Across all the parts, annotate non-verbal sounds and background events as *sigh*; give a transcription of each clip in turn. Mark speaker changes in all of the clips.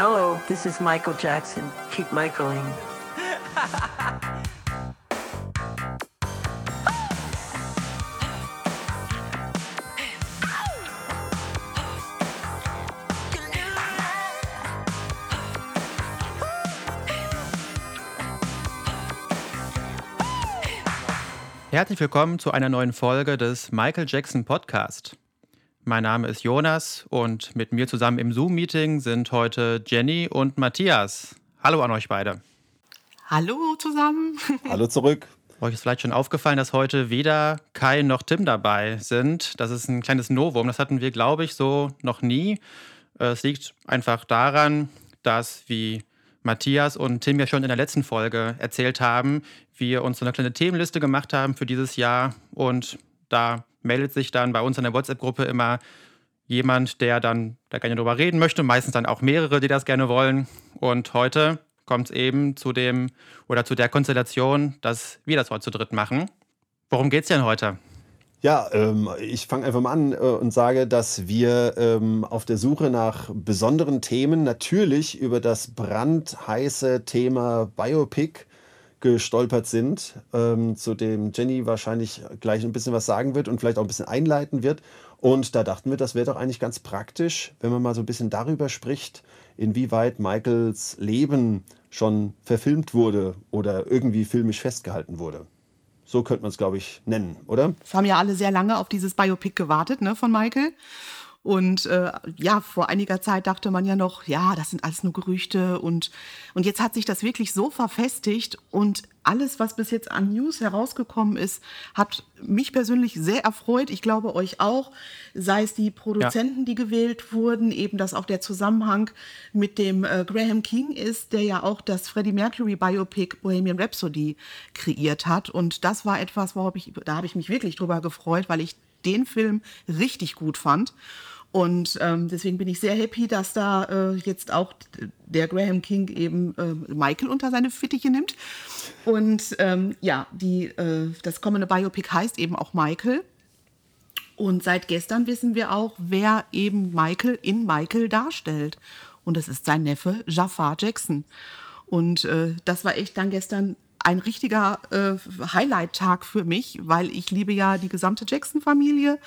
Speaker 1: Hello, this is Michael Jackson. Keep Michaeling.
Speaker 2: Herzlich willkommen zu einer neuen Folge des Michael Jackson Podcast. Mein Name ist Jonas und mit mir zusammen im Zoom-Meeting sind heute Jenny und Matthias. Hallo an euch beide.
Speaker 3: Hallo zusammen. *laughs*
Speaker 4: Hallo zurück.
Speaker 2: Euch ist vielleicht schon aufgefallen, dass heute weder Kai noch Tim dabei sind. Das ist ein kleines Novum. Das hatten wir, glaube ich, so noch nie. Es liegt einfach daran, dass, wie Matthias und Tim ja schon in der letzten Folge erzählt haben, wir uns so eine kleine Themenliste gemacht haben für dieses Jahr. Und da meldet sich dann bei uns in der WhatsApp-Gruppe immer jemand, der dann da gerne drüber reden möchte. Meistens dann auch mehrere, die das gerne wollen. Und heute kommt es eben zu dem oder zu der Konstellation, dass wir das heute zu dritt machen. Worum geht es denn heute?
Speaker 4: Ja, ähm, ich fange einfach mal an äh, und sage, dass wir ähm, auf der Suche nach besonderen Themen natürlich über das brandheiße Thema Biopic gestolpert sind, ähm, zu dem Jenny wahrscheinlich gleich ein bisschen was sagen wird und vielleicht auch ein bisschen einleiten wird. Und da dachten wir, das wäre doch eigentlich ganz praktisch, wenn man mal so ein bisschen darüber spricht, inwieweit Michaels Leben schon verfilmt wurde oder irgendwie filmisch festgehalten wurde. So könnte man es, glaube ich, nennen, oder?
Speaker 3: Es haben ja alle sehr lange auf dieses Biopic gewartet, ne, von Michael. Und äh, ja, vor einiger Zeit dachte man ja noch, ja, das sind alles nur Gerüchte. Und, und jetzt hat sich das wirklich so verfestigt. Und alles, was bis jetzt an News herausgekommen ist, hat mich persönlich sehr erfreut. Ich glaube euch auch. Sei es die Produzenten, ja. die gewählt wurden, eben dass auch der Zusammenhang mit dem äh, Graham King ist, der ja auch das Freddie Mercury Biopic Bohemian Rhapsody kreiert hat. Und das war etwas, worauf ich, da habe ich mich wirklich drüber gefreut, weil ich den Film richtig gut fand. Und ähm, deswegen bin ich sehr happy, dass da äh, jetzt auch der Graham King eben äh, Michael unter seine Fittiche nimmt. Und ähm, ja, die, äh, das kommende Biopic heißt eben auch Michael. Und seit gestern wissen wir auch, wer eben Michael in Michael darstellt. Und das ist sein Neffe Jafar Jackson. Und äh, das war echt dann gestern ein richtiger äh, Highlight-Tag für mich, weil ich liebe ja die gesamte Jackson-Familie.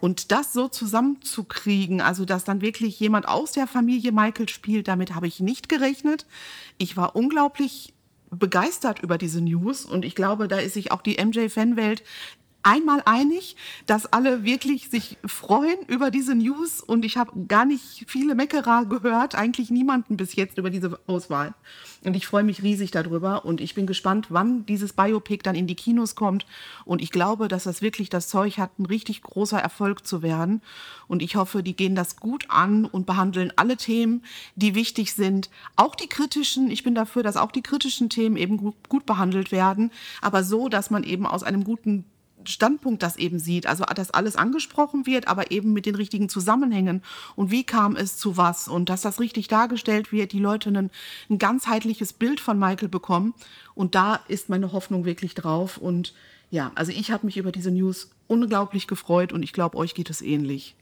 Speaker 3: Und das so zusammenzukriegen, also dass dann wirklich jemand aus der Familie Michael spielt, damit habe ich nicht gerechnet. Ich war unglaublich begeistert über diese News und ich glaube, da ist sich auch die MJ-Fanwelt einmal einig, dass alle wirklich sich freuen über diese News. Und ich habe gar nicht viele Meckerer gehört, eigentlich niemanden bis jetzt über diese Auswahl. Und ich freue mich riesig darüber. Und ich bin gespannt, wann dieses Biopic dann in die Kinos kommt. Und ich glaube, dass das wirklich das Zeug hat, ein richtig großer Erfolg zu werden. Und ich hoffe, die gehen das gut an und behandeln alle Themen, die wichtig sind, auch die kritischen. Ich bin dafür, dass auch die kritischen Themen eben gut, behandelt werden, aber so, dass man eben aus einem guten Standpunkt das eben sieht. Also, dass alles angesprochen wird, aber eben mit den richtigen Zusammenhängen. Und wie kam es zu was? Und dass das richtig dargestellt wird, die Leute ein, ein ganzheitliches Bild von Michael bekommen. Und da ist meine Hoffnung wirklich drauf. Und ja, also ich habe mich über diese News unglaublich gefreut und ich glaube, euch geht es ähnlich.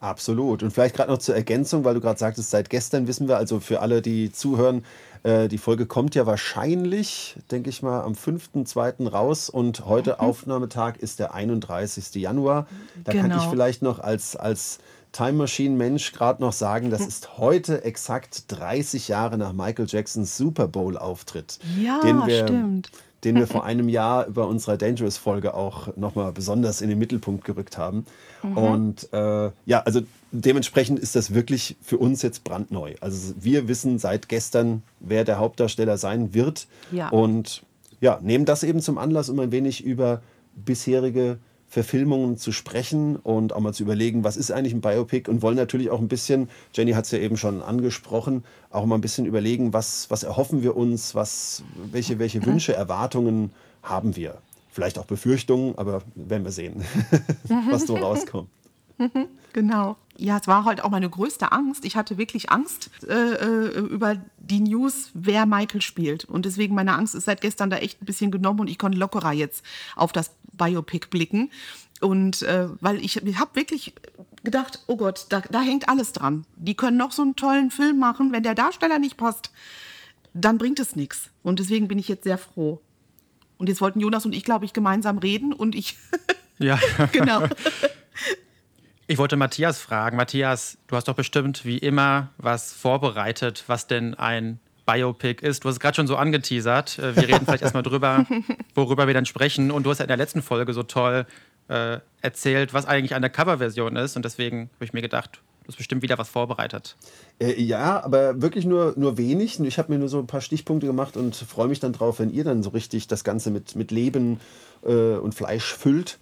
Speaker 4: Absolut. Und vielleicht gerade noch zur Ergänzung, weil du gerade sagtest, seit gestern wissen wir, also für alle, die zuhören, äh, die Folge kommt ja wahrscheinlich, denke ich mal, am 5.2. raus und heute mhm. Aufnahmetag ist der 31. Januar. Da genau. kann ich genau. vielleicht noch als, als Time Machine Mensch gerade noch sagen, das ist heute exakt 30 Jahre nach Michael Jacksons Super Bowl Auftritt.
Speaker 3: Ja, den wir, stimmt.
Speaker 4: Den wir vor einem Jahr über unserer Dangerous Folge auch nochmal besonders in den Mittelpunkt gerückt haben. Mhm. Und äh, ja, also dementsprechend ist das wirklich für uns jetzt brandneu. Also wir wissen seit gestern, wer der Hauptdarsteller sein wird. Ja. Und ja, nehmen das eben zum Anlass, um ein wenig über bisherige Verfilmungen zu sprechen und auch mal zu überlegen, was ist eigentlich ein Biopic und wollen natürlich auch ein bisschen, Jenny hat es ja eben schon angesprochen, auch mal ein bisschen überlegen, was, was erhoffen wir uns, was, welche, welche Wünsche, Erwartungen haben wir. Vielleicht auch Befürchtungen, aber werden wir sehen, *laughs* was so rauskommt.
Speaker 3: Genau. Ja, es war halt auch meine größte Angst. Ich hatte wirklich Angst äh, äh, über die News, wer Michael spielt. Und deswegen meine Angst ist seit gestern da echt ein bisschen genommen und ich konnte lockerer jetzt auf das Biopic blicken. Und äh, weil ich, ich habe wirklich gedacht, oh Gott, da, da hängt alles dran. Die können noch so einen tollen Film machen, wenn der Darsteller nicht passt, dann bringt es nichts. Und deswegen bin ich jetzt sehr froh. Und jetzt wollten Jonas und ich, glaube ich, gemeinsam reden und ich. *laughs*
Speaker 2: ja. *laughs*
Speaker 3: genau.
Speaker 2: Ich wollte Matthias fragen. Matthias, du hast doch bestimmt wie immer was vorbereitet, was denn ein Biopic ist. Du hast es gerade schon so angeteasert. Äh, wir reden vielleicht erstmal drüber, *laughs* worüber wir dann sprechen. Und du hast ja in der letzten Folge so toll äh, erzählt, was eigentlich eine Coverversion ist. Und deswegen habe ich mir gedacht, du hast bestimmt wieder was vorbereitet.
Speaker 4: Äh, ja, aber wirklich nur, nur wenig. Ich habe mir nur so ein paar Stichpunkte gemacht und freue mich dann drauf, wenn ihr dann so richtig das Ganze mit, mit Leben äh, und Fleisch füllt.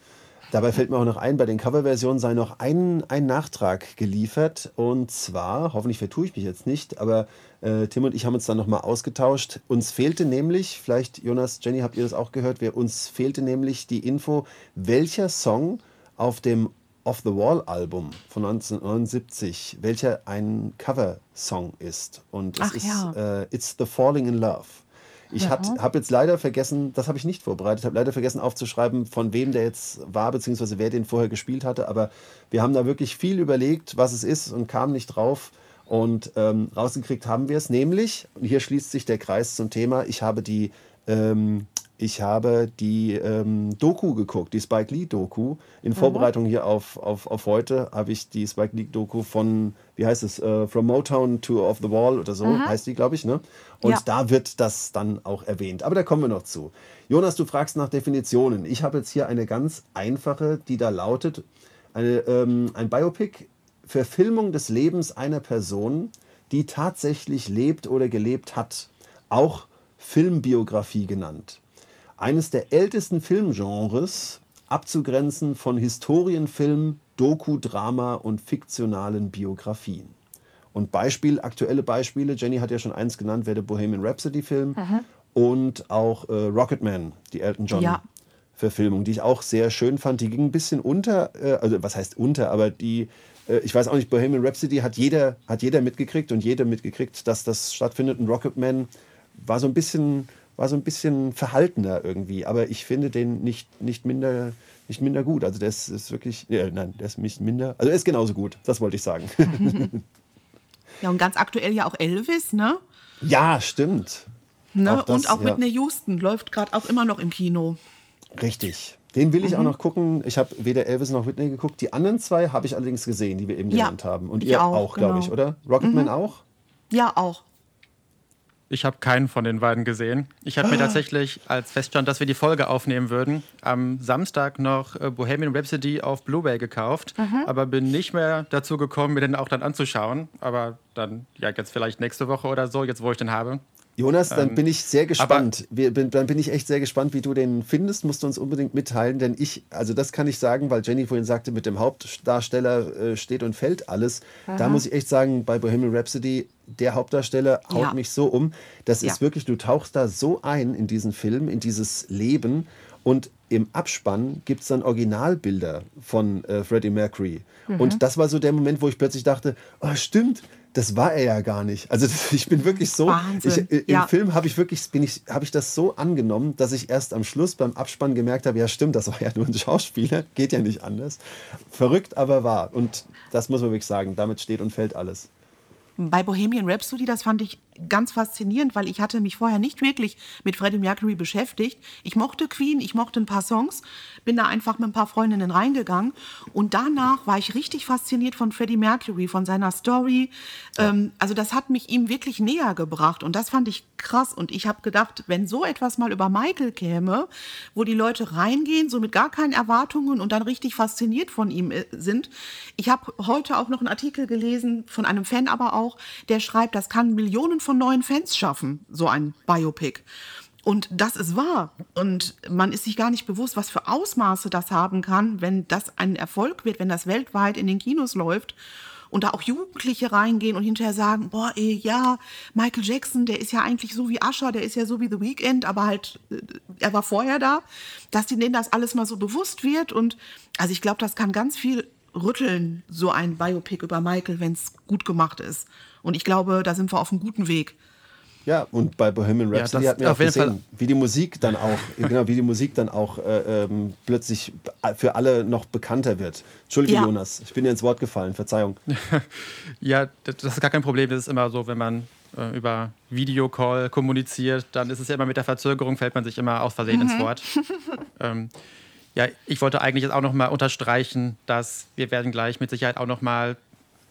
Speaker 4: Dabei fällt mir auch noch ein, bei den Coverversionen sei noch ein, ein Nachtrag geliefert. Und zwar, hoffentlich vertue ich mich jetzt nicht, aber äh, Tim und ich haben uns dann nochmal ausgetauscht. Uns fehlte nämlich, vielleicht Jonas, Jenny, habt ihr das auch gehört, wir, uns fehlte nämlich die Info, welcher Song auf dem Off the Wall Album von 1979, welcher ein Coversong ist. Und es
Speaker 3: Ach,
Speaker 4: ist
Speaker 3: ja.
Speaker 4: äh, It's the Falling in Love. Ich habe jetzt leider vergessen, das habe ich nicht vorbereitet, habe leider vergessen aufzuschreiben, von wem der jetzt war, beziehungsweise wer den vorher gespielt hatte. Aber wir haben da wirklich viel überlegt, was es ist und kamen nicht drauf. Und ähm, rausgekriegt haben wir es, nämlich, und hier schließt sich der Kreis zum Thema, ich habe die, ähm, ich habe die ähm, Doku geguckt, die Spike Lee Doku. In Vorbereitung hier auf, auf, auf heute habe ich die Spike Lee Doku von, wie heißt es, äh, From Motown to Off the Wall oder so heißt die, glaube ich. Ne? Und
Speaker 3: Ja.
Speaker 4: da wird das dann auch erwähnt. Aber da kommen wir noch zu. Jonas, du fragst nach Definitionen. Ich habe jetzt hier eine ganz einfache, die da lautet, eine, ähm, ein Biopic, Verfilmung des Lebens einer Person, die tatsächlich lebt oder gelebt hat. Auch Filmbiografie genannt. Eines der ältesten Filmgenres, abzugrenzen von Historienfilm, Doku-Drama und fiktionalen Biografien. Und Beispiel, aktuelle Beispiele, Jenny hat ja schon eins genannt, wäre der Bohemian Rhapsody-Film und auch äh, Rocketman, die Elton John.
Speaker 3: Ja.
Speaker 4: Verfilmung, die ich auch sehr schön fand. Die ging ein bisschen unter, äh, also was heißt unter, aber die, äh, ich weiß auch nicht, Bohemian Rhapsody hat jeder, hat jeder mitgekriegt und jeder mitgekriegt, dass das stattfindet. Und Rocketman war so ein bisschen, war so ein bisschen verhaltener irgendwie, aber ich finde den nicht, nicht minder, nicht minder gut. Also der ist, ist wirklich, ja, nein, der ist nicht minder, also er ist genauso gut, das wollte ich sagen. *laughs*
Speaker 3: Ja, und ganz aktuell ja auch Elvis, ne?
Speaker 4: ja, stimmt.
Speaker 3: ne?
Speaker 4: Auch das,
Speaker 3: und auch
Speaker 4: ja.
Speaker 3: Whitney Houston läuft gerade auch immer noch im Kino.
Speaker 4: Richtig. Den will ich
Speaker 3: Mhm.
Speaker 4: auch noch gucken. Ich habe weder Elvis noch Whitney geguckt. Die anderen zwei habe ich allerdings gesehen, die wir eben
Speaker 3: Ja,
Speaker 4: genannt haben. Und ihr
Speaker 3: auch,
Speaker 4: auch, glaube
Speaker 3: genau.
Speaker 4: ich, oder? Rocketman auch?
Speaker 3: Ja, auch.
Speaker 2: Ich habe keinen von den beiden gesehen. Ich habe mir tatsächlich, als feststand, dass wir die Folge aufnehmen würden, am Samstag noch äh, Bohemian Rhapsody auf Blu-ray gekauft, aber bin nicht mehr dazu gekommen, mir den auch dann anzuschauen. Aber dann, ja, jetzt vielleicht nächste Woche oder so, jetzt wo ich den habe.
Speaker 4: Jonas, dann
Speaker 2: Ähm,
Speaker 4: bin ich sehr gespannt. Wir, bin, dann bin ich echt sehr gespannt, wie du den findest. Musst du uns unbedingt mitteilen, denn ich, also das kann ich sagen, weil Jenny vorhin sagte, mit dem Hauptdarsteller äh, steht und fällt alles. Da muss ich echt sagen, bei Bohemian Rhapsody, der Hauptdarsteller haut
Speaker 3: Ja.
Speaker 4: mich so um. Das ist
Speaker 3: Ja.
Speaker 4: wirklich, du tauchst da so ein in diesen Film, in dieses Leben und im Abspann gibt es dann Originalbilder von äh, Freddie Mercury.
Speaker 3: Mhm.
Speaker 4: Und das war so der Moment, wo ich plötzlich dachte, oh stimmt, das war er ja gar nicht. Also das, *laughs* ich bin wirklich so,
Speaker 3: Wahnsinn.
Speaker 4: ich, äh, im
Speaker 3: Ja.
Speaker 4: Film habe ich wirklich, bin ich, habe ich das so angenommen, dass ich erst am Schluss beim Abspann gemerkt habe, ja stimmt, das war ja nur ein Schauspieler, geht ja nicht anders. Verrückt, aber wahr. Und das muss man wirklich sagen, damit steht und fällt alles.
Speaker 3: Bei Bohemian Rhapsody, das fand ich ganz faszinierend, weil ich hatte mich vorher nicht wirklich mit Freddie Mercury beschäftigt. Ich mochte Queen, ich mochte ein paar Songs, bin da einfach mit ein paar Freundinnen reingegangen und danach war ich richtig fasziniert von Freddie Mercury, von seiner Story. Ähm, also das hat mich ihm wirklich näher gebracht und das fand ich krass und ich habe gedacht, wenn so etwas mal über Michael käme, wo die Leute reingehen, so mit gar keinen Erwartungen und dann richtig fasziniert von ihm äh, sind. Ich habe heute auch noch einen Artikel gelesen von einem Fan aber auch, der schreibt, das kann Millionen von neuen Fans schaffen, so ein Biopic. Und das ist wahr. Und man ist sich gar nicht bewusst, was für Ausmaße das haben kann, wenn das ein Erfolg wird, wenn das weltweit in den Kinos läuft und da auch Jugendliche reingehen und hinterher sagen, boah, ey, ja, Michael Jackson, der ist ja eigentlich so wie Usher, der ist ja so wie The Weeknd, aber halt, äh, er war vorher da, dass denen das alles mal so bewusst wird. Und also ich glaube, das kann ganz viel rütteln, so ein Biopic über Michael, wenn es gut gemacht ist. Und ich glaube, da sind wir auf einem guten Weg.
Speaker 4: Ja, und bei Bohemian
Speaker 2: Ja,
Speaker 4: Rhapsody
Speaker 2: das
Speaker 4: hat man
Speaker 2: auf
Speaker 4: auch
Speaker 2: jeden
Speaker 4: gesehen,
Speaker 2: Fall.
Speaker 4: wie die Musik dann auch, *laughs* genau, wie die Musik dann auch äh, ähm, plötzlich für alle noch bekannter wird. Entschuldige,
Speaker 3: Ja.
Speaker 4: Jonas, ich bin dir ins Wort gefallen, Verzeihung. *laughs*
Speaker 2: Ja, das ist gar kein Problem. Das ist immer so, wenn man äh, über Videocall kommuniziert, dann ist es ja immer mit der Verzögerung, fällt man sich immer aus Versehen ins Wort. *laughs* ähm, ja, ich wollte eigentlich jetzt auch noch mal unterstreichen, dass wir werden gleich mit Sicherheit auch noch mal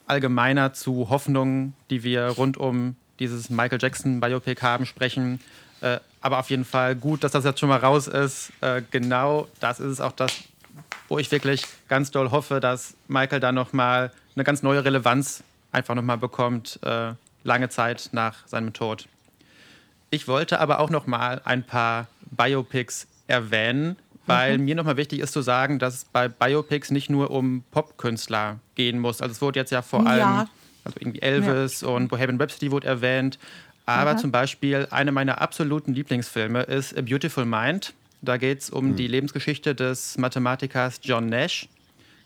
Speaker 2: allgemeiner zu Hoffnungen, die wir rund um dieses Michael Jackson Biopic haben, sprechen. Äh, aber auf jeden Fall gut, dass das jetzt schon mal raus ist. Äh, genau das ist es auch das, wo ich wirklich ganz doll hoffe, dass Michael da noch mal eine ganz neue Relevanz einfach noch mal bekommt, äh, lange Zeit nach seinem Tod. Ich wollte aber auch noch mal ein paar Biopics erwähnen, weil mir noch mal wichtig ist zu sagen, dass es bei Biopics nicht nur um Popkünstler gehen muss. Also es wurde jetzt ja vor
Speaker 3: Ja.
Speaker 2: allem, also irgendwie Elvis und Bohemian Rhapsody wurde erwähnt, aber zum Beispiel eine meiner absoluten Lieblingsfilme ist A Beautiful Mind. Da geht es um die Lebensgeschichte des Mathematikers John Nash.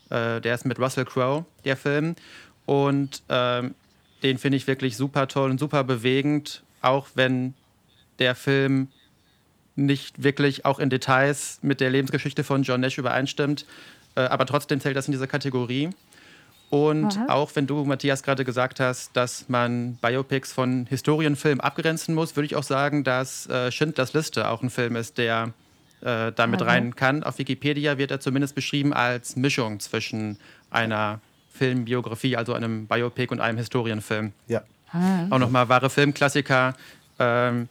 Speaker 2: Äh, der ist mit Russell Crowe, der Film. Und ähm, den finde ich wirklich super toll und super bewegend, auch wenn der Film nicht wirklich auch in Details mit der Lebensgeschichte von John Nash übereinstimmt. Äh, aber trotzdem zählt das in diese Kategorie. Und auch wenn du, Matthias, gerade gesagt hast, dass man Biopics von Historienfilmen abgrenzen muss, würde ich auch sagen, dass äh, Schindlers Liste auch ein Film ist, der äh, damit rein kann. Auf Wikipedia wird er zumindest beschrieben als Mischung zwischen einer Filmbiografie, also einem Biopic und einem Historienfilm.
Speaker 4: Ja.
Speaker 2: Auch nochmal wahre Filmklassiker, ähm,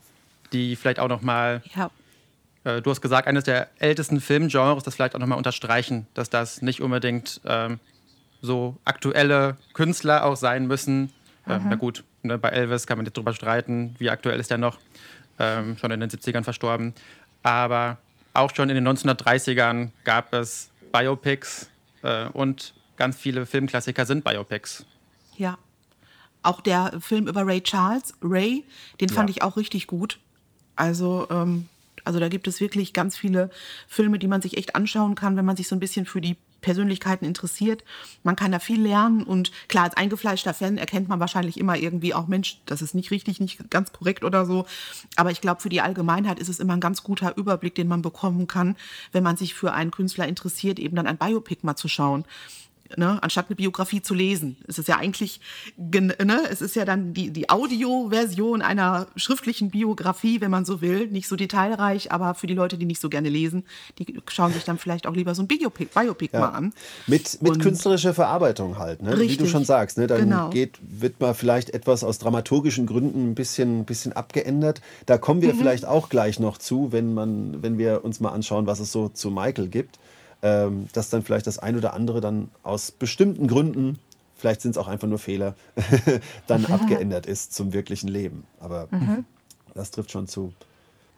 Speaker 2: die vielleicht auch nochmal
Speaker 3: Ja.
Speaker 2: Äh, du hast gesagt, eines der ältesten Filmgenres, das vielleicht auch nochmal unterstreichen, dass das nicht unbedingt ähm, so aktuelle Künstler auch sein müssen. Ähm, na gut, ne, bei Elvis kann man jetzt drüber streiten, wie aktuell ist der noch, ähm, schon in den 70ern verstorben. Aber auch schon in den 1930ern gab es Biopics äh, und ganz viele Filmklassiker sind Biopics.
Speaker 3: Ja. Auch der Film über Ray Charles, Ray, den fand
Speaker 4: Ja.
Speaker 3: ich auch richtig gut. Also, ähm, also da gibt es wirklich ganz viele Filme, die man sich echt anschauen kann, wenn man sich so ein bisschen für die Persönlichkeiten interessiert. Man kann da viel lernen und klar, als eingefleischter Fan erkennt man wahrscheinlich immer irgendwie auch, Mensch, das ist nicht richtig, nicht ganz korrekt oder so. Aber ich glaube, für die Allgemeinheit ist es immer ein ganz guter Überblick, den man bekommen kann, wenn man sich für einen Künstler interessiert, eben dann ein Biopic mal zu schauen ne, anstatt eine Biografie zu lesen. Es ist ja eigentlich, gen- ne, es ist ja dann die, die Audioversion einer schriftlichen Biografie, wenn man so will. Nicht so detailreich, aber für die Leute, die nicht so gerne lesen, die schauen sich dann vielleicht auch lieber so ein Biopic, Biopic mal an.
Speaker 4: Mit, mit
Speaker 3: Und-
Speaker 4: künstlerischer Verarbeitung halt, ne? wie du
Speaker 3: Richtig.
Speaker 4: schon sagst. Ne? Dann
Speaker 3: Genau.
Speaker 4: geht, wird mal vielleicht etwas aus dramaturgischen Gründen ein bisschen, bisschen abgeändert. Da kommen
Speaker 3: Mhm.
Speaker 4: wir vielleicht auch gleich noch zu, wenn, man, wenn wir uns mal anschauen, was es so zu Michael gibt. Ähm, dass dann vielleicht das ein oder andere dann aus bestimmten Gründen, vielleicht sind es auch einfach nur Fehler, *laughs* dann abgeändert ist zum wirklichen Leben. Aber
Speaker 3: Mhm.
Speaker 4: das trifft schon zu.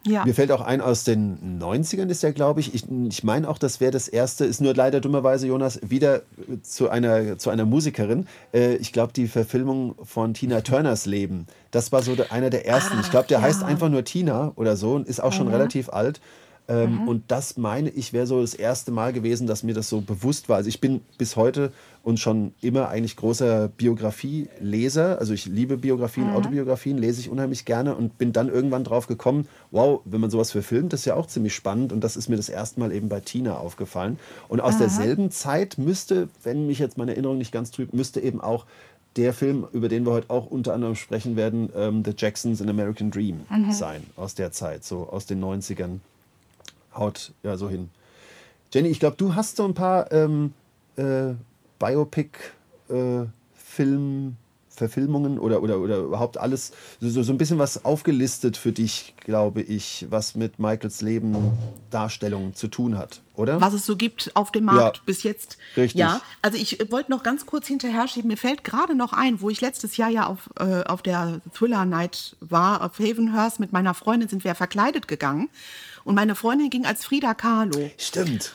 Speaker 3: Ja.
Speaker 4: Mir fällt auch ein, aus den 90ern ist der, glaube ich. Ich, ich meine auch, das wäre das erste, ist nur leider dummerweise, Jonas, wieder äh, zu einer, zu einer Musikerin. Äh, ich glaube, die Verfilmung von Tina Turners Leben, das war so der, einer der ersten. ich glaube, der
Speaker 3: ja.
Speaker 4: heißt einfach nur Tina oder so und ist auch schon relativ alt. Ähm, Und das meine ich, wäre so das erste Mal gewesen, dass mir das so bewusst war. Also ich bin bis heute und schon immer eigentlich großer Biografieleser. Also ich liebe Biografien, Autobiografien, lese ich unheimlich gerne und bin dann irgendwann drauf gekommen, wow, wenn man sowas verfilmt, das ist ja auch ziemlich spannend. Und das ist mir das erste Mal eben bei Tina aufgefallen. Und aus derselben Zeit müsste, wenn mich jetzt meine Erinnerung nicht ganz trübt, müsste eben auch der Film, über den wir heute auch unter anderem sprechen werden, ähm, The Jacksons in American Dream sein, aus der Zeit, so aus den 90ern. Haut ja so hin. Jenny, ich glaube, du hast so ein paar ähm, äh, Biopic-Film, Verfilmungen oder, oder, oder überhaupt alles, so, so ein bisschen was aufgelistet für dich, glaube ich, was mit Michaels Leben, Darstellung zu tun hat, oder?
Speaker 3: was es so gibt auf dem Markt
Speaker 4: Ja,
Speaker 3: bis jetzt.
Speaker 4: richtig.
Speaker 3: Ja, also ich äh, wollte noch ganz kurz hinterher schieben. Mir fällt gerade noch ein, wo ich letztes Jahr ja auf, äh, auf der Thriller Night war, auf Havenhurst mit meiner Freundin sind wir ja verkleidet gegangen. Und meine Freundin ging als Frida Kahlo.
Speaker 4: Stimmt.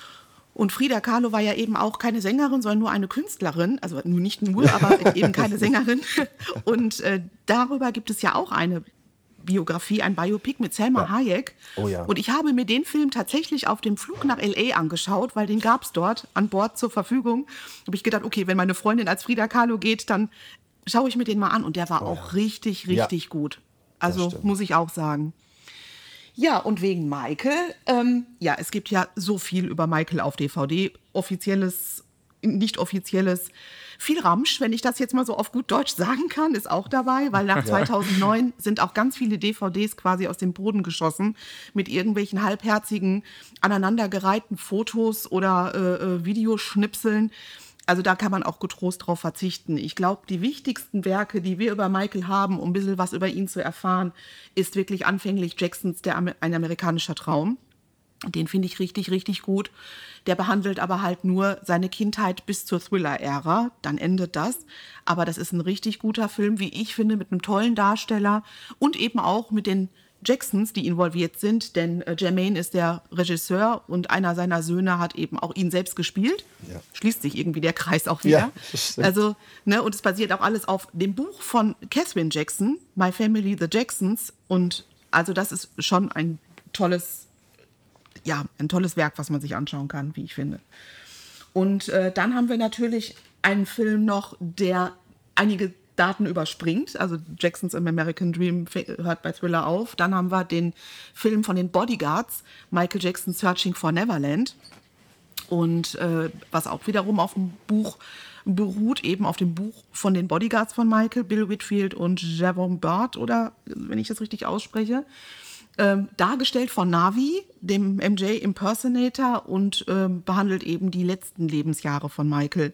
Speaker 3: Und Frida Kahlo war ja eben auch keine Sängerin, sondern nur eine Künstlerin. Also nur nicht nur, aber *laughs* eben keine Sängerin. Und äh, darüber gibt es ja auch eine Biografie, ein Biopic mit Selma
Speaker 4: Ja.
Speaker 3: Hayek.
Speaker 4: Oh ja.
Speaker 3: Und ich habe mir den Film tatsächlich auf dem Flug nach L.A. angeschaut, weil den gab es dort an Bord zur Verfügung. habe ich gedacht, okay, wenn meine Freundin als Frida Kahlo geht, dann schaue ich mir den mal an. Und der war auch richtig,
Speaker 4: Ja.
Speaker 3: richtig gut. Also muss ich auch sagen. Ja, und wegen Michael, ähm, ja, es gibt ja so viel über Michael auf DVD, offizielles, nicht offizielles. Viel Ramsch, wenn ich das jetzt mal so auf gut Deutsch sagen kann, ist auch dabei, weil nach *laughs* 2009 sind auch ganz viele DVDs quasi aus dem Boden geschossen mit irgendwelchen halbherzigen, aneinandergereihten Fotos oder äh, äh, Videoschnipseln. Also da kann man auch getrost drauf verzichten. Ich glaube, die wichtigsten Werke, die wir über Michael haben, um ein bisschen was über ihn zu erfahren, ist wirklich anfänglich Jacksons Der ein amerikanischer Traum. Den finde ich richtig, richtig gut. Der behandelt aber halt nur seine Kindheit bis zur Thriller-Ära. Dann endet das. Aber das ist ein richtig guter Film, wie ich finde, mit einem tollen Darsteller und eben auch mit den Jacksons, die involviert sind, denn äh, Jermaine ist der Regisseur und einer seiner Söhne hat eben auch ihn selbst gespielt.
Speaker 4: Ja.
Speaker 3: Schließt sich irgendwie der Kreis auch wieder.
Speaker 4: Ja,
Speaker 3: also, ne, und es basiert auch alles auf dem Buch von Catherine Jackson, My Family, The Jacksons. Und also das ist schon ein tolles, ja, ein tolles Werk, was man sich anschauen kann, wie ich finde. Und äh, dann haben wir natürlich einen Film noch, der einige Daten überspringt. Also Jacksons American Dream hört bei Thriller auf. Dann haben wir den Film von den Bodyguards, Michael Jackson Searching for Neverland. Und äh, was auch wiederum auf dem Buch beruht, eben auf dem Buch von den Bodyguards von Michael, Bill Whitfield und Javon Burt, oder wenn ich das richtig ausspreche ähm, dargestellt von Navi, dem MJ Impersonator und ähm, behandelt eben die letzten Lebensjahre von Michael.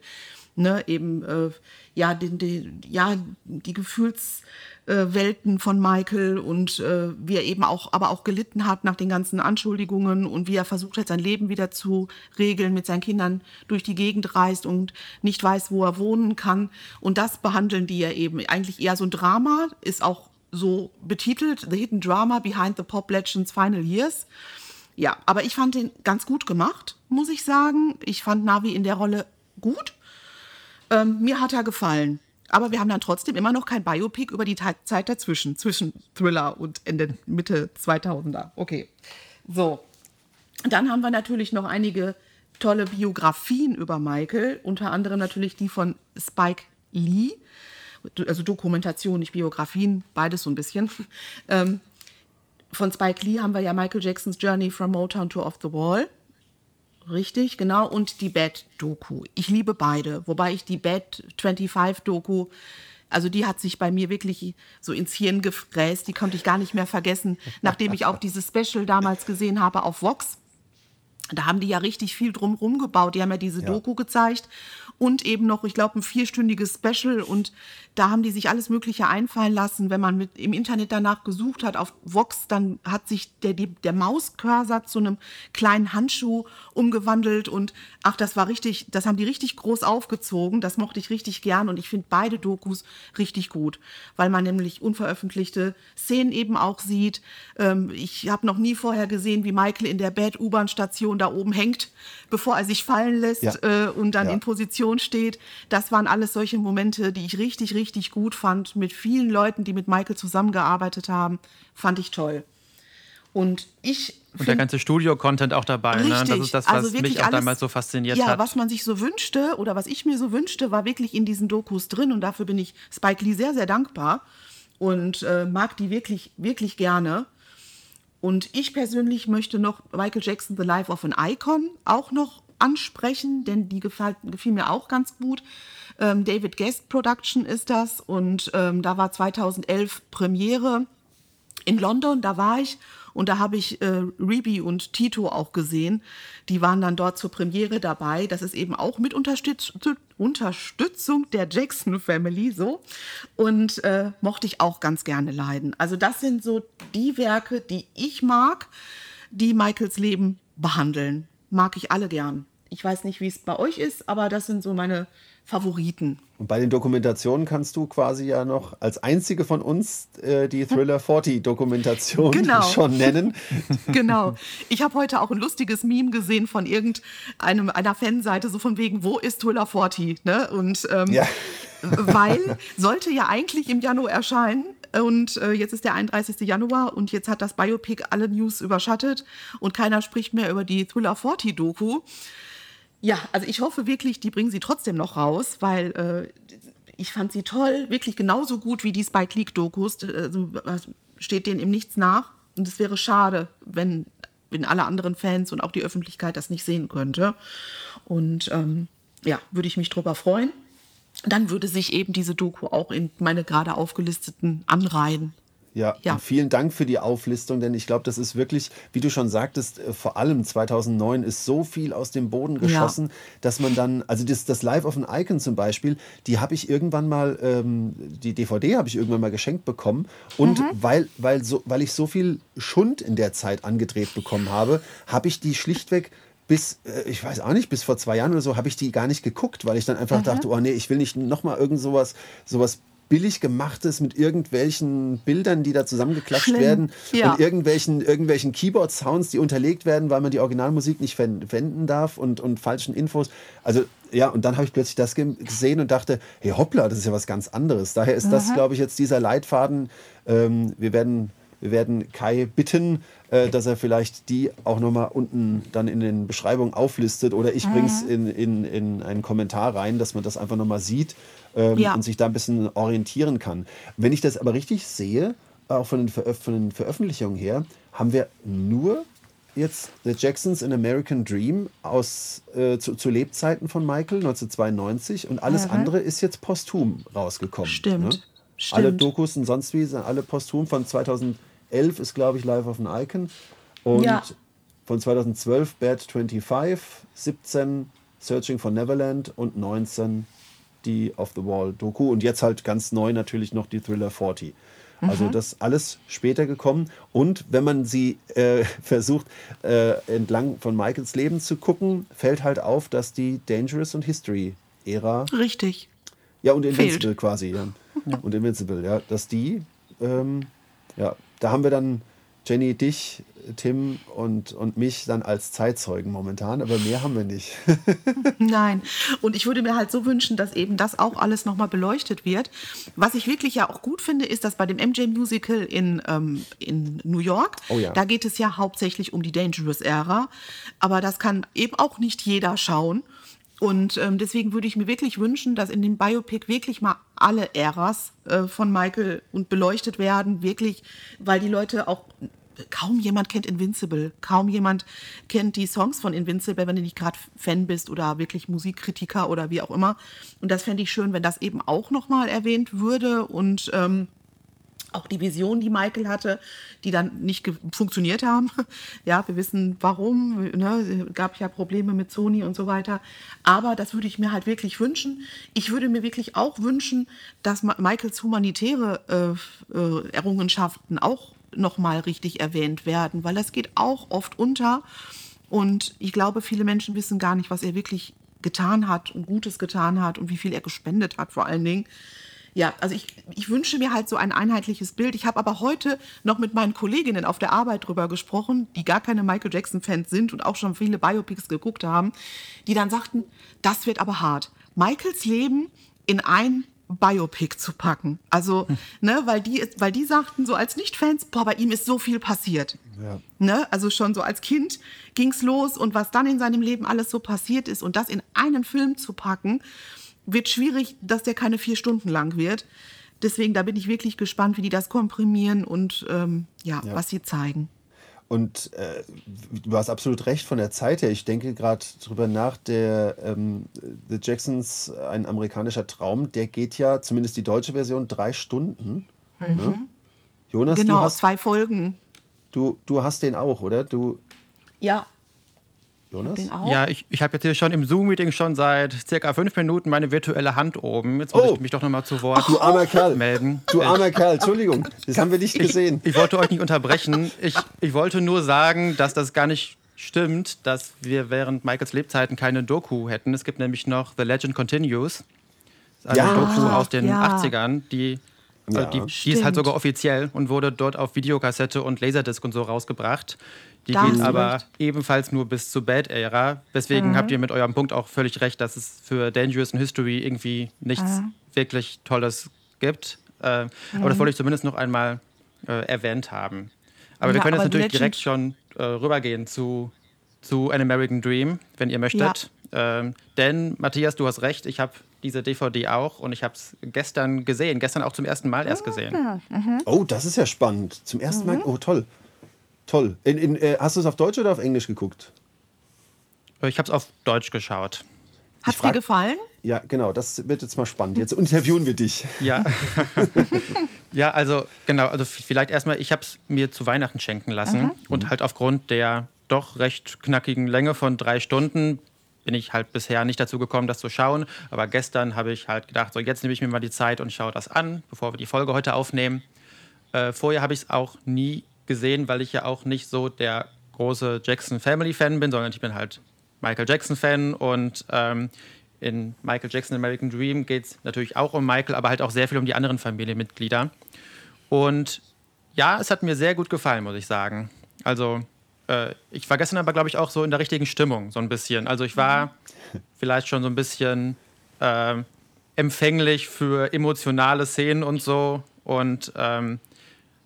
Speaker 3: Ne, eben äh, ja, den, den, ja, die Gefühlswelten äh, von Michael und äh, wie er eben auch, aber auch gelitten hat nach den ganzen Anschuldigungen und wie er versucht hat, sein Leben wieder zu regeln, mit seinen Kindern durch die Gegend reist und nicht weiß, wo er wohnen kann. Und das behandeln die ja eben. Eigentlich eher so ein Drama, ist auch so betitelt, The Hidden Drama Behind the Pop Legends Final Years. Ja, aber ich fand den ganz gut gemacht, muss ich sagen. Ich fand Navi in der Rolle gut. Ähm, mir hat er gefallen. Aber wir haben dann trotzdem immer noch kein Biopic über die Zeit dazwischen, zwischen Thriller und Ende, Mitte 2000er. Okay. So. Dann haben wir natürlich noch einige tolle Biografien über Michael, unter anderem natürlich die von Spike Lee, also Dokumentation, nicht Biografien, beides so ein bisschen. *laughs* Ähm, von Spike Lee haben wir ja Michael Jacksons Journey from Motown to Off the Wall. Richtig, genau. Und die Bad-Doku. Ich liebe beide, wobei ich die Bad-25-Doku, also die hat sich bei mir wirklich so ins Hirn gefräst. Die konnte ich gar nicht mehr vergessen, nachdem ich auch dieses Special damals gesehen habe auf Vox. Da haben die ja richtig viel drumherum gebaut. Die haben ja diese
Speaker 4: Ja.
Speaker 3: Doku gezeigt und eben noch, ich glaube, ein vierstündiges Special. Und da haben die sich alles Mögliche einfallen lassen. Wenn man mit, im Internet danach gesucht hat auf Vox, dann hat sich der, der Mauscursor zu einem kleinen Handschuh umgewandelt. Und ach, das war richtig, das haben die richtig groß aufgezogen. Das mochte ich richtig gern. Und ich finde beide Dokus richtig gut, weil man nämlich unveröffentlichte Szenen eben auch sieht. Ähm, ich habe noch nie vorher gesehen, wie Michael in der Bad-U-Bahn-Station da oben hängt, bevor er sich fallen lässt
Speaker 4: Ja.
Speaker 3: äh, und dann
Speaker 4: Ja.
Speaker 3: in Position steht. Das waren alles solche Momente, die ich richtig, richtig gut fand. Mit vielen Leuten, die mit Michael zusammengearbeitet haben, fand ich toll. Und ich
Speaker 2: Und der ganze Studio-Content auch dabei. Ne? Das
Speaker 3: Richtig.
Speaker 2: ist das, was
Speaker 3: Also wirklich
Speaker 2: mich auch
Speaker 3: alles-
Speaker 2: damals so fasziniert
Speaker 3: ja,
Speaker 2: hat.
Speaker 3: was man sich so wünschte oder was ich mir so wünschte, war wirklich in diesen Dokus drin und dafür bin ich Spike Lee sehr, sehr dankbar und äh, mag die wirklich, wirklich gerne. Und ich persönlich möchte noch Michael Jackson, The Life of an Icon, auch noch ansprechen, denn die gefällt, gefiel mir auch ganz gut. Ähm, David Guest Production ist das und ähm, da war 2011 Premiere in London, da war ich und da habe ich äh, Rebi und Tito auch gesehen. Die waren dann dort zur Premiere dabei. Das ist eben auch mit Unterstütz Unterstützung der Jackson Family so und äh, mochte ich auch ganz gerne leiden. Also das sind so die Werke, die ich mag, die Michaels Leben behandeln. Mag ich alle gern. Ich weiß nicht, wie es bei euch ist, aber das sind so meine Favoriten.
Speaker 4: Und bei den Dokumentationen kannst du quasi ja noch als einzige von uns äh, die Thriller 40 Dokumentation
Speaker 3: Genau.
Speaker 4: schon nennen. *laughs*
Speaker 3: Genau. Ich habe heute auch ein lustiges Meme gesehen von irgendeinem einer Fanseite, so von wegen, wo ist Thriller 40? Ne? Und ähm,
Speaker 4: Ja. *laughs*
Speaker 3: weil sollte ja eigentlich im Januar erscheinen. Und äh, jetzt ist der 31. Januar und jetzt hat das Biopic alle News überschattet und keiner spricht mehr über die Thriller 40 Doku. Ja, also ich hoffe wirklich, die bringen sie trotzdem noch raus, weil äh, ich fand sie toll, wirklich genauso gut wie die Spike League Dokus. Also, steht denen im Nichts nach. Und es wäre schade, wenn, wenn alle anderen Fans und auch die Öffentlichkeit das nicht sehen könnte. Und ähm, ja, würde ich mich drüber freuen. Dann würde sich eben diese Doku auch in meine gerade aufgelisteten anreihen.
Speaker 4: Ja, ja. vielen Dank für die Auflistung, denn ich glaube, das ist wirklich, wie du schon sagtest, äh, vor allem 2009 ist so viel aus dem Boden geschossen, ja. dass man dann, also das, das Live of an Icon zum Beispiel, die habe ich irgendwann mal, ähm, die DVD habe ich irgendwann mal geschenkt bekommen und mhm. weil, weil, so, weil ich so viel Schund in der Zeit angedreht bekommen habe, habe ich die schlichtweg bis, äh, ich weiß auch nicht, bis vor zwei Jahren oder so, habe ich die gar nicht geguckt, weil ich dann einfach mhm. dachte, oh nee, ich will nicht nochmal irgend sowas, sowas billig gemachtes mit irgendwelchen Bildern, die da zusammengeklatscht Schlimm. werden ja. und irgendwelchen, irgendwelchen Keyboard-Sounds, die unterlegt werden, weil man die Originalmusik nicht verwenden darf und, und falschen Infos. Also ja, und dann habe ich plötzlich das gesehen und dachte, hey hoppla, das ist ja was ganz anderes. Daher ist mhm. das, glaube ich, jetzt dieser Leitfaden. Ähm, wir werden wir werden Kai bitten, äh, dass er vielleicht die auch nochmal unten dann in den Beschreibungen auflistet oder ich mhm. bringe es in, in, in einen Kommentar rein, dass man das einfach nochmal sieht ähm, ja. und sich da ein bisschen orientieren kann. Wenn ich das aber richtig sehe, auch von den, Veröf von den Veröffentlichungen her, haben wir nur jetzt The Jacksons in American Dream aus äh, zu, zu, Lebzeiten von Michael 1992 und alles mhm. andere ist jetzt posthum rausgekommen.
Speaker 3: Stimmt. Ne?
Speaker 4: Stimmt. Alle Dokus und sonst wie sind alle posthum von 2000 11 ist, glaube ich, Live of an Icon. Und ja. von 2012 Bad 25, 17 Searching for Neverland und 19 die Off the Wall Doku. Und jetzt halt ganz neu natürlich noch die Thriller 40. Also mhm. das alles später gekommen. Und wenn man sie äh, *laughs* versucht, äh, entlang von Michaels Leben zu gucken, fällt halt auf, dass die Dangerous und History-Ära.
Speaker 3: Richtig.
Speaker 4: Ja, und Invincible Fehlt. quasi. Ja. *laughs* ja. Und Invincible, ja. Dass die ähm, ja, da haben wir dann Jenny, dich, Tim und, und mich dann als Zeitzeugen momentan, aber mehr haben wir nicht. *laughs*
Speaker 3: Nein. Und ich würde mir halt so wünschen, dass eben das auch alles nochmal beleuchtet wird. Was ich wirklich ja auch gut finde, ist, dass bei dem MJ Musical in, ähm, in New York, oh ja. da geht es ja hauptsächlich um die Dangerous Era. Aber das kann eben auch nicht jeder schauen. Und ähm, deswegen würde ich mir wirklich wünschen, dass in dem Biopic wirklich mal alle Äras äh, von Michael und beleuchtet werden, wirklich, weil die Leute auch kaum jemand kennt Invincible, kaum jemand kennt die Songs von Invincible, wenn du nicht gerade Fan bist oder wirklich Musikkritiker oder wie auch immer. Und das fände ich schön, wenn das eben auch nochmal erwähnt würde und ähm, auch die Vision, die Michael hatte, die dann nicht funktioniert haben. *laughs* Ja, wir wissen warum. Ne? Gab ja Probleme mit Sony und so weiter. Aber das würde ich mir halt wirklich wünschen. Ich würde mir wirklich auch wünschen, dass Michaels humanitäre äh, äh, Errungenschaften auch nochmal richtig erwähnt werden, weil das geht auch oft unter. Und ich glaube, viele Menschen wissen gar nicht, was er wirklich getan hat und Gutes getan hat und wie viel er gespendet hat, vor allen Dingen. Ja, also ich, ich wünsche mir halt so ein einheitliches Bild. Ich habe aber heute noch mit meinen Kolleginnen auf der Arbeit drüber gesprochen, die gar keine Michael Jackson-Fans sind und auch schon viele Biopics geguckt haben, die dann sagten, das wird aber hart. Michaels Leben in ein Biopic zu packen. Also, hm. ne, weil die, weil die sagten so als Nicht-Fans, boah, bei ihm ist so viel passiert. Ja. Ne, also schon so als Kind ging es los und was dann in seinem Leben alles so passiert ist und das in einen Film zu packen, wird schwierig, dass der keine vier Stunden lang wird. Deswegen, da bin ich wirklich gespannt, wie die das komprimieren und ähm, ja, ja, was sie zeigen.
Speaker 4: Und äh, du hast absolut recht von der Zeit her. Ich denke gerade drüber nach, der ähm, The Jacksons, ein amerikanischer Traum, der geht ja, zumindest die deutsche Version, drei Stunden. Mhm. Ne?
Speaker 3: Jonas, genau, du hast, zwei Folgen.
Speaker 4: Du, du hast den auch, oder? Du,
Speaker 3: ja.
Speaker 2: Jonas? Ja, ich, ich habe jetzt hier schon im Zoom-Meeting schon seit circa fünf Minuten meine virtuelle Hand oben. Jetzt muss oh. ich mich doch nochmal zu Wort
Speaker 4: du armer Kerl.
Speaker 2: melden.
Speaker 4: Du armer Kerl, Entschuldigung, das haben wir nicht gesehen.
Speaker 2: Ich, ich wollte euch nicht unterbrechen. Ich, ich wollte nur sagen, dass das gar nicht stimmt, dass wir während Michaels Lebzeiten keine Doku hätten. Es gibt nämlich noch The Legend Continues. Eine ja, Doku aus den ja. 80ern, die ja, also die, die ist halt sogar offiziell und wurde dort auf Videokassette und Laserdisc und so rausgebracht. Die da geht aber recht. ebenfalls nur bis zur Bad-Ära. Deswegen mhm. habt ihr mit eurem Punkt auch völlig recht, dass es für Dangerous und History irgendwie nichts mhm. wirklich Tolles gibt. Äh, mhm. Aber das wollte ich zumindest noch einmal äh, erwähnt haben. Aber ja, wir können jetzt natürlich direkt schon äh, rübergehen zu, zu An American Dream, wenn ihr möchtet. Ähm, denn, Matthias, du hast recht, ich habe diese DVD auch und ich habe es gestern gesehen, gestern auch zum ersten Mal erst gesehen.
Speaker 4: Oh, das ist ja spannend. Zum ersten Mal. Oh, toll. Toll. In, in, äh, hast du es auf Deutsch oder auf Englisch geguckt?
Speaker 2: Ich habe es auf Deutsch geschaut.
Speaker 3: Hat dir gefallen?
Speaker 4: Ja, genau. Das wird jetzt mal spannend. Jetzt interviewen wir dich.
Speaker 2: Ja. *laughs* *laughs* ja, also genau, also vielleicht erstmal, ich habe es mir zu Weihnachten schenken lassen und halt aufgrund der doch recht knackigen Länge von drei Stunden bin ich halt bisher nicht dazu gekommen, das zu schauen. Aber gestern habe ich halt gedacht, so jetzt nehme ich mir mal die Zeit und schaue das an, bevor wir die Folge heute aufnehmen. Äh, vorher habe ich es auch nie gesehen, weil ich ja auch nicht so der große Jackson Family Fan bin, sondern ich bin halt Michael Jackson Fan und ähm, in Michael Jackson American Dream geht es natürlich auch um Michael, aber halt auch sehr viel um die anderen Familienmitglieder. Und ja, es hat mir sehr gut gefallen, muss ich sagen. Also äh, ich war gestern aber, glaube ich, auch so in der richtigen Stimmung, so ein bisschen. Also ich war vielleicht schon so ein bisschen äh, empfänglich für emotionale Szenen und so. Und ähm,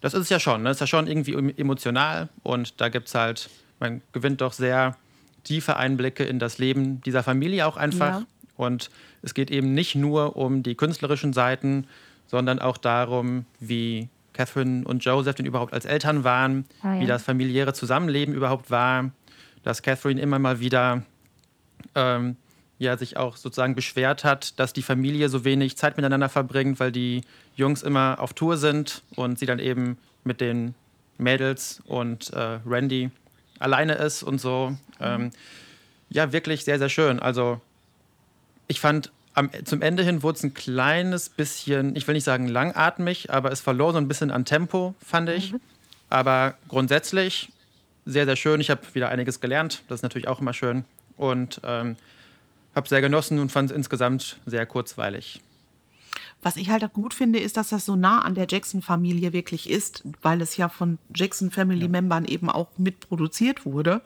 Speaker 2: das ist es ja schon. Ne? Ist ja schon irgendwie em- emotional. Und da gibt es halt, man gewinnt doch sehr tiefe Einblicke in das Leben dieser Familie auch einfach.
Speaker 3: Ja.
Speaker 2: Und es geht eben nicht nur um die künstlerischen Seiten, sondern auch darum, wie Catherine und Joseph denn überhaupt als Eltern waren,
Speaker 5: Ah, ja.
Speaker 2: wie das familiäre Zusammenleben überhaupt war, dass Catherine immer mal wieder ähm, ja, sich auch sozusagen beschwert hat, dass die Familie so wenig Zeit miteinander verbringt, weil die Jungs immer auf Tour sind und sie dann eben mit den Mädels und äh, Randy alleine ist und so. Ähm, ja, wirklich sehr, sehr schön. Also ich fand, am, zum Ende hin wurde es ein kleines bisschen, ich will nicht sagen langatmig, aber es verlor so ein bisschen an Tempo, fand ich. Aber grundsätzlich sehr, sehr schön. Ich habe wieder einiges gelernt. Das ist natürlich auch immer schön. Und ähm, habe sehr genossen und fand es insgesamt sehr kurzweilig.
Speaker 3: Was ich halt gut finde, ist, dass das so nah an der Jackson-Familie wirklich ist, weil es ja von Jackson-Family-Membern eben auch mitproduziert wurde.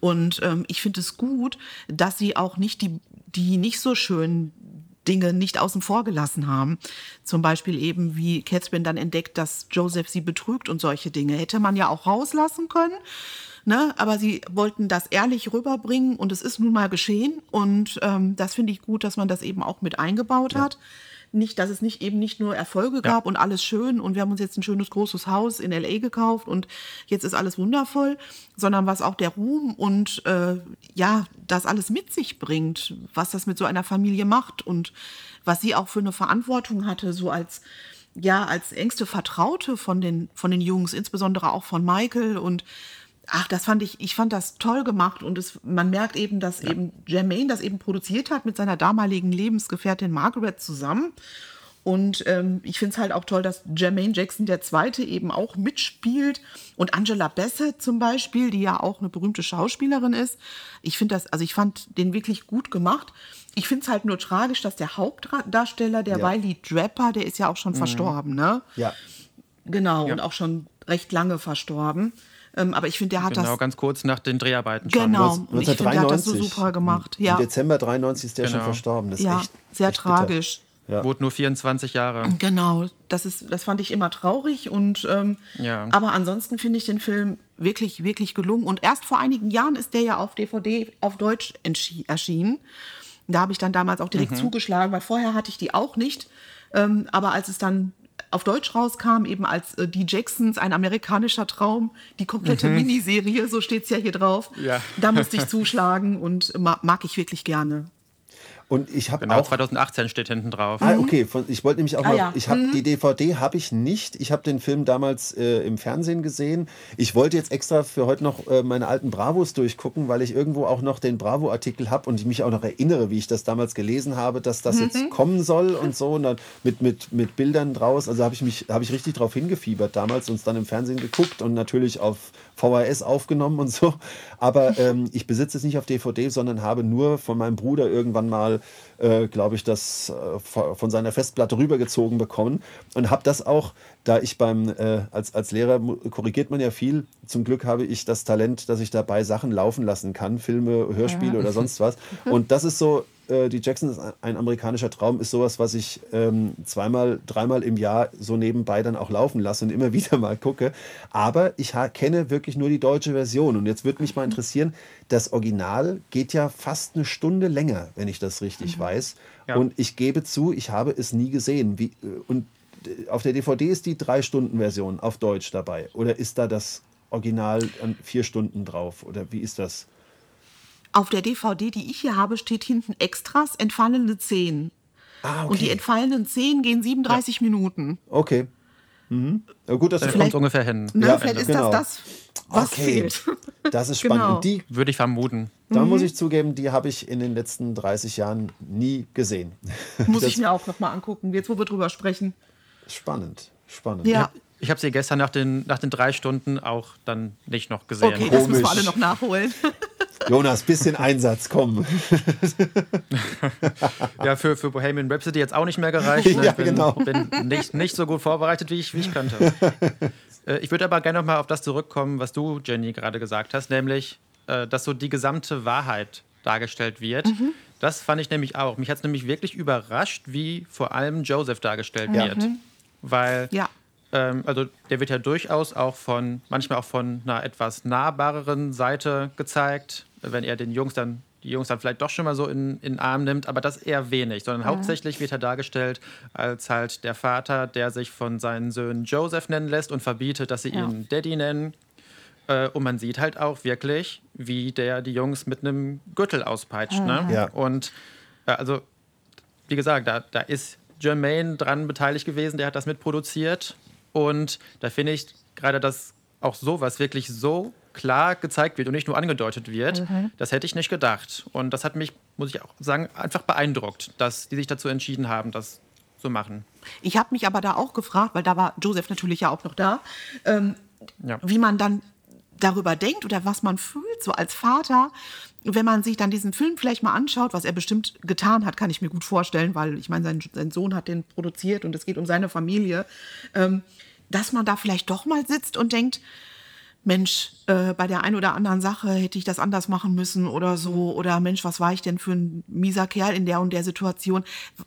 Speaker 3: Und ähm, ich finde es gut, dass sie auch nicht die, die nicht so schönen Dinge nicht außen vor gelassen haben. Zum Beispiel eben, wie Catherine dann entdeckt, dass Joseph sie betrügt und solche Dinge. Hätte man ja auch rauslassen können. Ne? Aber sie wollten das ehrlich rüberbringen und es ist nun mal geschehen. Und ähm, das finde ich gut, dass man das eben auch mit eingebaut hat. Nicht, dass es nicht eben nicht nur Erfolge gab und alles schön und wir haben uns jetzt ein schönes großes Haus in LA gekauft und jetzt ist alles wundervoll, sondern was auch der Ruhm und äh, ja, das alles mit sich bringt, was das mit so einer Familie macht und was sie auch für eine Verantwortung hatte, so als ja, als engste Vertraute von den, von den Jungs, insbesondere auch von Michael und Ach, das fand ich, ich fand das toll gemacht und es, man merkt eben, dass eben Jermaine das eben produziert hat mit seiner damaligen Lebensgefährtin Margaret zusammen. Und ähm, ich finde es halt auch toll, dass Jermaine Jackson der Zweite eben auch mitspielt und Angela Bassett zum Beispiel, die ja auch eine berühmte Schauspielerin ist. Ich finde das, also ich fand den wirklich gut gemacht. Ich finde es halt nur tragisch, dass der Hauptdarsteller, der
Speaker 4: Ja.
Speaker 3: Wiley Draper, der ist ja auch schon verstorben, ne?
Speaker 4: Ja.
Speaker 3: Genau, und auch schon recht lange verstorben. Ähm, aber ich finde, der hat
Speaker 2: Genau,
Speaker 3: das
Speaker 2: ganz kurz nach den Dreharbeiten schon.
Speaker 3: Genau, und ich finde, der hat das so
Speaker 4: 1993.
Speaker 3: super gemacht.
Speaker 4: Im
Speaker 3: Ja,
Speaker 4: Dezember 93 ist der schon
Speaker 2: Genau.
Speaker 4: verstorben. Das ist
Speaker 3: ja
Speaker 4: echt,
Speaker 3: sehr
Speaker 4: echt
Speaker 3: tragisch.
Speaker 2: Wurde nur 24 Jahre.
Speaker 3: Genau, das, ist, das fand ich immer traurig. Und, ähm,
Speaker 2: Ja.
Speaker 3: Aber ansonsten finde ich den Film wirklich, wirklich gelungen. Und erst vor einigen Jahren ist der ja auf DVD auf Deutsch erschienen. Da habe ich dann damals auch direkt zugeschlagen, weil vorher hatte ich die auch nicht. Ähm, aber als es dann auf Deutsch rauskam, eben als äh, Die Jacksons, ein amerikanischer Traum, die komplette Miniserie, so steht es ja hier drauf,
Speaker 2: Ja.
Speaker 3: da musste ich zuschlagen und ma mag ich wirklich gerne.
Speaker 4: Und ich habe
Speaker 2: Genau,
Speaker 4: auch
Speaker 2: 2018 steht hinten drauf.
Speaker 4: Ah, okay. Von, ich wollte nämlich auch
Speaker 3: Ah,
Speaker 4: mal.
Speaker 3: ja.
Speaker 4: Ich habe die DVD habe ich nicht. Ich habe den Film damals äh, im Fernsehen gesehen. Ich wollte jetzt extra für heute noch äh, meine alten Bravos durchgucken, weil ich irgendwo auch noch den Bravo-Artikel habe und ich mich auch noch erinnere, wie ich das damals gelesen habe, dass das jetzt kommen soll und so und dann mit mit mit Bildern draus. Also habe ich mich habe ich richtig drauf hingefiebert damals und dann im Fernsehen geguckt und natürlich auf VHS aufgenommen und so. Aber ähm, ich besitze es nicht auf DVD, sondern habe nur von meinem Bruder irgendwann mal, äh, glaube ich, das äh, von seiner Festplatte rübergezogen bekommen und habe das auch, da ich beim, äh, als, als Lehrer korrigiert man ja viel. Zum Glück habe ich das Talent, dass ich dabei Sachen laufen lassen kann, Filme, Hörspiele oder sonst was. *laughs* Und das ist so, äh, die Jackson ein amerikanischer Traum ist sowas, was ich ähm, zweimal, dreimal im Jahr so nebenbei dann auch laufen lasse und immer *laughs* wieder mal gucke. Aber ich kenne wirklich nur die deutsche Version. Und jetzt würde mich mal interessieren, das Original geht ja fast eine Stunde länger, wenn ich das richtig mhm. weiß. Ja. Und ich gebe zu, ich habe es nie gesehen. Wie, äh, und äh, auf der DVD ist die Drei-Stunden-Version auf Deutsch dabei. Oder ist da das Original an vier Stunden drauf? Oder wie ist das?
Speaker 3: Auf der DVD, die ich hier habe, steht hinten Extras, entfallene Szenen. Ah, okay. Und die entfallenen Szenen gehen 37 ja. Minuten.
Speaker 4: Okay. Mhm. Ja, gut, das
Speaker 2: kommt ungefähr hin.
Speaker 3: Na, ja, vielleicht ist genau. das das, was okay. fehlt. *laughs*
Speaker 4: Das ist spannend.
Speaker 2: Genau. Die würde ich vermuten.
Speaker 4: Da mhm. muss ich zugeben, die habe ich in den letzten 30 Jahren nie gesehen.
Speaker 3: Muss *laughs* das ich mir auch nochmal angucken, jetzt wo wir drüber sprechen.
Speaker 4: Spannend, spannend.
Speaker 2: Ja. Ich habe sie gestern nach den, nach den drei Stunden auch dann nicht noch gesehen.
Speaker 3: Okay, das müssen wir alle noch nachholen. *laughs*
Speaker 4: Jonas, bisschen Einsatz, komm. *laughs*
Speaker 2: ja, für, für Bohemian Rhapsody jetzt auch nicht mehr gereicht. *laughs* Ne?
Speaker 4: Ja, bin, genau.
Speaker 2: bin nicht, nicht so gut vorbereitet, wie ich, wie ich könnte. Äh, ich würde aber gerne noch mal auf das zurückkommen, was du, Jenny, gerade gesagt hast, nämlich, äh, dass so die gesamte Wahrheit dargestellt wird. Mhm. Das fand ich nämlich auch. Mich hat es nämlich wirklich überrascht, wie vor allem Joseph dargestellt mhm. wird. Weil ja ähm, also der wird ja durchaus auch von, manchmal auch von einer etwas nahbareren Seite gezeigt, wenn er den Jungs dann, die Jungs dann vielleicht doch schon mal so in, in den Arm nimmt, aber das eher wenig, sondern mhm. hauptsächlich wird er dargestellt als halt der Vater, der sich von seinen Söhnen Joseph nennen lässt und verbietet, dass sie ja. ihn Daddy nennen. Äh, und man sieht halt auch wirklich, wie der die Jungs mit einem Gürtel auspeitscht. Ne? Ja. Und äh, also, wie gesagt, da, da ist Jermaine dran beteiligt gewesen, der hat das mitproduziert. Und da finde ich gerade, dass auch sowas wirklich so klar gezeigt wird und nicht nur angedeutet wird, mhm. das hätte ich nicht gedacht. Und das hat mich, muss ich auch sagen, einfach beeindruckt, dass die sich dazu entschieden haben, das zu machen.
Speaker 3: Ich habe mich aber da auch gefragt, weil da war Joseph natürlich ja auch noch da, ähm, ja. wie man dann darüber denkt oder was man fühlt, so als Vater. Wenn man sich dann diesen Film vielleicht mal anschaut, was er bestimmt getan hat, kann ich mir gut vorstellen, weil ich meine, sein, sein Sohn hat den produziert und es geht um seine Familie. Ähm, dass man da vielleicht doch mal sitzt und denkt, Mensch, äh, bei der einen oder anderen Sache hätte ich das anders machen müssen oder so. Oder Mensch, was war ich denn für ein mieser Kerl in der und der Situation?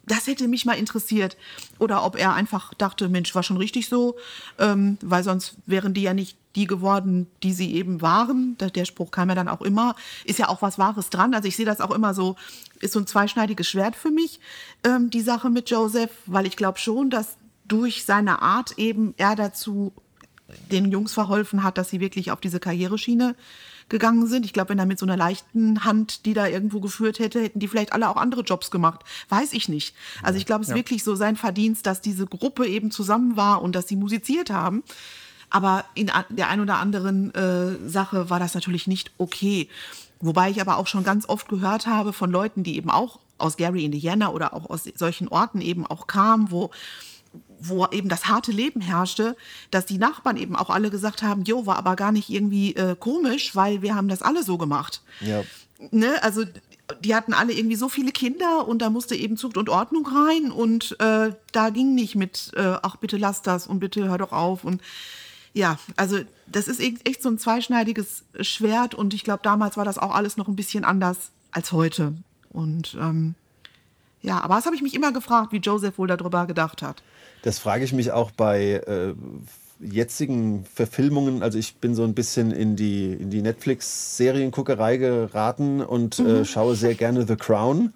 Speaker 3: Das hätte mich mal interessiert. Oder ob er einfach dachte, Mensch, war schon richtig so, ähm, weil sonst wären die ja nicht die geworden, die sie eben waren. Der Spruch kam ja dann auch immer. Ist ja auch was Wahres dran. Also ich sehe das auch immer so, ist so ein zweischneidiges Schwert für mich, ähm, die Sache mit Joseph, weil ich glaube schon, dass durch seine Art eben er dazu den Jungs verholfen hat, dass sie wirklich auf diese Karriereschiene gegangen sind. Ich glaube, wenn er mit so einer leichten Hand die da irgendwo geführt hätte, hätten die vielleicht alle auch andere Jobs gemacht. Weiß ich nicht. Also ich glaube, es ist ja. wirklich so sein Verdienst, dass diese Gruppe eben zusammen war und dass sie musiziert haben. Aber in der ein oder anderen äh, Sache war das natürlich nicht okay. Wobei ich aber auch schon ganz oft gehört habe von Leuten, die eben auch aus Gary, Indiana oder auch aus solchen Orten eben auch kamen, wo wo eben das harte Leben herrschte, dass die Nachbarn eben auch alle gesagt haben, jo, war aber gar nicht irgendwie äh, komisch, weil wir haben das alle so gemacht. Ja. Ne? Also die hatten alle irgendwie so viele Kinder und da musste eben Zucht und Ordnung rein und äh, da ging nicht mit, äh, ach bitte lass das und bitte hör doch auf und ja, also das ist echt so ein zweischneidiges Schwert und ich glaube, damals war das auch alles noch ein bisschen anders als heute. Und ähm, ja, aber das habe ich mich immer gefragt, wie Joseph wohl darüber gedacht hat.
Speaker 4: Das frage ich mich auch bei äh, jetzigen Verfilmungen. Also ich bin so ein bisschen in die, in die Netflix-Serienguckerei geraten und äh, mhm. äh, schaue sehr gerne The Crown.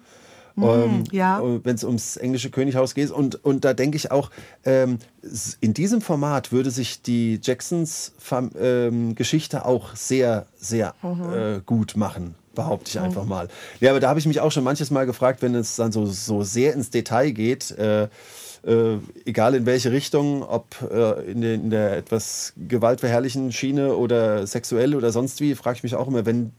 Speaker 4: Mhm, ähm, ja. Wenn es ums englische Könighaus geht. Und, und da denke ich auch, ähm, in diesem Format würde sich die Jacksons ähm, Geschichte auch sehr, sehr mhm. äh, gut machen behaupte ich einfach mal. Ja, aber da habe ich mich auch schon manches Mal gefragt, wenn es dann so, so sehr ins Detail geht, äh, äh, egal in welche Richtung, ob äh, in, den, in, der etwas gewaltverherrlichen Schiene oder sexuell oder sonst wie, frage ich mich auch immer, wenn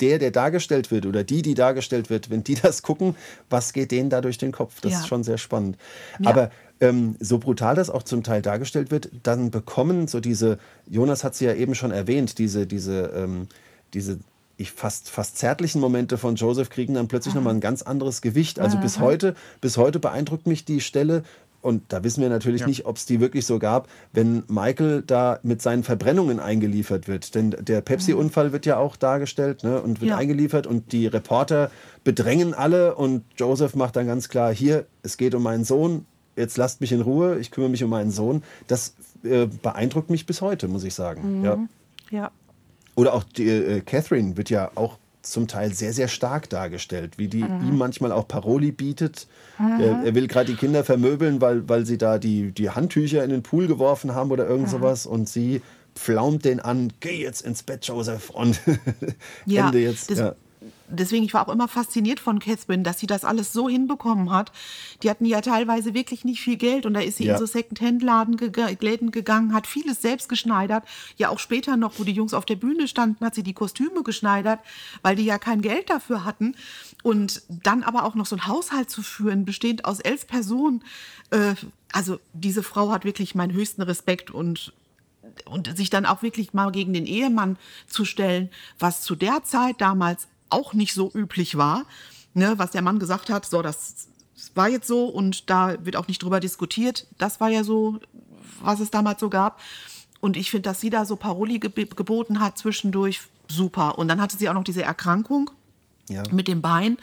Speaker 4: der, der dargestellt wird oder die, die dargestellt wird, wenn die *laughs* das gucken, was geht denen da durch den Kopf? Das ja. ist schon sehr spannend. Ja. Aber ähm, so brutal das auch zum Teil dargestellt wird, dann bekommen so diese, Jonas hat sie ja eben schon erwähnt, diese, diese, ähm, diese ich fast, fast zärtlichen Momente von Joseph kriegen dann plötzlich nochmal ein ganz anderes Gewicht. Also bis heute, bis heute beeindruckt mich die Stelle, und da wissen wir natürlich ja. nicht, ob es die wirklich so gab, wenn Michael da mit seinen Verbrennungen eingeliefert wird. Denn der Pepsi-Unfall wird ja auch dargestellt ne, und wird ja. eingeliefert und die Reporter bedrängen alle und Joseph macht dann ganz klar, hier, es geht um meinen Sohn, jetzt lasst mich in Ruhe, ich kümmere mich um meinen Sohn. Das äh, beeindruckt mich bis heute, muss ich sagen. Mhm. Ja.
Speaker 3: ja.
Speaker 4: Oder auch die, äh, Catherine wird ja auch zum Teil sehr, sehr stark dargestellt, wie die mhm. ihm manchmal auch Paroli bietet. Mhm. Er, er, will gerade die Kinder vermöbeln, weil, weil sie da die, die Handtücher in den Pool geworfen haben oder irgend mhm. sowas und sie pflaumt den an, geh jetzt ins Bett, Joseph, und *laughs*
Speaker 3: ja, Ende jetzt. Das, ja deswegen, ich war auch immer fasziniert von Catherine, dass sie das alles so hinbekommen hat. Die hatten ja teilweise wirklich nicht viel Geld und da ist sie ja. in so Second-Hand-Läden Läden gegangen, hat vieles selbst geschneidert. Ja, auch später noch, wo die Jungs auf der Bühne standen, hat sie die Kostüme geschneidert, weil die ja kein Geld dafür hatten. Und dann aber auch noch so einen Haushalt zu führen, bestehend aus elf Personen. Äh, also diese Frau hat wirklich meinen höchsten Respekt und und sich dann auch wirklich mal gegen den Ehemann zu stellen, was zu der Zeit damals auch nicht so üblich war, ne, was der Mann gesagt hat, so, das war jetzt so und da wird auch nicht drüber diskutiert. Das war ja so, was es damals so gab. Und ich finde, dass sie da so Paroli geboten hat zwischendurch, super. Und dann hatte sie auch noch diese Erkrankung ja. mit dem Bein.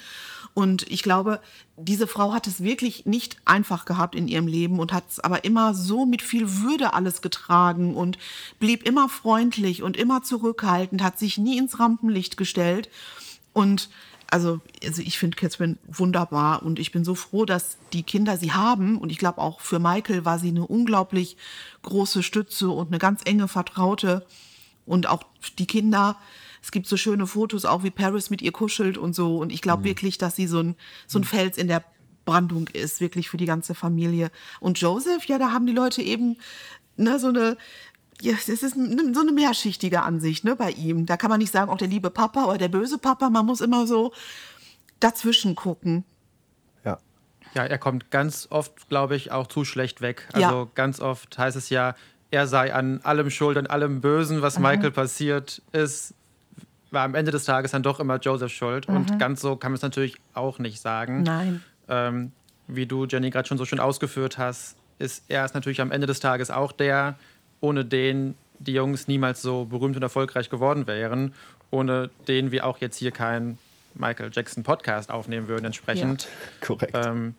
Speaker 3: Und ich glaube, diese Frau hat es wirklich nicht einfach gehabt in ihrem Leben und hat es aber immer so mit viel Würde alles getragen und blieb immer freundlich und immer zurückhaltend, hat sich nie ins Rampenlicht gestellt. Und also, also ich finde Catherine wunderbar und ich bin so froh, dass die Kinder sie haben. Und ich glaube auch für Michael war sie eine unglaublich große Stütze und eine ganz enge Vertraute. Und auch die Kinder, es gibt so schöne Fotos, auch wie Paris mit ihr kuschelt und so. Und ich glaube mhm. wirklich, dass sie so ein, so ein Fels in der Brandung ist, wirklich für die ganze Familie. Und Joseph, ja, da haben die Leute eben ne, so eine ja, es ist so eine mehrschichtige Ansicht ne, bei ihm. Da kann man nicht sagen, auch der liebe Papa oder der böse Papa. Man muss immer so dazwischen gucken.
Speaker 2: Ja. Ja, er kommt ganz oft, glaube ich, auch zu schlecht weg. Also ja. ganz oft heißt es ja, er sei an allem schuld, an allem Bösen, was mhm. Michael passiert ist, war am Ende des Tages dann doch immer Joseph schuld. Mhm. Und ganz so kann man es natürlich auch nicht sagen.
Speaker 3: Nein.
Speaker 2: Ähm, wie du, Jenny, gerade schon so schön ausgeführt hast, ist er ist natürlich am Ende des Tages auch der, ohne den die Jungs niemals so berühmt und erfolgreich geworden wären, ohne den wir auch jetzt hier keinen Michael Jackson Podcast aufnehmen würden entsprechend.
Speaker 4: Ja, korrekt. Ähm,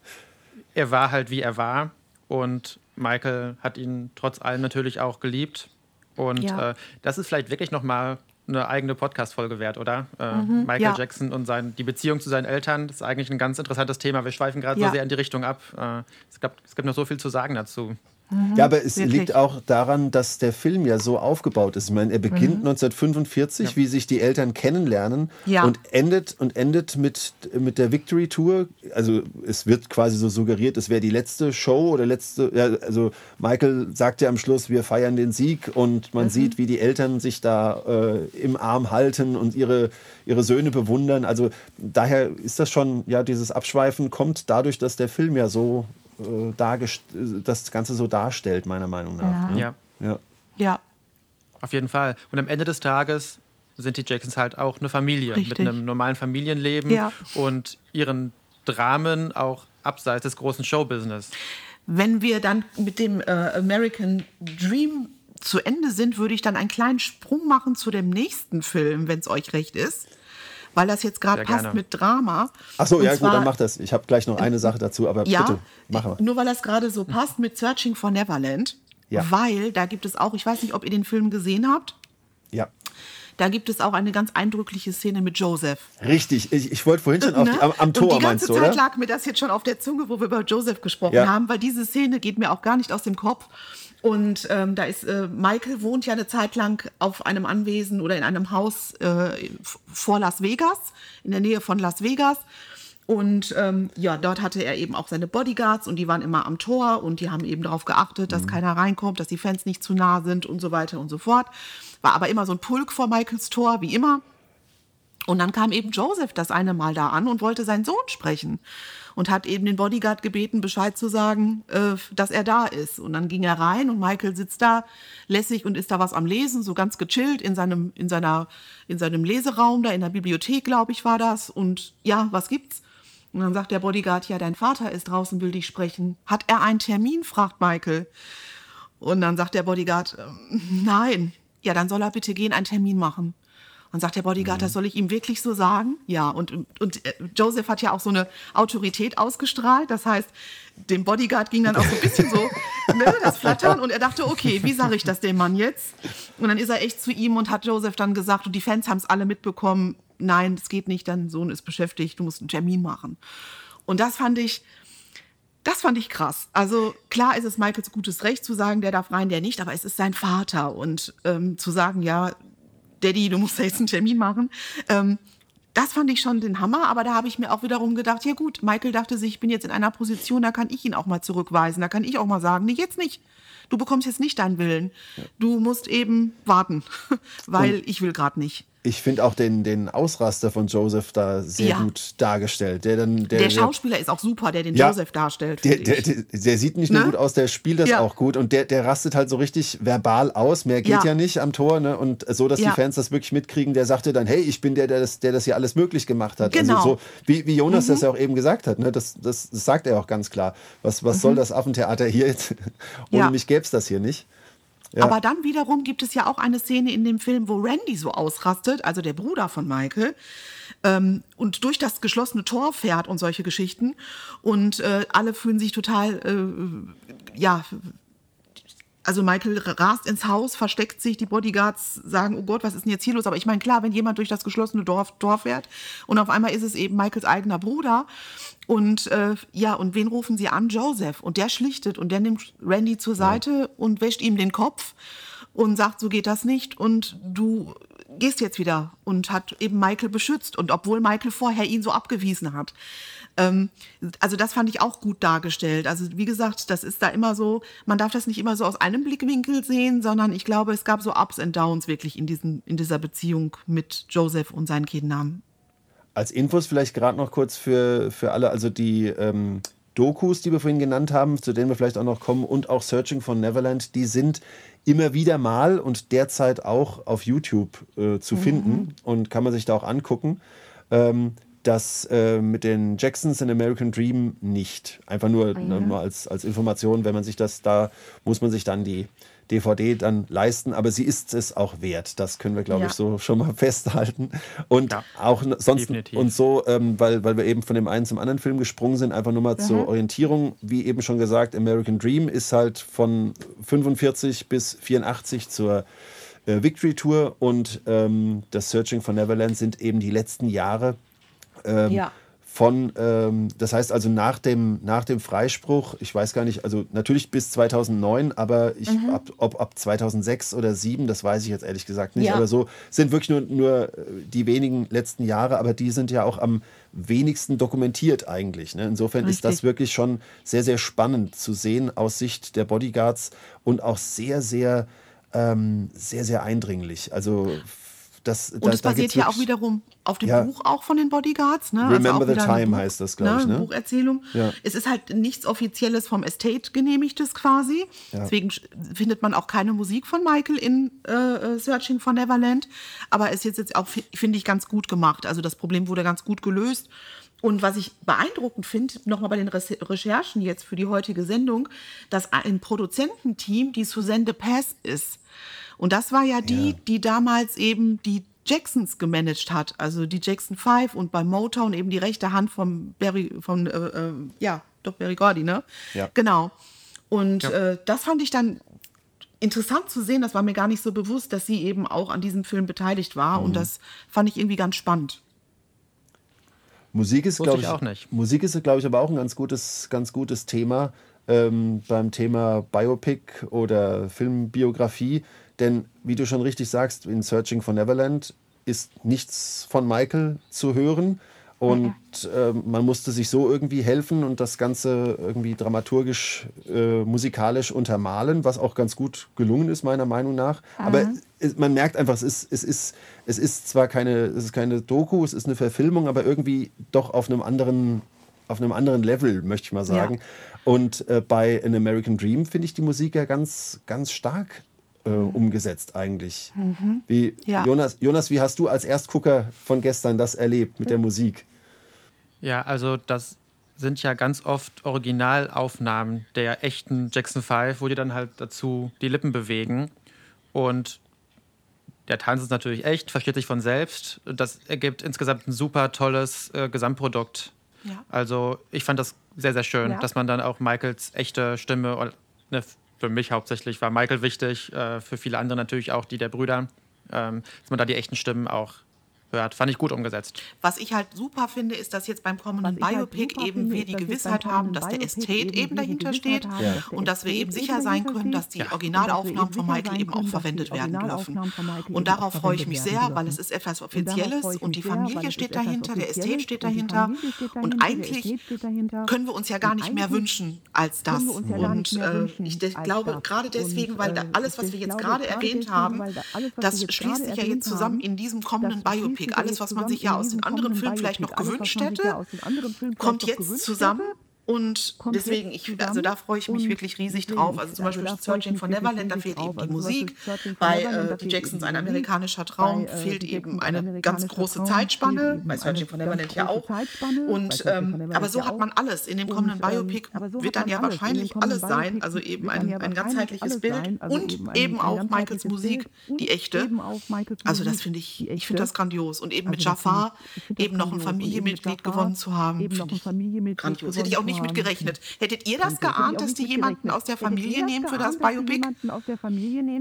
Speaker 2: er war halt wie er war und Michael hat ihn trotz allem natürlich auch geliebt und ja. äh, das ist vielleicht wirklich noch mal eine eigene Podcast-Folge wert, oder? Äh, mhm, Michael ja. Jackson und sein, die Beziehung zu seinen Eltern, das ist eigentlich ein ganz interessantes Thema. Wir schweifen gerade so sehr in die Richtung ab. Äh, es, gab, es gibt noch so viel zu sagen dazu.
Speaker 4: Mhm, ja, aber es wirklich. liegt auch daran, dass der Film ja so aufgebaut ist. Ich meine, er beginnt mhm. 1945, ja. wie sich die Eltern kennenlernen ja. und endet und endet mit, mit der Victory Tour. Also es wird quasi so suggeriert, es wäre die letzte Show oder letzte. Ja, also Michael sagt ja am Schluss, wir feiern den Sieg und man mhm. sieht, wie die Eltern sich da äh, im Arm halten und ihre, ihre Söhne bewundern. Also daher ist das schon, ja, dieses Abschweifen kommt dadurch, dass der Film ja so das Ganze so darstellt, meiner Meinung nach.
Speaker 2: Ja. Ne? ja.
Speaker 3: ja. Ja.
Speaker 2: Auf jeden Fall. Und am Ende des Tages sind die Jacksons halt auch eine Familie Richtig. mit einem normalen Familienleben ja. und ihren Dramen auch abseits des großen Showbusiness.
Speaker 3: Wenn wir dann mit dem äh, American Dream zu Ende sind, würde ich dann einen kleinen Sprung machen zu dem nächsten Film, wenn es euch recht ist weil das jetzt gerade passt gerne. mit Drama.
Speaker 4: Ach so, ja zwar, gut, dann mach das. Ich habe gleich noch eine Sache dazu, aber ja, bitte, mach mal.
Speaker 3: Nur weil das gerade so passt mit Searching for Neverland, ja. weil da gibt es auch, ich weiß nicht, ob ihr den Film gesehen habt.
Speaker 4: Ja.
Speaker 3: Da gibt es auch eine ganz eindrückliche Szene mit Joseph.
Speaker 4: Richtig, ich, ich wollte vorhin schon auf ne? die, am, am Tor,
Speaker 3: Und die ganze
Speaker 4: Zeit
Speaker 3: oder? lag mir das jetzt schon auf der Zunge, wo wir über Joseph gesprochen ja. haben, weil diese Szene geht mir auch gar nicht aus dem Kopf. Und ähm, da ist äh, Michael wohnt ja eine Zeit lang auf einem Anwesen oder in einem Haus äh, vor Las Vegas, in der Nähe von Las Vegas. Und ähm, ja, dort hatte er eben auch seine Bodyguards und die waren immer am Tor und die haben eben darauf geachtet, dass mhm. keiner reinkommt, dass die Fans nicht zu nah sind und so weiter und so fort. War aber immer so ein Pulk vor Michaels Tor, wie immer. Und dann kam eben Joseph das eine Mal da an und wollte seinen Sohn sprechen und hat eben den Bodyguard gebeten, Bescheid zu sagen, äh, dass er da ist. Und dann ging er rein und Michael sitzt da lässig und ist da was am Lesen, so ganz gechillt in seinem, in seiner, in seinem Leseraum, da in der Bibliothek, glaube ich, war das. Und ja, was gibt's? Und dann sagt der Bodyguard, ja, dein Vater ist draußen, will dich sprechen. Hat er einen Termin? fragt Michael. Und dann sagt der Bodyguard, ähm, nein. Ja, dann soll er bitte gehen, einen Termin machen. Und sagt der Bodyguard, das soll ich ihm wirklich so sagen? Ja, und, und äh, Joseph hat ja auch so eine Autorität ausgestrahlt. Das heißt, dem Bodyguard ging dann auch so ein bisschen so *laughs* ne, das Flattern und er dachte, okay, wie sage ich das dem Mann jetzt? Und dann ist er echt zu ihm und hat Joseph dann gesagt, und die Fans haben es alle mitbekommen, nein, das geht nicht, dein Sohn ist beschäftigt, du musst einen Termin machen. Und das fand ich, das fand ich krass. Also klar ist es Michaels gutes Recht zu sagen, der darf rein, der nicht, aber es ist sein Vater. Und ähm, zu sagen, ja, Daddy, du musst da jetzt einen Termin machen. Ähm, das fand ich schon den Hammer, aber da habe ich mir auch wiederum gedacht, ja gut, Michael dachte sich, ich bin jetzt in einer Position, da kann ich ihn auch mal zurückweisen, da kann ich auch mal sagen, nee, jetzt nicht. Du bekommst jetzt nicht deinen Willen. Du musst eben warten, *laughs* weil Und ich will gerade nicht
Speaker 4: ich finde auch den, den Ausraster von Joseph da sehr ja. gut dargestellt. Der, dann,
Speaker 3: der, der Schauspieler der, ist auch super, der den ja, Joseph darstellt.
Speaker 4: Der, der, der, sieht nicht nur ne? gut aus, der spielt das ja. auch gut und der, der rastet halt so richtig verbal aus. Mehr geht ja, nicht am Tor. Ne? Und so, dass die Fans das wirklich mitkriegen, der sagte dann, hey, ich bin der, der das, der das hier alles möglich gemacht hat. Also genau. Also so, wie, wie Jonas mhm. das ja auch eben gesagt hat. Ne? Das, das, das sagt er auch ganz klar. Was, was mhm. soll das Affentheater hier? *laughs* Ohne mich gäbe es das hier nicht.
Speaker 3: Ja. Aber dann wiederum gibt es ja auch eine Szene in dem Film, wo Randy so ausrastet, also der Bruder von Michael, ähm, und durch das geschlossene Tor fährt und solche Geschichten. Und äh, alle fühlen sich total, äh, ja, also Michael rast ins Haus, versteckt sich, die Bodyguards sagen, oh Gott, was ist denn jetzt hier los? Aber ich meine, klar, wenn jemand durch das geschlossene Dorf, Dorf fährt und auf einmal ist es eben Michaels eigener Bruder und äh, ja, und wen rufen sie an? Joseph. Und der schlichtet und der nimmt Randy zur Seite ja. und wäscht ihm den Kopf und sagt, so geht das nicht und du gehst jetzt wieder und hat eben Michael beschützt und obwohl Michael vorher ihn so abgewiesen hat. Ähm, also das fand ich auch gut dargestellt. Also wie gesagt, das ist da immer so, man darf das nicht immer so aus einem Blickwinkel sehen, sondern ich glaube, es gab so Ups und Downs wirklich in, diesen, in dieser Beziehung mit Joseph und seinen Kindern.
Speaker 4: Als Infos vielleicht gerade noch kurz für, für alle, also die ähm, Dokus, die wir vorhin genannt haben, zu denen wir vielleicht auch noch kommen, und auch Searching for Neverland, die sind immer wieder mal und derzeit auch auf YouTube äh, zu mhm. finden und kann man sich da auch angucken. Ähm, das äh, mit den Jacksons in American Dream nicht. Einfach nur, oh, ja. nur als, als Information, wenn man sich das, da muss man sich dann die DVD dann leisten, aber sie ist es auch wert. Das können wir, glaube ja. ich, so schon mal *laughs* festhalten. Und ja, auch sonst definitiv. und so, ähm, weil, weil wir eben von dem einen zum anderen Film gesprungen sind, einfach nur mal mhm. zur Orientierung. Wie eben schon gesagt, American Dream ist halt von 45 bis 84 zur äh, Victory Tour und ähm, das Searching for Neverland sind eben die letzten Jahre. Ähm, ja von, ähm, das heißt also nach dem, nach dem Freispruch, ich weiß gar nicht, also natürlich bis 2009, aber ich, mhm. ab, ob ab 2006 oder 2007, das weiß ich jetzt ehrlich gesagt nicht, ja. aber so sind wirklich nur, nur äh, die wenigen letzten Jahre, aber die sind ja auch am wenigsten dokumentiert eigentlich. Ne? Insofern Richtig. ist das wirklich schon sehr, sehr spannend zu sehen aus Sicht der Bodyguards und auch sehr, sehr, ähm, sehr, sehr eindringlich. Also das,
Speaker 3: und es basiert ja auch wiederum auf dem ja. Buch auch von den Bodyguards. Ne?
Speaker 4: Also Remember also the Time Buch, heißt das, glaube ne? ich. Ne?
Speaker 3: Bucherzählung. Ja. Es ist halt nichts Offizielles vom Estate genehmigtes quasi. Ja. Deswegen findet man auch keine Musik von Michael in äh, äh Searching for Neverland. Aber es ist jetzt auch, finde ich, ganz gut gemacht. Also das Problem wurde ganz gut gelöst. Und was ich beeindruckend finde, nochmal bei den Recherchen jetzt für die heutige Sendung, dass ein Produzententeam die Suzanne Pass ist. Und das war ja die, ja. die damals eben die Jacksons gemanagt hat, also die Jackson Five und bei Motown eben die rechte Hand von Barry, von, äh, äh, ja, doch Barry Gordy, ne? Ja. Genau. Und ja. äh, das fand ich dann interessant zu sehen, das war mir gar nicht so bewusst, dass sie eben auch an diesem Film beteiligt war. Mhm. Und das fand ich irgendwie ganz spannend.
Speaker 4: Musik ist, glaube ich,
Speaker 2: ich, auch nicht.
Speaker 4: Musik ist, glaube ich, aber auch ein ganz gutes, ganz gutes Thema ähm, beim Thema Biopic oder Filmbiografie. Denn wie du schon richtig sagst, in Searching for Neverland ist nichts von Michael zu hören. Und äh, man musste sich so irgendwie helfen und das Ganze irgendwie dramaturgisch, äh, musikalisch untermalen, was auch ganz gut gelungen ist, meiner Meinung nach. Mhm. Aber es, man merkt einfach, es ist, es, ist, es ist zwar keine, es ist keine Doku, es ist eine Verfilmung, aber irgendwie doch auf einem anderen, auf einem anderen Level, möchte ich mal sagen. Ja. Und äh, bei An American Dream finde ich die Musik ja ganz, ganz stark äh, umgesetzt eigentlich. Mhm. Wie, ja. Jonas, Jonas, wie hast du als Erstgucker von gestern das erlebt mit der Musik?
Speaker 2: Ja, also das sind ja ganz oft Originalaufnahmen der echten Jackson 5, wo die dann halt dazu die Lippen bewegen. Und der Tanz ist natürlich echt, versteht sich von selbst. Das ergibt insgesamt ein super tolles äh, Gesamtprodukt. Ja. Also ich fand das sehr, sehr schön, ja. dass man dann auch Michaels echte Stimme, ne, für mich hauptsächlich war Michael wichtig, äh, für viele andere natürlich auch die der Brüder, ähm, dass man da die echten Stimmen auch hört. Fand ich gut umgesetzt.
Speaker 3: Was ich halt super finde, ist, dass jetzt beim kommenden halt Biopic halt eben wir die Gewissheit haben, dass der Ästhet eben dahinter steht ja. und dass wir eben sicher sein können, dass die Originalaufnahmen von Michael eben auch verwendet werden dürfen. Und darauf freue ich mich sehr, weil es ist etwas Offizielles und die Familie steht dahinter, der Ästhet steht dahinter und eigentlich können wir uns ja gar nicht mehr wünschen als das. Und äh, ich glaube, gerade deswegen, weil alles, was wir jetzt gerade erwähnt haben, das schließt sich ja jetzt zusammen in diesem kommenden Biopic Biopic. Alles, was man sich ja aus den anderen Filmen vielleicht noch gewünscht hätte, kommt jetzt zusammen. Und deswegen, ich, also da freue ich mich wirklich riesig drauf. Also zum Beispiel Searching for Neverland, da fehlt eben die Musik. Bei äh, die Jacksons Ein amerikanischer Traum äh, fehlt eben eine ganz große Zeitspanne. Bei Searching for Neverland ja auch. Und, ähm, aber so hat man alles. In dem kommenden ähm, Biopic wird dann ja wahrscheinlich alles sein. Also eben ein, ein ganzheitliches Bild also und eben auch Michaels Musik, die echte. Also das finde ich, ich finde das grandios. Und eben mit also Jafar eben noch ein Familienmitglied gewonnen zu haben, finde ich grandios. Hätte ich auch nicht nicht mit gerechnet. Hättet ihr das geahnt, dass die jemanden aus der Familie nehmen für das Biopic?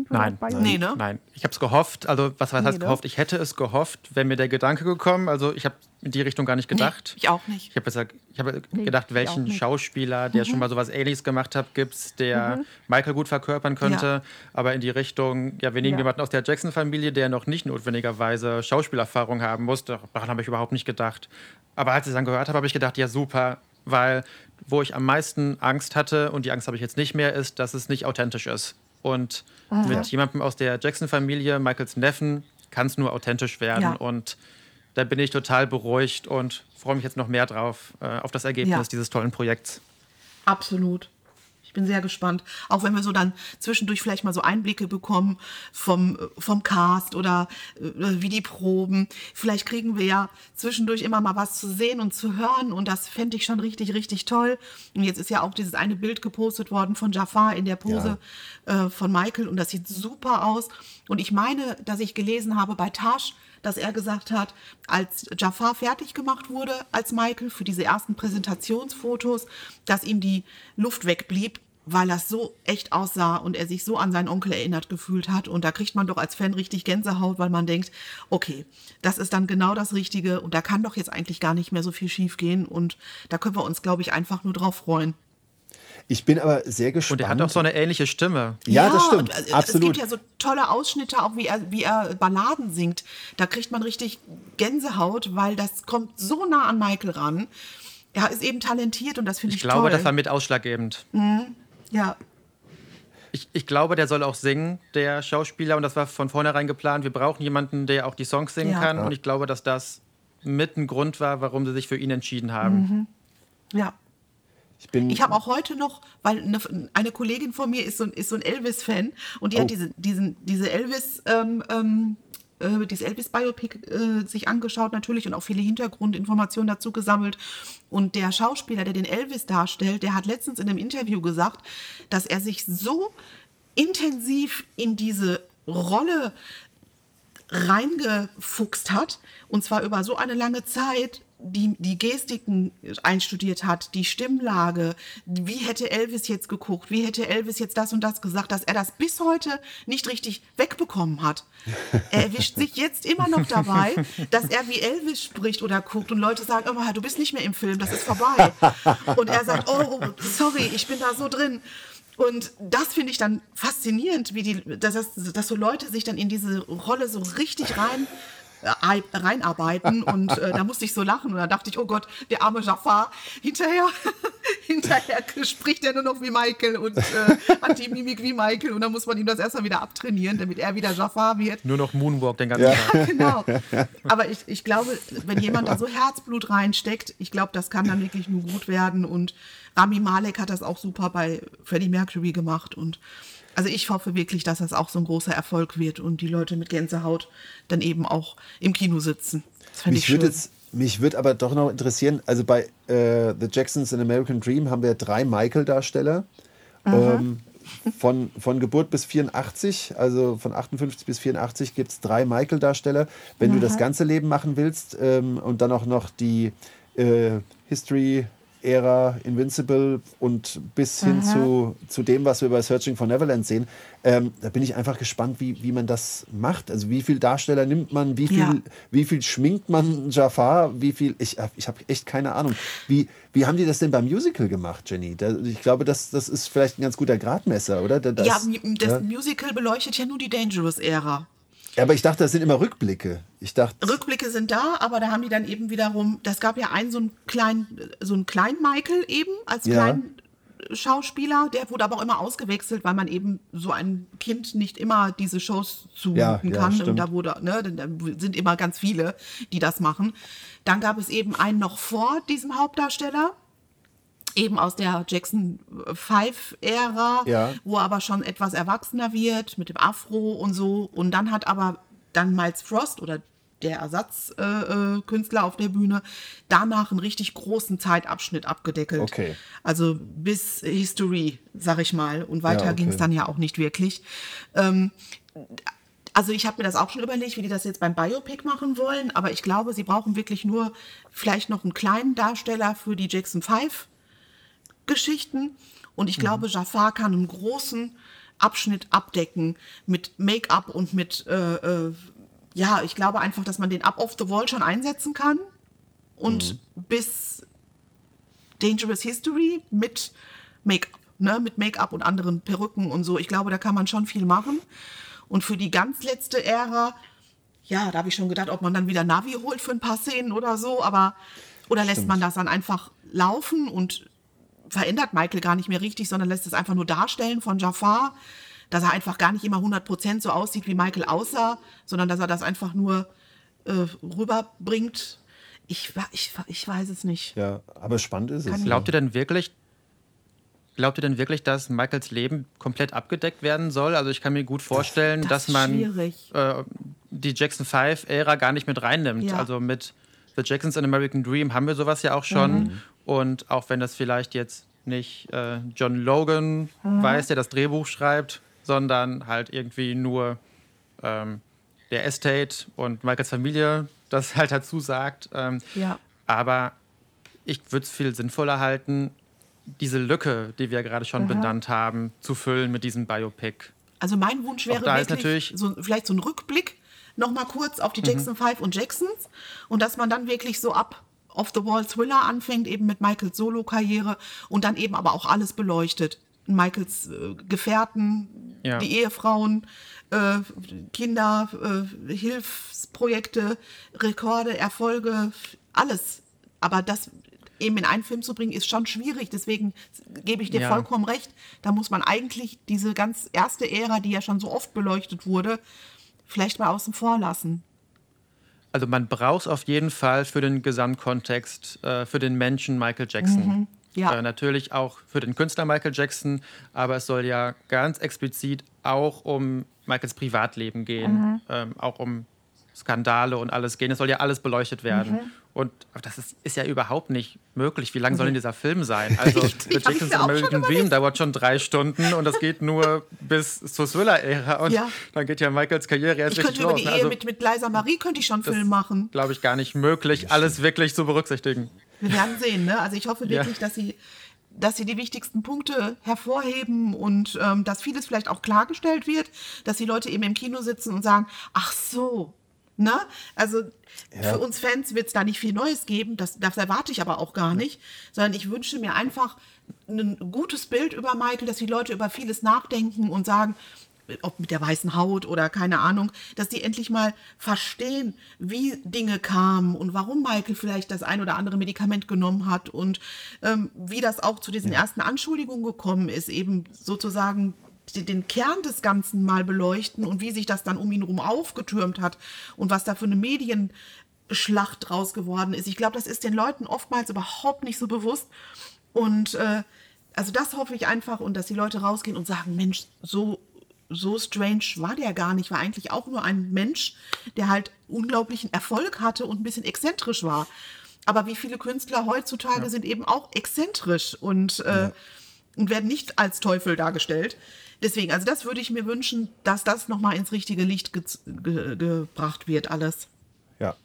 Speaker 2: Nein, nee, ne? nein. Ich habe es gehofft. Also was heißt nee, gehofft? Ich hätte es gehofft, wäre mir der Gedanke gekommen. Also ich habe in die Richtung gar nicht gedacht.
Speaker 3: Nee, ich auch nicht.
Speaker 2: Ich habe hab nee, gedacht, welchen Schauspieler, der mhm. schon mal sowas Ähnliches gemacht hat, gibt es, der mhm. Michael gut verkörpern könnte. Ja. Aber in die Richtung, ja, wir nehmen ja. jemanden aus der Jackson-Familie, der noch nicht notwendigerweise Schauspielerfahrung haben muss. Daran habe ich überhaupt nicht gedacht. Aber als ich es dann gehört habe, habe ich gedacht, ja super, weil wo ich am meisten Angst hatte, und die Angst habe ich jetzt nicht mehr, ist, dass es nicht authentisch ist. Und ah. mit jemandem aus der Jackson-Familie, Michaels Neffen, kann es nur authentisch werden. Ja. Und da bin ich total beruhigt und freue mich jetzt noch mehr drauf, äh, auf das Ergebnis ja. dieses tollen Projekts.
Speaker 3: Absolut bin sehr gespannt. Auch wenn wir so dann zwischendurch vielleicht mal so Einblicke bekommen vom, vom Cast oder äh, wie die Proben. Vielleicht kriegen wir ja zwischendurch immer mal was zu sehen und zu hören und das fände ich schon richtig, richtig toll. Und jetzt ist ja auch dieses eine Bild gepostet worden von Jafar in der Pose ja. äh, von Michael und das sieht super aus. Und ich meine, dass ich gelesen habe bei Tash, dass er gesagt hat, als Jafar fertig gemacht wurde als Michael für diese ersten Präsentationsfotos, dass ihm die Luft wegblieb, weil das so echt aussah und er sich so an seinen Onkel erinnert gefühlt hat. Und da kriegt man doch als Fan richtig Gänsehaut, weil man denkt, okay, das ist dann genau das Richtige und da kann doch jetzt eigentlich gar nicht mehr so viel schief gehen. Und da können wir uns, glaube ich, einfach nur drauf freuen.
Speaker 4: Ich bin aber sehr gespannt.
Speaker 2: Und er hat auch so eine ähnliche Stimme.
Speaker 4: Ja, ja das stimmt. Absolut.
Speaker 3: Es gibt ja so tolle Ausschnitte, auch wie er, wie er Balladen singt. Da kriegt man richtig Gänsehaut, weil das kommt so nah an Michael ran. Er ist eben talentiert und das finde ich,
Speaker 2: ich toll. Ich glaube, das war mit ausschlaggebend.
Speaker 3: Mhm. Ja.
Speaker 2: Ich, ich, glaube, der soll auch singen, der Schauspieler, und das war von vornherein geplant. Wir brauchen jemanden, der auch die Songs singen ja. kann. Und ich glaube, dass das mit ein Grund war, warum sie sich für ihn entschieden haben.
Speaker 3: Mhm. Ja. Ich, ich habe auch heute noch, weil eine, eine, Kollegin von mir ist so, ist so ein Elvis-Fan und die oh. hat diese, diesen, diese Elvis- ähm, ähm, äh, dieses Elvis-Biopic äh, sich angeschaut natürlich und auch viele Hintergrundinformationen dazu gesammelt. Und der Schauspieler, der den Elvis darstellt, der hat letztens in einem Interview gesagt, dass er sich so intensiv in diese Rolle reingefuchst hat, und zwar über so eine lange Zeit, die, die Gestiken einstudiert hat, die Stimmlage, wie hätte Elvis jetzt geguckt, wie hätte Elvis jetzt das und das gesagt, dass er das bis heute nicht richtig wegbekommen hat. *laughs* Er erwischt sich jetzt immer noch dabei, dass er wie Elvis spricht oder guckt und Leute sagen immer, du bist nicht mehr im Film, das ist vorbei. Und er sagt, oh, sorry, ich bin da so drin. Und das finde ich dann faszinierend, wie die, dass, dass so Leute sich dann in diese Rolle so richtig rein reinarbeiten *laughs* und äh, da musste ich so lachen und da dachte ich, oh Gott, der arme Jafar, hinterher, *laughs* hinterher spricht er nur noch wie Michael und äh, hat die Mimik wie Michael und dann muss man ihm das erstmal wieder abtrainieren, damit er wieder Jafar wird.
Speaker 2: Nur noch Moonwalk den ganzen
Speaker 3: ja. Tag. *laughs* genau. Aber ich, ich glaube, wenn jemand da so Herzblut reinsteckt, ich glaube, das kann dann wirklich nur gut werden und Rami Malek hat das auch super bei Freddie Mercury gemacht und also ich hoffe wirklich, dass das auch so ein großer Erfolg wird und die Leute mit Gänsehaut dann eben auch im Kino sitzen.
Speaker 4: Das mich würde jetzt Mich würde aber doch noch interessieren, also bei äh, The Jacksons in American Dream haben wir drei Michael-Darsteller. Ähm, von, von Geburt bis 84, also von 58 bis 84 gibt es drei Michael-Darsteller. Wenn du das ganze Leben machen willst ähm, und dann auch noch die äh, History Ära Invincible und bis hin zu, zu dem, was wir bei Searching for Neverland sehen, ähm, da bin ich einfach gespannt, wie, wie man das macht. Also wie viel Darsteller nimmt man, wie viel,
Speaker 3: Ja.
Speaker 4: wie viel schminkt man Jafar, wie viel, ich, ich habe echt keine Ahnung. Wie, wie haben die das denn beim Musical gemacht, Jenny? Da, ich glaube, das, das ist vielleicht ein ganz guter Gradmesser, oder? Da, das,
Speaker 3: ja, das
Speaker 4: ja.
Speaker 3: Musical beleuchtet ja nur die Dangerous-Ära.
Speaker 4: Ja, aber ich dachte, das sind immer Rückblicke. Ich dachte,
Speaker 3: Rückblicke sind da, aber da haben die dann eben wiederum, das gab ja einen so einen kleinen, so einen kleinen Michael eben als
Speaker 4: Ja.
Speaker 3: kleinen Schauspieler, der wurde aber auch immer ausgewechselt, weil man eben so ein Kind nicht immer diese Shows zumuten
Speaker 4: Ja, ja,
Speaker 3: kann.
Speaker 4: stimmt.
Speaker 3: Und da wurde, ne, da sind immer ganz viele, die das machen. Dann gab es eben einen noch vor diesem Hauptdarsteller, eben aus der Jackson 5-Ära,
Speaker 4: Ja.
Speaker 3: wo er aber schon etwas erwachsener wird mit dem Afro und so. Und dann hat aber dann Miles Frost oder der Ersatzkünstler äh, Künstler auf der Bühne danach einen richtig großen Zeitabschnitt abgedeckelt.
Speaker 4: Okay.
Speaker 3: Also bis History, sag ich mal. Und weiter
Speaker 4: Ja, okay.
Speaker 3: ging es dann ja auch nicht wirklich. Ähm, also ich habe mir das auch schon überlegt, wie die das jetzt beim Biopic machen wollen, aber ich glaube, sie brauchen wirklich nur vielleicht noch einen kleinen Darsteller für die Jackson 5 Geschichten. Und ich glaube, Jafar kann einen großen Abschnitt abdecken mit Make-up und mit äh, äh, ja, ich glaube einfach, dass man den Up of the Wall schon einsetzen kann. Und bis Dangerous History mit Make-up, ne, mit Make-up und anderen Perücken und so. Ich glaube, da kann man schon viel machen. Und für die ganz letzte Ära, ja, da habe ich schon gedacht, ob man dann wieder Navi holt für ein paar Szenen oder so, aber oder lässt man das dann einfach laufen und verändert Michael gar nicht mehr richtig, sondern lässt es einfach nur darstellen von Jafar, dass er einfach gar nicht immer 100% so aussieht, wie Michael aussah, sondern dass er das einfach nur äh, rüberbringt. Ich, ich, ich weiß es nicht.
Speaker 4: ja, aber spannend ist es.
Speaker 2: Glaubt ihr denn wirklich, glaubt ihr denn wirklich, dass Michaels Leben komplett abgedeckt werden soll? Also ich kann mir gut vorstellen,
Speaker 3: das
Speaker 2: dass
Speaker 3: ist
Speaker 2: man
Speaker 3: schwierig.
Speaker 2: äh, die Jackson 5-Ära gar nicht mit reinnimmt.
Speaker 3: Ja.
Speaker 2: Also mit The Jacksons in American Dream haben wir sowas ja auch schon.
Speaker 3: Mhm.
Speaker 2: Und auch wenn das vielleicht jetzt nicht äh, John Logan
Speaker 3: Mhm.
Speaker 2: weiß, der das Drehbuch schreibt, sondern halt irgendwie nur ähm, der Estate und Michaels Familie *laughs* das halt dazu sagt. Ähm,
Speaker 3: Ja.
Speaker 2: aber ich würde es viel sinnvoller halten, diese Lücke, die wir gerade schon benannt haben, zu füllen mit diesem Biopic.
Speaker 3: Also mein Wunsch wäre
Speaker 2: da ist
Speaker 3: wirklich
Speaker 2: natürlich-
Speaker 3: so, vielleicht so ein Rückblick noch mal kurz auf die Jackson 5 und Jacksons und dass man dann wirklich so ab Off the Wall Thriller anfängt, eben mit Michaels Solo-Karriere und dann eben aber auch alles beleuchtet. Michaels äh, Gefährten,
Speaker 2: Ja.
Speaker 3: die Ehefrauen, äh, Kinder, äh, Hilfsprojekte, Rekorde, Erfolge, alles. Aber das eben in einen Film zu bringen, ist schon schwierig. Deswegen gebe ich dir
Speaker 2: Ja.
Speaker 3: vollkommen recht. Da muss man eigentlich diese ganz erste Ära, die ja schon so oft beleuchtet wurde, vielleicht mal außen vor lassen.
Speaker 2: Also man braucht es auf jeden Fall für den Gesamtkontext, äh, für den Menschen Michael Jackson.
Speaker 3: ja.
Speaker 2: Äh, natürlich auch für den Künstler Michael Jackson, aber es soll ja ganz explizit auch um Michaels Privatleben gehen, ähm, auch um Skandale und alles gehen. Es soll ja alles beleuchtet werden. Und das ist, ist ja überhaupt nicht möglich. Wie lang soll denn dieser Film sein? Also The
Speaker 3: auch schon
Speaker 2: American Dream dauert schon drei Stunden und das geht nur bis zur Thriller-Ära. Und
Speaker 3: Ja.
Speaker 2: dann geht ja Michaels Karriere erst
Speaker 3: Ich könnte
Speaker 2: richtig
Speaker 3: über
Speaker 2: los.
Speaker 3: die
Speaker 2: ne?
Speaker 3: Ehe
Speaker 2: Also-
Speaker 3: mit, mit Liza Marie könnte ich schon einen Film machen.
Speaker 2: glaube ich, gar nicht möglich, alles wirklich zu berücksichtigen.
Speaker 3: Wir werden sehen. Ne? Also ich hoffe
Speaker 2: Ja.
Speaker 3: wirklich, dass sie dass sie die wichtigsten Punkte hervorheben und ähm, dass vieles vielleicht auch klargestellt wird, dass die Leute eben im Kino sitzen und sagen, ach so, ne? Also für uns Fans wird es da nicht viel Neues geben, das, das erwarte ich aber auch gar nicht, sondern ich wünsche mir einfach ein gutes Bild über Michael, dass die Leute über vieles nachdenken und sagen, ob mit der weißen Haut oder keine Ahnung, dass die endlich mal verstehen, wie Dinge kamen und warum Michael vielleicht das ein oder andere Medikament genommen hat und ähm, wie das auch zu diesen ersten Anschuldigungen gekommen ist, eben sozusagen den Kern des Ganzen mal beleuchten und wie sich das dann um ihn herum aufgetürmt hat und was da für eine Medienschlacht draus geworden ist. Ich glaube, das ist den Leuten oftmals überhaupt nicht so bewusst und äh, also das hoffe ich einfach und dass die Leute rausgehen und sagen, Mensch, so so strange war der gar nicht, war eigentlich auch nur ein Mensch, der halt unglaublichen Erfolg hatte und ein bisschen exzentrisch war. Aber wie viele Künstler heutzutage ja. sind eben auch exzentrisch und, äh, ja. und werden nicht als Teufel dargestellt. Deswegen, also das würde ich mir wünschen, dass das nochmal ins richtige Licht ge ge gebracht wird, alles.
Speaker 4: Ja.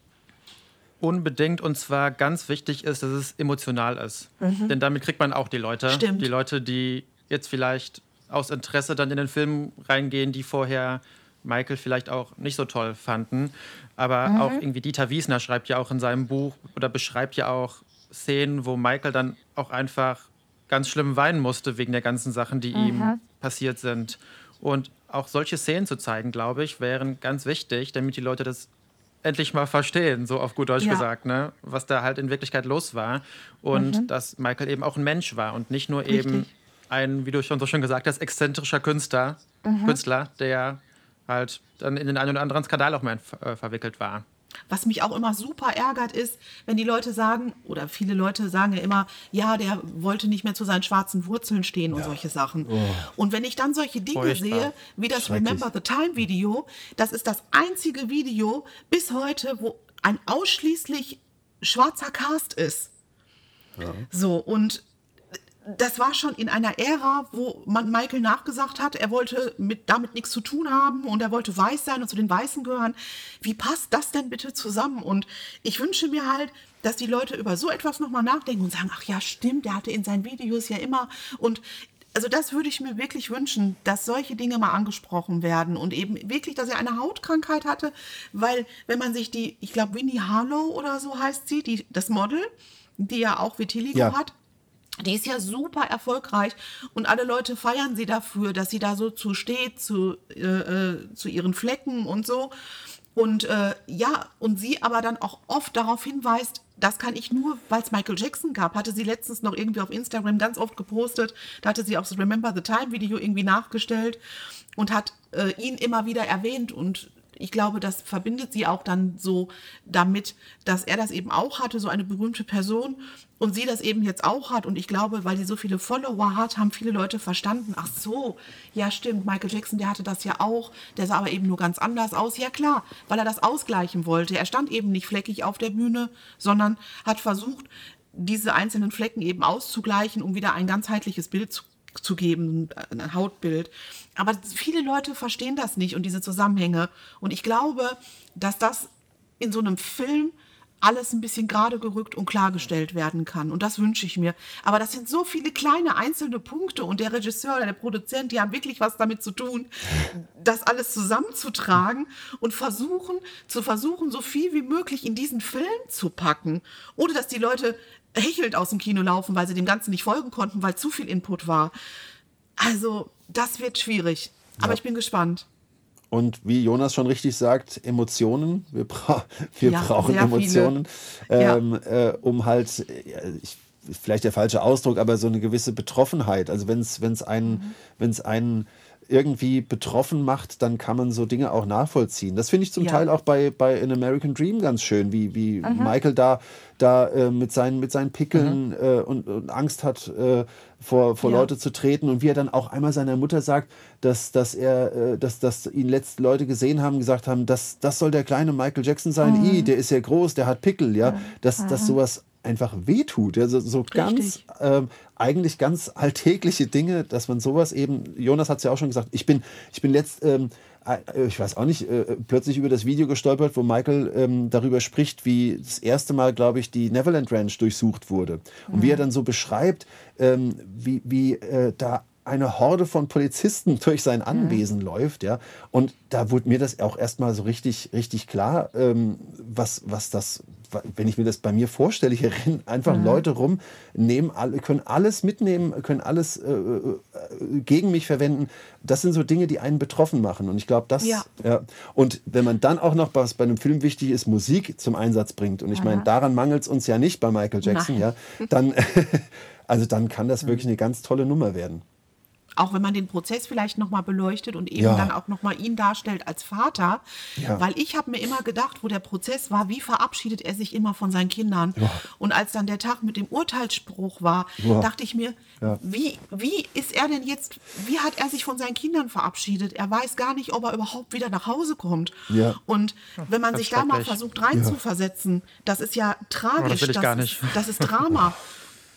Speaker 2: Unbedingt und zwar ganz wichtig ist, dass es emotional ist. Mhm. Denn damit kriegt man auch die Leute.
Speaker 3: Stimmt.
Speaker 2: Die Leute, die jetzt vielleicht aus Interesse dann in den Film reingehen, die vorher Michael vielleicht auch nicht so toll fanden. Aber mhm. auch irgendwie Dieter Wiesner schreibt ja auch in seinem Buch oder beschreibt ja auch Szenen, wo Michael dann auch einfach ganz schlimm weinen musste wegen der ganzen Sachen, die mhm. ihm passiert sind. Und auch solche Szenen zu zeigen, glaube ich, wären ganz wichtig, damit die Leute das endlich mal verstehen, so auf gut Deutsch ja. gesagt, ne? was da halt in Wirklichkeit los war. Und mhm. dass Michael eben auch ein Mensch war und nicht nur Richtig. eben ein, wie du schon so schön gesagt hast, exzentrischer Künstler, mhm. Künstler, der halt dann in den einen oder anderen Skandal auch mal äh, verwickelt war.
Speaker 3: Was mich auch immer super ärgert, ist, wenn die Leute sagen, oder viele Leute sagen ja immer, ja, der wollte nicht mehr zu seinen schwarzen Wurzeln stehen und ja. solche Sachen. Oh. Und wenn ich dann solche Dinge Furchtbar. sehe, wie das Remember the Time Video, das ist das einzige Video bis heute, wo ein ausschließlich schwarzer Cast ist. Ja. So, und das war schon in einer Ära, wo man Michael nachgesagt hat, er wollte mit, damit nichts zu tun haben und er wollte weiß sein und zu den Weißen gehören. Wie passt das denn bitte zusammen? Und ich wünsche mir halt, dass die Leute über so etwas nochmal nachdenken und sagen, ach ja, stimmt, der hatte in seinen Videos ja immer und also das würde ich mir wirklich wünschen, dass solche Dinge mal angesprochen werden und eben wirklich, dass er eine Hautkrankheit hatte, weil wenn man sich die, ich glaube Winnie Harlow oder so heißt sie, die, das Model, die ja auch Vitiligo ja. hat, die ist ja super erfolgreich und alle Leute feiern sie dafür, dass sie da so zu steht, zu, äh, äh, zu ihren Flecken und so. Und äh, ja, und sie aber dann auch oft darauf hinweist, das kann ich nur, weil es Michael Jackson gab, hatte sie letztens noch irgendwie auf Instagram ganz oft gepostet. Da hatte sie auch das Remember the Time Video irgendwie nachgestellt und hat äh, ihn immer wieder erwähnt und ich glaube, das verbindet sie auch dann so damit, dass er das eben auch hatte, so eine berühmte Person und sie das eben jetzt auch hat. Und ich glaube, weil sie so viele Follower hat, haben viele Leute verstanden, ach so, ja stimmt, Michael Jackson, der hatte das ja auch, der sah aber eben nur ganz anders aus. Ja klar, weil er das ausgleichen wollte. Er stand eben nicht fleckig auf der Bühne, sondern hat versucht, diese einzelnen Flecken eben auszugleichen, um wieder ein ganzheitliches Bild zu zu geben, ein Hautbild. Aber viele Leute verstehen das nicht und diese Zusammenhänge. Und ich glaube, dass das in so einem Film alles ein bisschen gerade gerückt und klargestellt werden kann. Und das wünsche ich mir. Aber das sind so viele kleine einzelne Punkte und der Regisseur oder der Produzent, die haben wirklich was damit zu tun, das alles zusammenzutragen und versuchen, zu versuchen, so viel wie möglich in diesen Film zu packen, ohne dass die Leute hechelnd aus dem Kino laufen, weil sie dem Ganzen nicht folgen konnten, weil zu viel Input war. Also, das wird schwierig. Aber ja. ich bin gespannt.
Speaker 4: Und wie Jonas schon richtig sagt, Emotionen. Wir, bra *laughs* wir ja, brauchen Emotionen, ähm, ja. äh, um halt, äh, ich, vielleicht der falsche Ausdruck, aber so eine gewisse Betroffenheit. Also wenn es einen, mhm. wenn's einen irgendwie betroffen macht, dann kann man so Dinge auch nachvollziehen. Das finde ich zum ja. Teil auch bei, bei An American Dream ganz schön, wie, wie Michael da, da äh, mit, seinen, mit seinen Pickeln mhm. äh, und, und, Angst hat, äh, vor, vor ja. Leute zu treten und wie er dann auch einmal seiner Mutter sagt, dass, dass er, äh, dass, dass ihn letzte Leute gesehen haben, gesagt haben, das, das soll der kleine Michael Jackson sein, mhm. I, der ist ja groß, der hat Pickel, ja, dass, mhm. dass sowas einfach wehtut. Also so ganz, ähm, eigentlich ganz alltägliche Dinge, dass man sowas eben, Jonas hat es ja auch schon gesagt, ich bin, ich bin letzt, ähm, äh, ich weiß auch nicht, äh, plötzlich über das Video gestolpert, wo Michael ähm, darüber spricht, wie das erste Mal, glaube ich, die Neverland Ranch durchsucht wurde. Und mhm. wie er dann so beschreibt, ähm, wie, wie äh, da eine Horde von Polizisten *laughs* durch sein Anwesen mhm. läuft, ja. Und da wurde mir das auch erstmal so richtig, richtig klar, ähm, was, was das, wenn ich mir das bei mir vorstelle, hier *laughs* rennen einfach mhm. Leute rum, nehmen alle, können alles mitnehmen, können alles äh, äh, gegen mich verwenden. Das sind so Dinge, die einen betroffen machen. Und ich glaube, das. Ja. ja. Und wenn man dann auch noch, was bei einem Film wichtig ist, Musik zum Einsatz bringt, und ich meine, daran mangelt es uns ja nicht bei Michael Jackson, Nein. ja, dann, *laughs* also dann kann das wirklich mhm. eine ganz tolle Nummer werden.
Speaker 3: Auch wenn man den Prozess vielleicht nochmal beleuchtet und eben
Speaker 4: Ja.
Speaker 3: dann auch nochmal ihn darstellt als Vater.
Speaker 4: Ja.
Speaker 3: Weil ich habe mir immer gedacht, wo der Prozess war, wie verabschiedet er sich immer von seinen Kindern. Und als dann der Tag mit dem Urteilsspruch war,
Speaker 4: Ja.
Speaker 3: dachte ich mir,
Speaker 4: Ja.
Speaker 3: wie, wie ist er denn jetzt, wie hat er sich von seinen Kindern verabschiedet? Er weiß gar nicht, ob er überhaupt wieder nach Hause kommt.
Speaker 4: Ja.
Speaker 3: Und wenn man sich da mal versucht reinzuversetzen, das ist ja tragisch.
Speaker 2: will ich gar
Speaker 3: ist,
Speaker 2: nicht.
Speaker 3: das ist Drama. *laughs*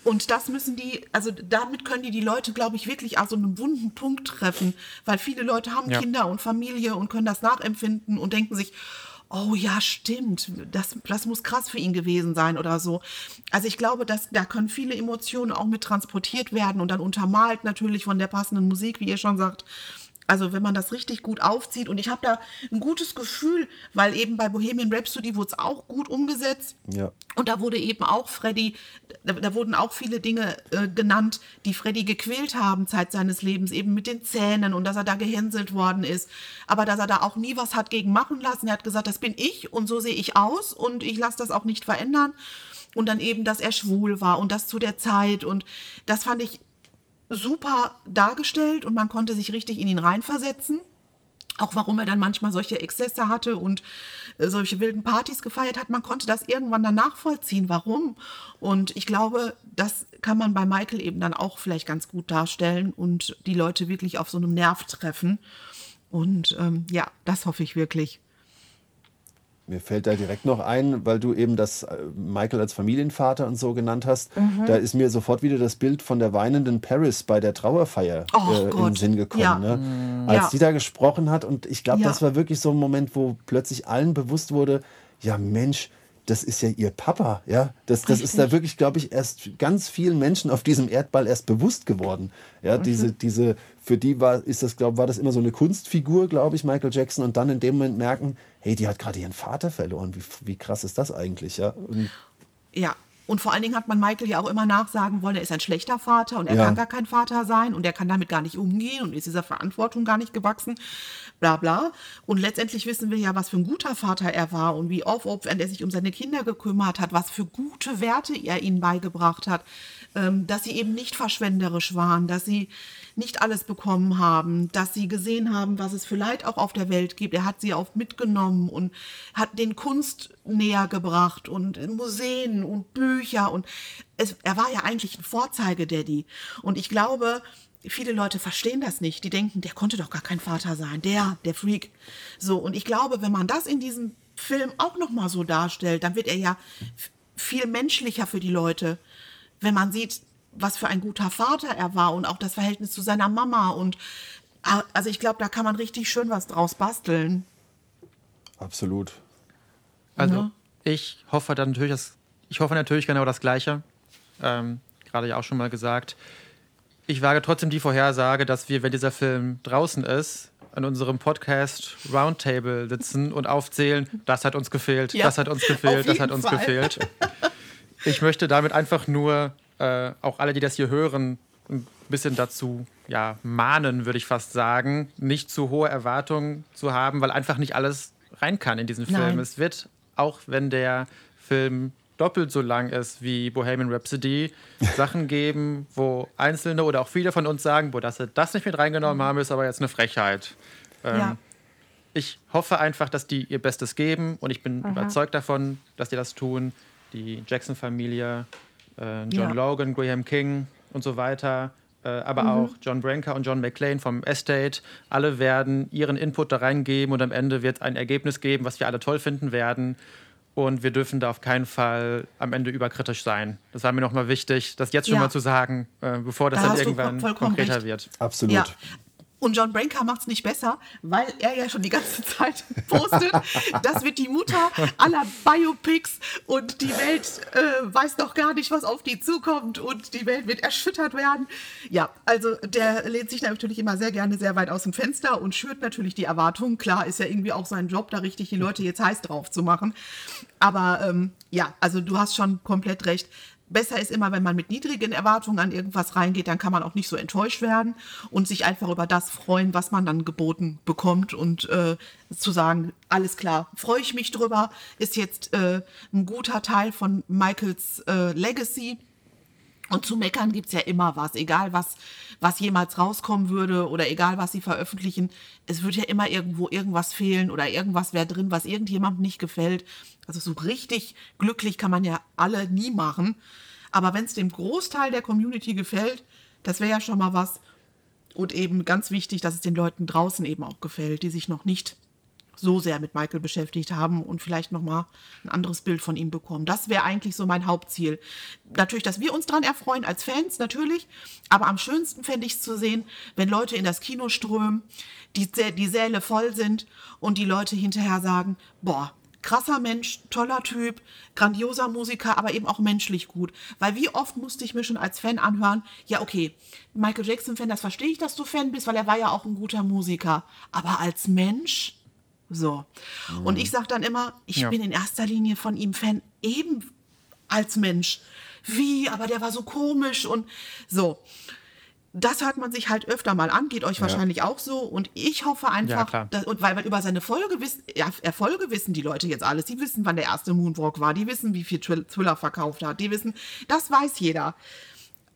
Speaker 3: Und das müssen die, also damit können die die Leute, glaube ich, wirklich an so einem wunden Punkt treffen, weil viele Leute haben
Speaker 2: Ja.
Speaker 3: Kinder und Familie und können das nachempfinden und denken sich, oh ja, stimmt, das, das muss krass für ihn gewesen sein oder so. Also ich glaube, dass da können viele Emotionen auch mit transportiert werden und dann untermalt natürlich von der passenden Musik, wie ihr schon sagt. Also wenn man das richtig gut aufzieht und ich habe da ein gutes Gefühl, weil eben bei Bohemian Rhapsody wurde es auch gut umgesetzt.
Speaker 4: Ja.
Speaker 3: Und da wurde eben auch Freddy, da, da wurden auch viele Dinge äh, genannt, die Freddy gequält haben Zeit seines Lebens, eben mit den Zähnen und dass er da gehänselt worden ist. Aber dass er da auch nie was hat gegen machen lassen. Er hat gesagt, das bin ich und so sehe ich aus und ich lasse das auch nicht verändern. Und dann eben, dass er schwul war und das zu der Zeit. Und das fand ich super dargestellt und man konnte sich richtig in ihn reinversetzen. Auch warum er dann manchmal solche Exzesse hatte und äh, solche wilden Partys gefeiert hat. Man konnte das irgendwann dann nachvollziehen, warum. Und ich glaube, das kann man bei Michael eben dann auch vielleicht ganz gut darstellen und die Leute wirklich auf so einem Nerv treffen. Und ähm, ja, das hoffe ich wirklich.
Speaker 4: Mir fällt da direkt noch ein, weil du eben das äh, Michael als Familienvater und so genannt hast.
Speaker 3: Mhm.
Speaker 4: Da ist mir sofort wieder das Bild von der weinenden Paris bei der Trauerfeier äh, in den
Speaker 3: Gott,
Speaker 4: Sinn gekommen.
Speaker 3: ja.
Speaker 4: Ne? Als
Speaker 3: Ja.
Speaker 4: die da gesprochen hat und ich glaube,
Speaker 3: Ja.
Speaker 4: das war wirklich so ein Moment, wo plötzlich allen bewusst wurde, ja Mensch, das ist ja ihr Papa, ja. Das, das ist da wirklich, glaube ich, erst ganz vielen Menschen auf diesem Erdball erst bewusst geworden. Ja, diese, diese, für die war, ist das, glaub, war das immer so eine Kunstfigur, glaube ich, Michael Jackson, und dann in dem Moment merken, hey, die hat gerade ihren Vater verloren. Wie, wie krass ist das eigentlich, ja? Und,
Speaker 3: Ja. Und vor allen Dingen hat man Michael ja auch immer nachsagen wollen, er ist ein schlechter Vater und er
Speaker 4: Ja.
Speaker 3: kann gar kein Vater sein und er kann damit gar nicht umgehen und ist dieser Verantwortung gar nicht gewachsen, bla bla. Und letztendlich wissen wir ja, was für ein guter Vater er war und wie aufopfernd er sich um seine Kinder gekümmert hat, was für gute Werte er ihnen beigebracht hat, ähm, dass sie eben nicht verschwenderisch waren, dass sie nicht alles bekommen haben, dass sie gesehen haben, was es für Leid auch auf der Welt gibt. Er hat sie auch mitgenommen und hat den Kunst näher gebracht und Museen und Bücher und es, er war ja eigentlich ein Vorzeigedaddy. Und ich glaube, viele Leute verstehen das nicht. Die denken, der konnte doch gar kein Vater sein, der, der Freak. So und ich glaube, wenn man das in diesem Film auch noch mal so darstellt, dann wird er ja viel menschlicher für die Leute, wenn man sieht, was für ein guter Vater er war und auch das Verhältnis zu seiner Mama und also ich glaube, da kann man richtig schön was draus basteln.
Speaker 4: absolut.
Speaker 2: Also
Speaker 3: Ja.
Speaker 2: ich hoffe dann natürlich, das, ich hoffe natürlich genau das Gleiche. Ähm, Gerade ja auch schon mal gesagt. Ich wage trotzdem die Vorhersage, dass wir, wenn dieser Film draußen ist, an unserem Podcast Roundtable sitzen und aufzählen, das hat uns gefehlt,
Speaker 3: Ja,
Speaker 2: das hat uns gefehlt, das hat uns
Speaker 3: Fall.
Speaker 2: gefehlt. Ich möchte damit einfach nur äh, auch alle, die das hier hören, ein bisschen dazu ja, mahnen, würde ich fast sagen, nicht zu hohe Erwartungen zu haben, weil einfach nicht alles rein kann in diesen Film.
Speaker 3: Nein.
Speaker 2: Es wird, auch wenn der Film doppelt so lang ist wie Bohemian Rhapsody, *laughs* Sachen geben, wo Einzelne oder auch viele von uns sagen, boah, dass sie das nicht mit reingenommen haben, ist aber jetzt eine Frechheit. Ähm,
Speaker 3: ja.
Speaker 2: ich hoffe einfach, dass die ihr Bestes geben und ich bin überzeugt davon, dass die das tun. Die Jackson-Familie, John
Speaker 3: Ja.
Speaker 2: Logan, Graham King und so weiter, äh, aber auch John Branca und John McClane vom Estate, alle werden ihren Input da reingeben und am Ende wird es ein Ergebnis geben, was wir alle toll finden werden. Und wir dürfen da auf keinen Fall am Ende überkritisch sein. Das war mir nochmal wichtig, das jetzt schon
Speaker 3: Ja.
Speaker 2: mal zu sagen, äh, bevor das
Speaker 3: Da
Speaker 2: dann irgendwann konkreter
Speaker 3: recht.
Speaker 2: wird.
Speaker 4: Absolut.
Speaker 3: Ja. Und John Branca macht es nicht besser, weil er ja schon die ganze Zeit *laughs* postet, das wird die Mutter aller Biopics und die Welt äh, weiß noch gar nicht, was auf die zukommt und die Welt wird erschüttert werden. Ja, also der lehnt sich natürlich immer sehr gerne sehr weit aus dem Fenster und schürt natürlich die Erwartungen. Klar, ist ja irgendwie auch sein Job, da richtig die Leute jetzt heiß drauf zu machen. Aber ähm, ja, also du hast schon komplett recht. Besser ist immer, wenn man mit niedrigen Erwartungen an irgendwas reingeht, dann kann man auch nicht so enttäuscht werden und sich einfach über das freuen, was man dann geboten bekommt und äh, zu sagen, alles klar, freue ich mich drüber, ist jetzt äh, ein guter Teil von Michaels äh, Legacy Und zu meckern gibt's ja immer was, egal was, was jemals rauskommen würde oder egal was sie veröffentlichen. Es wird ja immer irgendwo irgendwas fehlen oder irgendwas wäre drin, was irgendjemandem nicht gefällt. Also so richtig glücklich kann man ja alle nie machen. Aber wenn es dem Großteil der Community gefällt, das wäre ja schon mal was. Und eben ganz wichtig, dass es den Leuten draußen eben auch gefällt, die sich noch nicht so sehr mit Michael beschäftigt haben und vielleicht noch mal ein anderes Bild von ihm bekommen. Das wäre eigentlich so mein Hauptziel. Natürlich, dass wir uns dran erfreuen als Fans natürlich, aber am schönsten fände ich es zu sehen, wenn Leute in das Kino strömen, die, die Säle voll sind und die Leute hinterher sagen, boah, krasser Mensch, toller Typ, grandioser Musiker, aber eben auch menschlich gut. Weil wie oft musste ich mir schon als Fan anhören, ja okay, Michael Jackson-Fan, das verstehe ich, dass du Fan bist, weil er war ja auch ein guter Musiker. Aber als Mensch, so. Mhm. Und ich sage dann immer, ich ja. bin in erster Linie von ihm Fan, eben als Mensch. Wie, aber der war so komisch und so. Das hört man sich halt öfter mal an, geht euch ja. wahrscheinlich auch so. Und ich hoffe einfach, ja, dass, und weil, weil über seine Folge wiss, ja, Erfolge wissen die Leute jetzt alles. Die wissen, wann der erste Moonwalk war. Die wissen, wie viel Thriller verkauft hat. Die wissen, das weiß jeder.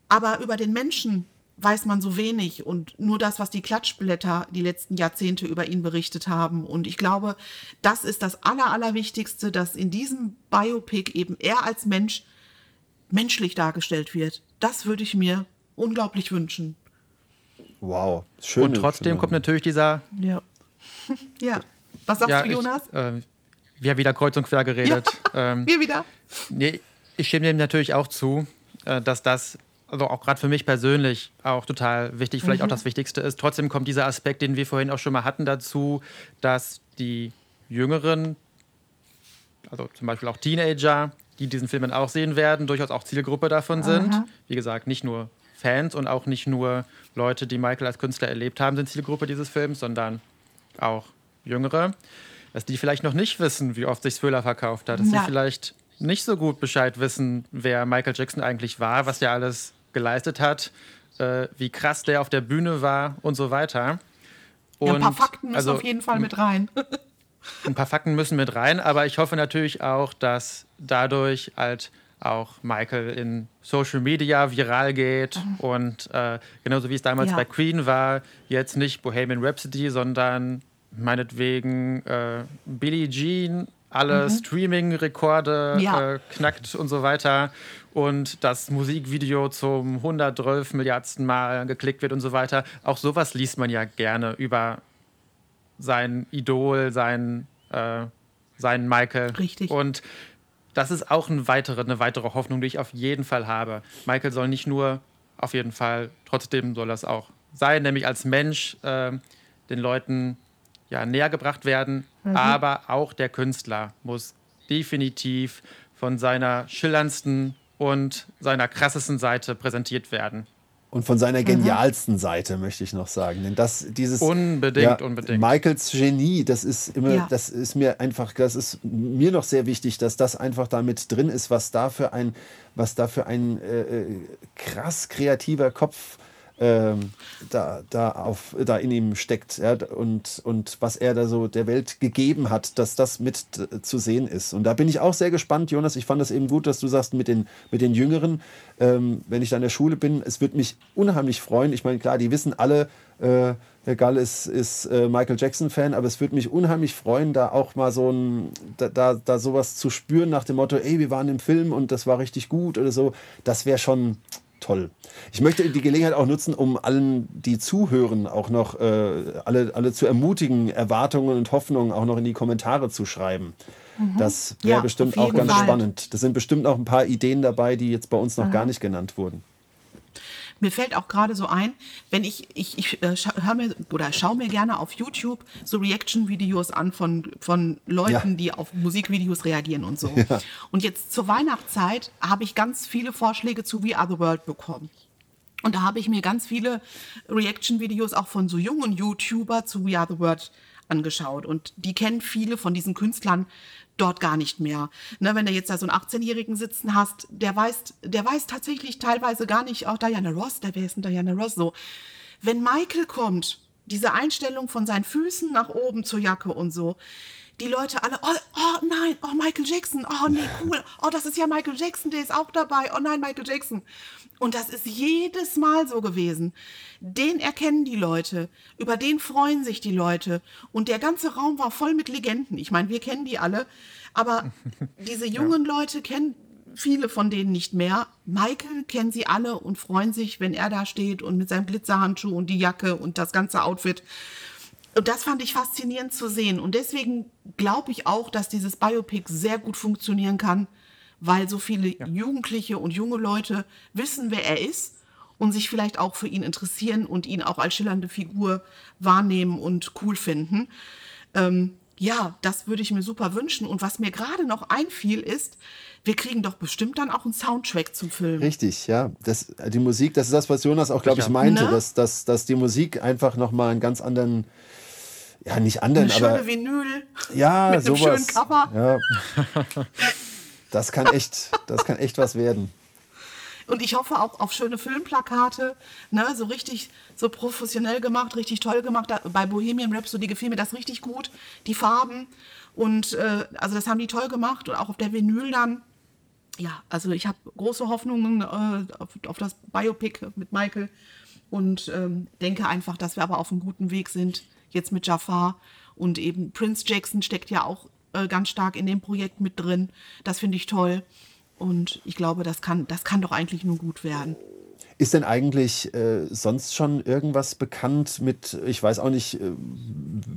Speaker 3: Aber über den Menschen weiß man so wenig und nur das, was die Klatschblätter die letzten Jahrzehnte über ihn berichtet haben. Und ich glaube, das ist das Aller, Allerwichtigste, dass in diesem Biopic eben er als Mensch menschlich dargestellt wird. Das würde ich mir unglaublich wünschen.
Speaker 4: Wow, schön.
Speaker 2: Und trotzdem kommt natürlich dieser.
Speaker 3: Ja. *laughs* ja. Was sagst
Speaker 2: ja,
Speaker 3: du, Jonas?
Speaker 2: Ich, äh, wir haben wieder kreuz und quer geredet.
Speaker 3: Ja, *laughs* ähm, wir wieder.
Speaker 2: Nee, ich stimme dem natürlich auch zu, äh, dass das also auch gerade für mich persönlich auch total wichtig, vielleicht mhm. auch das Wichtigste ist. Trotzdem kommt dieser Aspekt, den wir vorhin auch schon mal hatten, dazu, dass die Jüngeren, also zum Beispiel auch Teenager, die diesen Film dann auch sehen werden, durchaus auch Zielgruppe davon sind. Aha. Wie gesagt, nicht nur Fans und auch nicht nur Leute, die Michael als Künstler erlebt haben, sind Zielgruppe dieses Films, sondern auch Jüngere. Dass die vielleicht noch nicht wissen, wie oft sich Thriller verkauft hat, dass ja. sie vielleicht nicht so gut Bescheid wissen, wer Michael Jackson eigentlich war, was ja alles geleistet hat, äh, wie krass der auf der Bühne war und so weiter.
Speaker 3: Und ja, ein paar Fakten müssen also, auf jeden Fall mit rein. *laughs*
Speaker 2: ein paar Fakten müssen mit rein, aber ich hoffe natürlich auch, dass dadurch halt auch Michael in Social Media viral geht mhm. und äh, genauso wie es damals ja. bei Queen war, jetzt nicht Bohemian Rhapsody, sondern meinetwegen äh, Billie Jean alle mhm. Streaming-Rekorde ja. äh, knackt und so weiter und das Musikvideo zum 112 Milliardsten Mal geklickt wird und so weiter. Auch sowas liest man ja gerne über sein Idol, sein, äh, seinen Michael.
Speaker 3: Richtig.
Speaker 2: Und das ist auch eine weitere, eine weitere Hoffnung, die ich auf jeden Fall habe. Michael soll nicht nur, auf jeden Fall, trotzdem soll das auch sein, nämlich als Mensch äh, den Leuten ja, näher gebracht werden, mhm. aber auch der Künstler muss definitiv von seiner schillerndsten und seiner krassesten Seite präsentiert werden.
Speaker 4: Und von seiner mhm. genialsten mhm. Seite möchte ich noch sagen, denn das dieses
Speaker 2: unbedingt, ja, unbedingt.
Speaker 4: Michaels Genie, das ist immer, ja. das ist mir einfach, das ist mir noch sehr wichtig, dass das einfach damit drin ist, was da für ein, was da für ein äh, äh krass kreativer Kopf ähm, da, da, auf, da in ihm steckt ja, und, und was er da so der Welt gegeben hat, dass das mit zu sehen ist. Und da bin ich auch sehr gespannt, Jonas. Ich fand das eben gut, dass du sagst, mit den, mit den Jüngeren, ähm, wenn ich da in der Schule bin, es wird mich unheimlich freuen. Ich meine, klar, die wissen alle, äh, Herr Gall ist, ist äh, Michael Jackson-Fan, aber es würde mich unheimlich freuen, da auch mal so ein, da, da, da sowas zu spüren nach dem Motto, ey, wir waren im Film und das war richtig gut oder so. Das wäre schon, toll. Ich möchte die Gelegenheit auch nutzen, um allen, die zuhören, auch noch äh, alle, alle zu ermutigen, Erwartungen und Hoffnungen auch noch in die Kommentare zu schreiben. Mhm. Das wäre ja, bestimmt auch ganz Fall. spannend. Das sind bestimmt auch ein paar Ideen dabei, die jetzt bei uns noch mhm. gar nicht genannt wurden.
Speaker 3: Mir fällt auch gerade so ein, wenn ich, ich, ich äh, hör mir oder schaue mir gerne auf YouTube so Reaction-Videos an von, von Leuten, ja. die auf Musikvideos reagieren und so. *laughs* Ja. Und jetzt zur Weihnachtszeit habe ich ganz viele Vorschläge zu We Are the World bekommen. Und da habe ich mir ganz viele Reaction-Videos auch von so jungen YouTuber zu We Are the World angeschaut. Und die kennen viele von diesen Künstlern dort gar nicht mehr. Ne, wenn du jetzt da so einen 18-Jährigen sitzen hast, der weiß, der weiß tatsächlich teilweise gar nicht, auch Diana Ross, der denn Diana Ross so. Wenn Michael kommt, diese Einstellung von seinen Füßen nach oben zur Jacke und so. Die Leute alle, oh, oh nein, oh Michael Jackson, oh nee, cool, oh das ist ja Michael Jackson, der ist auch dabei, oh nein, Michael Jackson. Und das ist jedes Mal so gewesen. Den erkennen die Leute, über den freuen sich die Leute. Und der ganze Raum war voll mit Legenden. Ich meine, wir kennen die alle, aber *laughs* diese jungen ja. Leute kennen viele von denen nicht mehr. Michael kennen sie alle und freuen sich, wenn er da steht und mit seinem Glitzerhandschuh und die Jacke und das ganze Outfit. Und das fand ich faszinierend zu sehen. Und deswegen glaube ich auch, dass dieses Biopic sehr gut funktionieren kann, weil so viele ja. Jugendliche und junge Leute wissen, wer er ist und sich vielleicht auch für ihn interessieren und ihn auch als schillernde Figur wahrnehmen und cool finden. Ähm, ja, das würde ich mir super wünschen. Und was mir gerade noch einfiel, ist, wir kriegen doch bestimmt dann auch einen Soundtrack zum Film.
Speaker 4: Richtig, ja. Das, die Musik, das ist das, was Jonas auch, glaube ich, meinte, ne? dass, dass, dass die Musik einfach nochmal einen ganz anderen, ja, nicht anderen,
Speaker 3: Eine
Speaker 4: aber.
Speaker 3: Schöne Vinyl.
Speaker 4: Ja,
Speaker 3: mit
Speaker 4: sowas.
Speaker 3: Einem schönen Cover.
Speaker 4: Ja. *laughs* Das kann echt, das kann echt was werden.
Speaker 3: Und ich hoffe auch auf schöne Filmplakate, ne, so richtig, so professionell gemacht, richtig toll gemacht. Bei Bohemian Rhapsody gefiel mir das richtig gut, die Farben. Und äh, also das haben die toll gemacht und auch auf der Vinyl dann. Ja, also ich habe große Hoffnungen äh, auf, auf, das Biopic mit Michael und ähm, denke einfach, dass wir aber auf einem guten Weg sind, jetzt mit Jafar. Und eben Prince Jackson steckt ja auch äh, ganz stark in dem Projekt mit drin. Das finde ich toll. Und ich glaube, das kann, das kann doch eigentlich nur gut werden.
Speaker 4: Ist denn eigentlich äh, sonst schon irgendwas bekannt mit, ich weiß auch nicht, äh,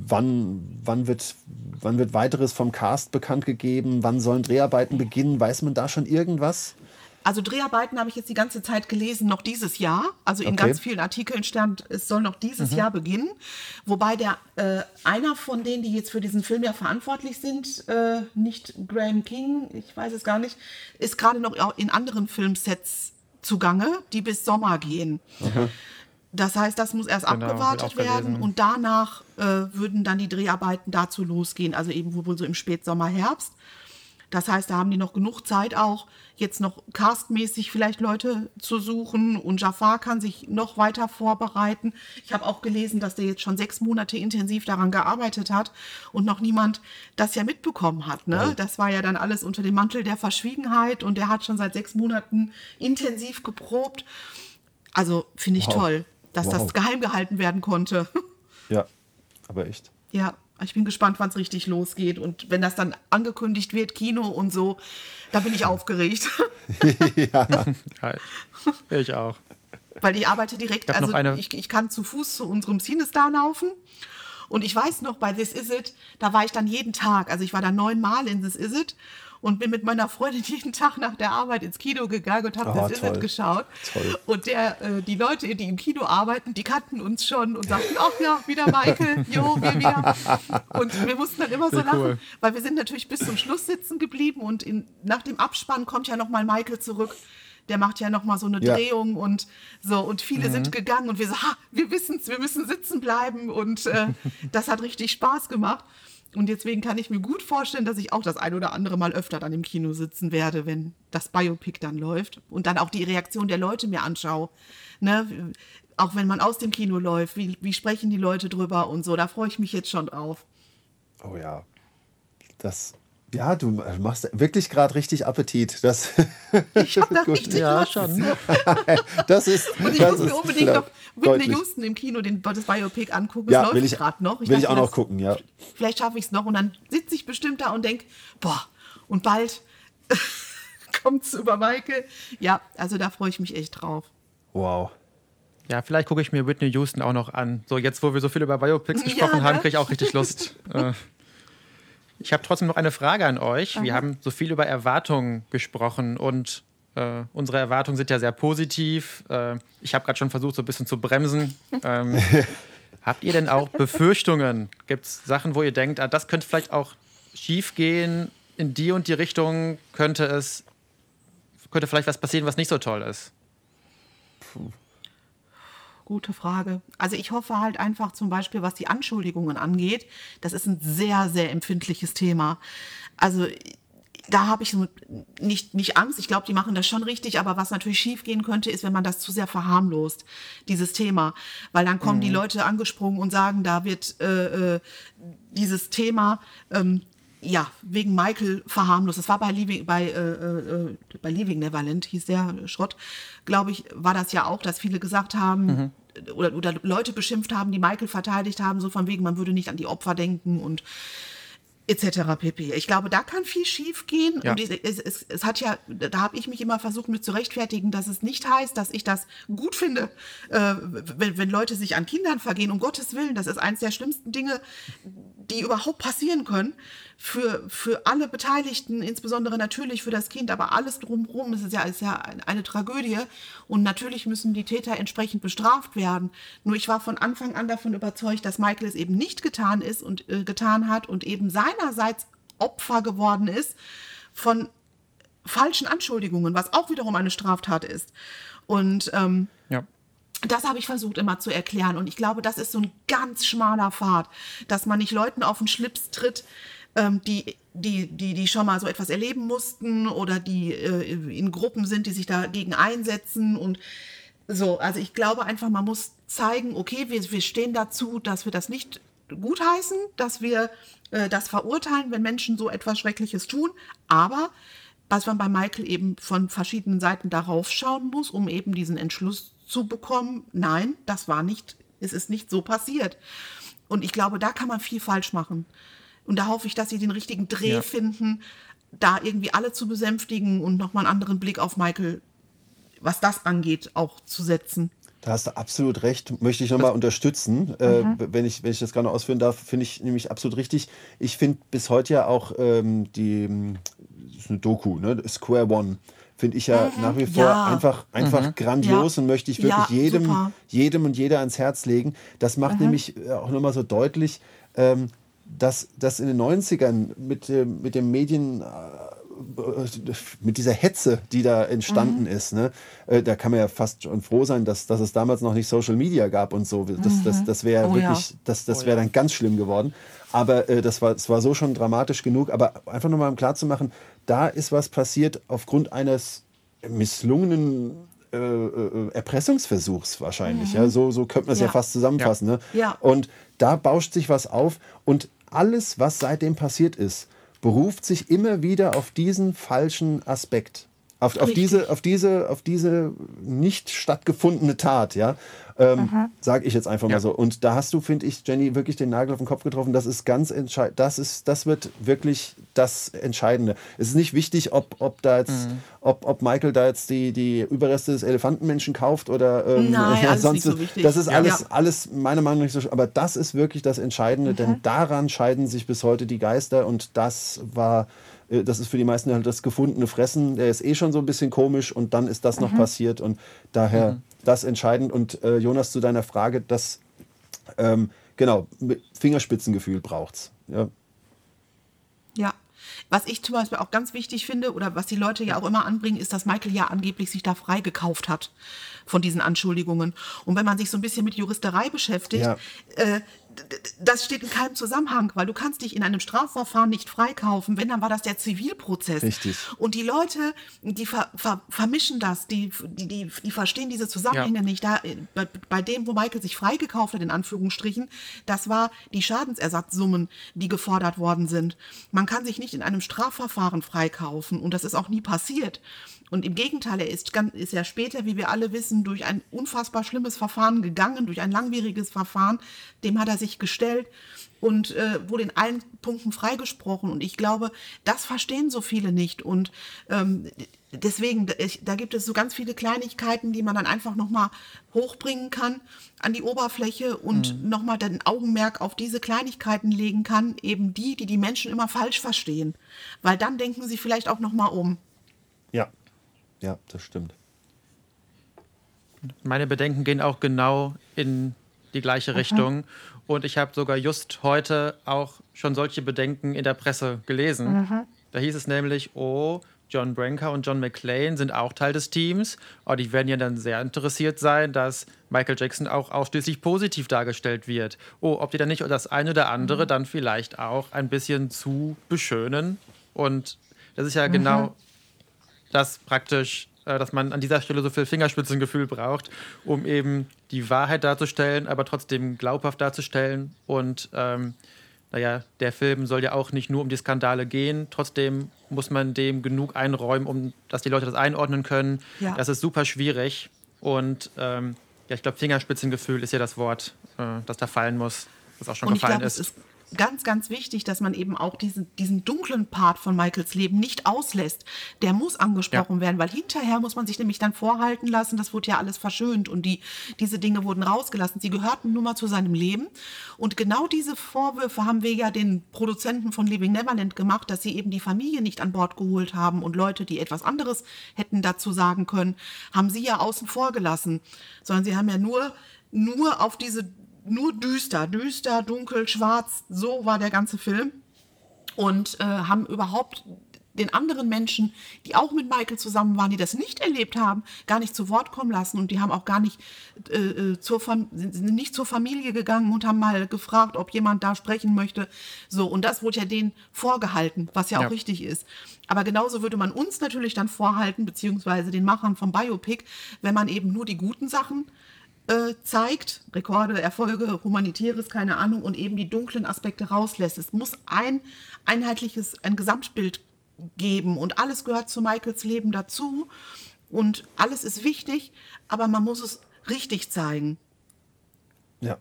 Speaker 4: wann, wann, wird, wann wird weiteres vom Cast bekannt gegeben, wann sollen Dreharbeiten beginnen? Weiß man da schon irgendwas?
Speaker 3: Also Dreharbeiten habe ich jetzt die ganze Zeit gelesen, noch dieses Jahr. Also in okay. ganz vielen Artikeln stand, es soll noch dieses mhm. Jahr beginnen. Wobei der äh, einer von denen, die jetzt für diesen Film ja verantwortlich sind, äh, nicht Graham King, ich weiß es gar nicht, ist gerade noch in anderen Filmsets zugange, die bis Sommer gehen. Mhm. Das heißt, das muss erst genau, abgewartet werden und danach äh, würden dann die Dreharbeiten dazu losgehen, also eben wohl so im Spätsommer, Herbst. Das heißt, da haben die noch genug Zeit auch, jetzt noch castmäßig vielleicht Leute zu suchen und Jafar kann sich noch weiter vorbereiten. Ich habe auch gelesen, dass der jetzt schon sechs Monate intensiv daran gearbeitet hat und noch niemand das ja mitbekommen hat. Ne? Ja. Das war ja dann alles unter dem Mantel der Verschwiegenheit und der hat schon seit sechs Monaten intensiv geprobt. Also finde ich wow. toll, dass wow. das geheim gehalten werden konnte. *laughs*
Speaker 4: Ja, aber echt.
Speaker 3: Ja, ich bin gespannt, wann es richtig losgeht. Und wenn das dann angekündigt wird, Kino und so, da bin ich aufgeregt. *laughs*
Speaker 2: ja. *laughs* ich auch.
Speaker 3: Weil ich arbeite direkt, ich also ich, ich kann zu Fuß zu unserem Cinestar laufen. Und ich weiß noch, bei This Is It, da war ich dann jeden Tag, also ich war da neunmal in This Is It und bin mit meiner Freundin *laughs* jeden Tag nach der Arbeit ins Kino gegangen und habe oh, das Visit geschaut. Toll. Und der, äh, die Leute, die im Kino arbeiten, die kannten uns schon und sagten, ach ja, wieder Michael, jo, wir wieder. *laughs* Und wir mussten dann immer so lachen, cool. weil wir sind natürlich bis zum Schluss sitzen geblieben und in, nach dem Abspann kommt ja nochmal Michael zurück der macht ja noch mal so eine ja. Drehung und so und viele mhm. sind gegangen und wir so, ha, wir wissen es, wir müssen sitzen bleiben und äh, das hat richtig Spaß gemacht. Und deswegen kann ich mir gut vorstellen, dass ich auch das ein oder andere Mal öfter dann im Kino sitzen werde, wenn das Biopic dann läuft. Und dann auch die Reaktion der Leute mir anschaue. Ne? Auch wenn man aus dem Kino läuft, wie, wie sprechen die Leute drüber und so. Da freue ich mich jetzt schon drauf.
Speaker 4: Oh ja. Das, ja, du machst wirklich gerade richtig Appetit. Das *laughs*
Speaker 3: ich habe da *laughs* richtig ja, schon. *laughs*
Speaker 4: das ist.
Speaker 3: Und ich
Speaker 4: muss
Speaker 3: mir unbedingt noch Whitney Houston im Kino den, das Biopic angucken.
Speaker 4: Ja, das läuft gerade noch.
Speaker 3: Ich
Speaker 4: will ich auch noch gucken, ja.
Speaker 3: Vielleicht schaffe ich es noch und dann sitze ich bestimmt da und denke, boah, und bald kommt es über Maike. Ja, also da freue ich mich echt drauf.
Speaker 4: Wow.
Speaker 2: Ja, vielleicht gucke ich mir Whitney Houston auch noch an. So, jetzt, wo wir so viel über Biopics gesprochen ja, ne? haben, kriege ich auch richtig Lust. äh, ich habe trotzdem noch eine Frage an euch. Aha. Wir haben so viel über Erwartungen gesprochen und äh, unsere Erwartungen sind ja sehr positiv. Äh, ich habe gerade schon versucht, so ein bisschen zu bremsen. *laughs* Ähm, habt ihr denn auch Befürchtungen? Gibt es Sachen, wo ihr denkt, ah, das könnte vielleicht auch schief gehen? In die und die Richtung könnte es, könnte vielleicht was passieren, was nicht so toll ist?
Speaker 3: Puh. Gute Frage. Also ich hoffe halt einfach zum Beispiel, was die Anschuldigungen angeht, das ist ein sehr, sehr empfindliches Thema. Also da habe ich so nicht, nicht Angst. Ich glaube, die machen das schon richtig. Aber was natürlich schiefgehen könnte, ist, wenn man das zu sehr verharmlost, dieses Thema. Weil dann kommen mhm. die Leute angesprungen und sagen, da wird äh, äh, dieses Thema ähm, ja, wegen Michael verharmlost. Das war bei Leaving, bei, äh, äh, bei Leaving Neverland, hieß der Schrott, glaube ich, war das ja auch, dass viele gesagt haben, mhm. oder, oder Leute beschimpft haben, die Michael verteidigt haben, so von wegen, man würde nicht an die Opfer denken und etc. pp. Ich glaube, da kann viel schief gehen. Ja. Und es, es, es, hat ja, da habe ich mich immer versucht, mit zu rechtfertigen, dass es nicht heißt, dass ich das gut finde, äh, wenn, wenn Leute sich an Kindern vergehen. Um Gottes Willen, das ist eines der schlimmsten Dinge, die überhaupt passieren können für, für alle Beteiligten, insbesondere natürlich für das Kind, aber alles drumherum ist ja, ist ja eine Tragödie. Und natürlich müssen die Täter entsprechend bestraft werden. Nur ich war von Anfang an davon überzeugt, dass Michael es eben nicht getan ist und äh, getan hat und eben seinerseits Opfer geworden ist von falschen Anschuldigungen, was auch wiederum eine Straftat ist. Und ähm, ja das habe ich versucht immer zu erklären. Und ich glaube, das ist so ein ganz schmaler Pfad, dass man nicht Leuten auf den Schlips tritt, ähm, die, die, die, die schon mal so etwas erleben mussten oder die äh, in Gruppen sind, die sich dagegen einsetzen. Und so, also ich glaube einfach, man muss zeigen, okay, wir, wir stehen dazu, dass wir das nicht gutheißen, dass wir äh, das verurteilen, wenn Menschen so etwas Schreckliches tun. Aber was man bei Michael eben von verschiedenen Seiten darauf schauen muss, um eben diesen Entschluss zu bekommen, nein, das war nicht, es ist nicht so passiert. Und ich glaube, da kann man viel falsch machen. Und da hoffe ich, dass sie den richtigen Dreh ja. finden, da irgendwie alle zu besänftigen und nochmal einen anderen Blick auf Michael, was das angeht, auch zu setzen.
Speaker 4: Da hast du absolut recht, möchte ich nochmal unterstützen. Äh, mhm. Äh, wenn, ich, wenn ich das gerne ausführen darf, finde ich nämlich absolut richtig. Ich finde bis heute ja auch ähm, die, das ist eine Doku, ne? Square One finde ich ja mhm. nach wie vor ja. einfach, einfach mhm. grandios ja. und möchte ich wirklich ja, jedem, jedem und jeder ans Herz legen. Das macht mhm. nämlich äh, auch nochmal so deutlich, ähm, dass, dass in den 90ern mit, äh, mit dem Medien äh, mit dieser Hetze, die da entstanden mhm. ist, ne, äh, da kann man ja fast schon froh sein, dass, dass es damals noch nicht Social Media gab und so. Das, mhm. das, das wäre oh, wirklich, ja. das, das wäre oh, dann ganz schlimm geworden. Aber äh, das, war, das war so schon dramatisch genug. Aber einfach nochmal um klarzumachen, da ist was passiert aufgrund eines misslungenen äh, äh, Erpressungsversuchs wahrscheinlich. Mhm. Ja, so, so könnte man es ja. ja. fast zusammenfassen. Ja. Ne? Ja. Und da bauscht sich was auf und alles, was seitdem passiert ist, beruft sich immer wieder auf diesen falschen Aspekt. Auf, auf, diese, auf, diese, auf diese nicht stattgefundene Tat, ja. Ähm, Sage ich jetzt einfach ja. mal so. Und da hast du, finde ich, Jenny, wirklich den Nagel auf den Kopf getroffen. Das ist ganz entscheidend. Das, ist, das wird wirklich das Entscheidende. Es ist nicht wichtig, ob, ob, da jetzt, mhm. ob, ob Michael da jetzt die, die Überreste des Elefantenmenschen kauft oder ähm,
Speaker 3: Nein, *laughs* alles sonst.
Speaker 4: So. Das ist alles, ja. alles meiner Meinung nach nicht so. Aber das ist wirklich das Entscheidende, mhm. denn daran scheiden sich bis heute die Geister und das war äh, das ist für die meisten halt das gefundene Fressen. Der ist eh schon so ein bisschen komisch und dann ist das mhm. noch passiert und daher mhm das entscheidend. Und äh, Jonas, zu deiner Frage, dass ähm, genau, Fingerspitzengefühl braucht's. Ja.
Speaker 3: Ja. Was ich zum Beispiel auch ganz wichtig finde oder was die Leute ja auch immer anbringen, ist, dass Michael ja angeblich sich da freigekauft hat von diesen Anschuldigungen. Und wenn man sich so ein bisschen mit Juristerei beschäftigt, ja. äh, das steht in keinem Zusammenhang, weil du kannst dich in einem Strafverfahren nicht freikaufen. Wenn, dann war das der Zivilprozess.
Speaker 4: Richtig.
Speaker 3: Und die Leute, die ver, ver, vermischen das, die, die, die, die, verstehen diese Zusammenhänge ja. nicht. Da, bei, bei, dem, wo Michael sich freigekauft hat, in Anführungsstrichen, das war die Schadensersatzsummen, die gefordert worden sind. Man kann sich nicht in einem Strafverfahren freikaufen und das ist auch nie passiert. Und im Gegenteil, er ist, ist ja später, wie wir alle wissen, durch ein unfassbar schlimmes Verfahren gegangen, durch ein langwieriges Verfahren. Dem hat er sich gestellt und äh, wurde in allen Punkten freigesprochen. Und ich glaube, das verstehen so viele nicht. Und ähm, deswegen, da gibt es so ganz viele Kleinigkeiten, die man dann einfach nochmal hochbringen kann an die Oberfläche und mhm. nochmal den Augenmerk auf diese Kleinigkeiten legen kann, eben die, die die Menschen immer falsch verstehen. Weil dann denken sie vielleicht auch nochmal um.
Speaker 4: Ja, das stimmt.
Speaker 2: Meine Bedenken gehen auch genau in die gleiche Aha. Richtung. Und ich habe sogar just heute auch schon solche Bedenken in der Presse gelesen. Aha. Da hieß es nämlich, oh, John Branker und John McClane sind auch Teil des Teams. Und die werden ja dann sehr interessiert sein, dass Michael Jackson auch ausschließlich positiv dargestellt wird. Oh, ob die dann nicht das eine oder andere mhm. dann vielleicht auch ein bisschen zu beschönen und Das ist ja genau das praktisch, äh, dass man an dieser Stelle so viel Fingerspitzengefühl braucht, um eben die Wahrheit darzustellen, aber trotzdem glaubhaft darzustellen. Und ähm, naja, der Film soll ja auch nicht nur um die Skandale gehen. Trotzdem muss man dem genug einräumen, um dass die Leute das einordnen können.
Speaker 3: Ja.
Speaker 2: Das ist super schwierig. Und ähm, ja, ich glaube, Fingerspitzengefühl ist ja das Wort, äh, das da fallen muss, das auch schon
Speaker 3: Und
Speaker 2: gefallen
Speaker 3: glaube,
Speaker 2: ist.
Speaker 3: Ganz, ganz wichtig, dass man eben auch diesen, diesen dunklen Part von Michaels Leben nicht auslässt. Der muss angesprochen
Speaker 2: Ja.
Speaker 3: werden, weil hinterher muss man sich nämlich dann vorhalten lassen, das wurde ja alles verschönt und die, diese Dinge wurden rausgelassen. Sie gehörten nun mal zu seinem Leben. Und genau diese Vorwürfe haben wir ja den Produzenten von Living Neverland gemacht, dass sie eben die Familie nicht an Bord geholt haben und Leute, die etwas anderes hätten dazu sagen können, haben sie ja außen vor gelassen. Sondern sie haben ja nur, nur auf diese nur düster, düster, dunkel, schwarz, so war der ganze Film. Und äh, haben überhaupt den anderen Menschen, die auch mit Michael zusammen waren, die das nicht erlebt haben, gar nicht zu Wort kommen lassen. Und die haben auch gar nicht, äh, äh, zur Fam sind nicht zur Familie gegangen und haben mal gefragt, ob jemand da sprechen möchte. So, und das wurde ja denen vorgehalten, was ja auch
Speaker 2: Ja.
Speaker 3: richtig ist. Aber genauso würde man uns natürlich dann vorhalten, beziehungsweise den Machern vom Biopic, wenn man eben nur die guten Sachen äh, zeigt, Rekorde, Erfolge, Humanitäres, keine Ahnung, und eben die dunklen Aspekte rauslässt. Es muss ein einheitliches, ein Gesamtbild geben und alles gehört zu Michaels Leben dazu und alles ist wichtig, aber man muss es richtig zeigen.
Speaker 4: Ja.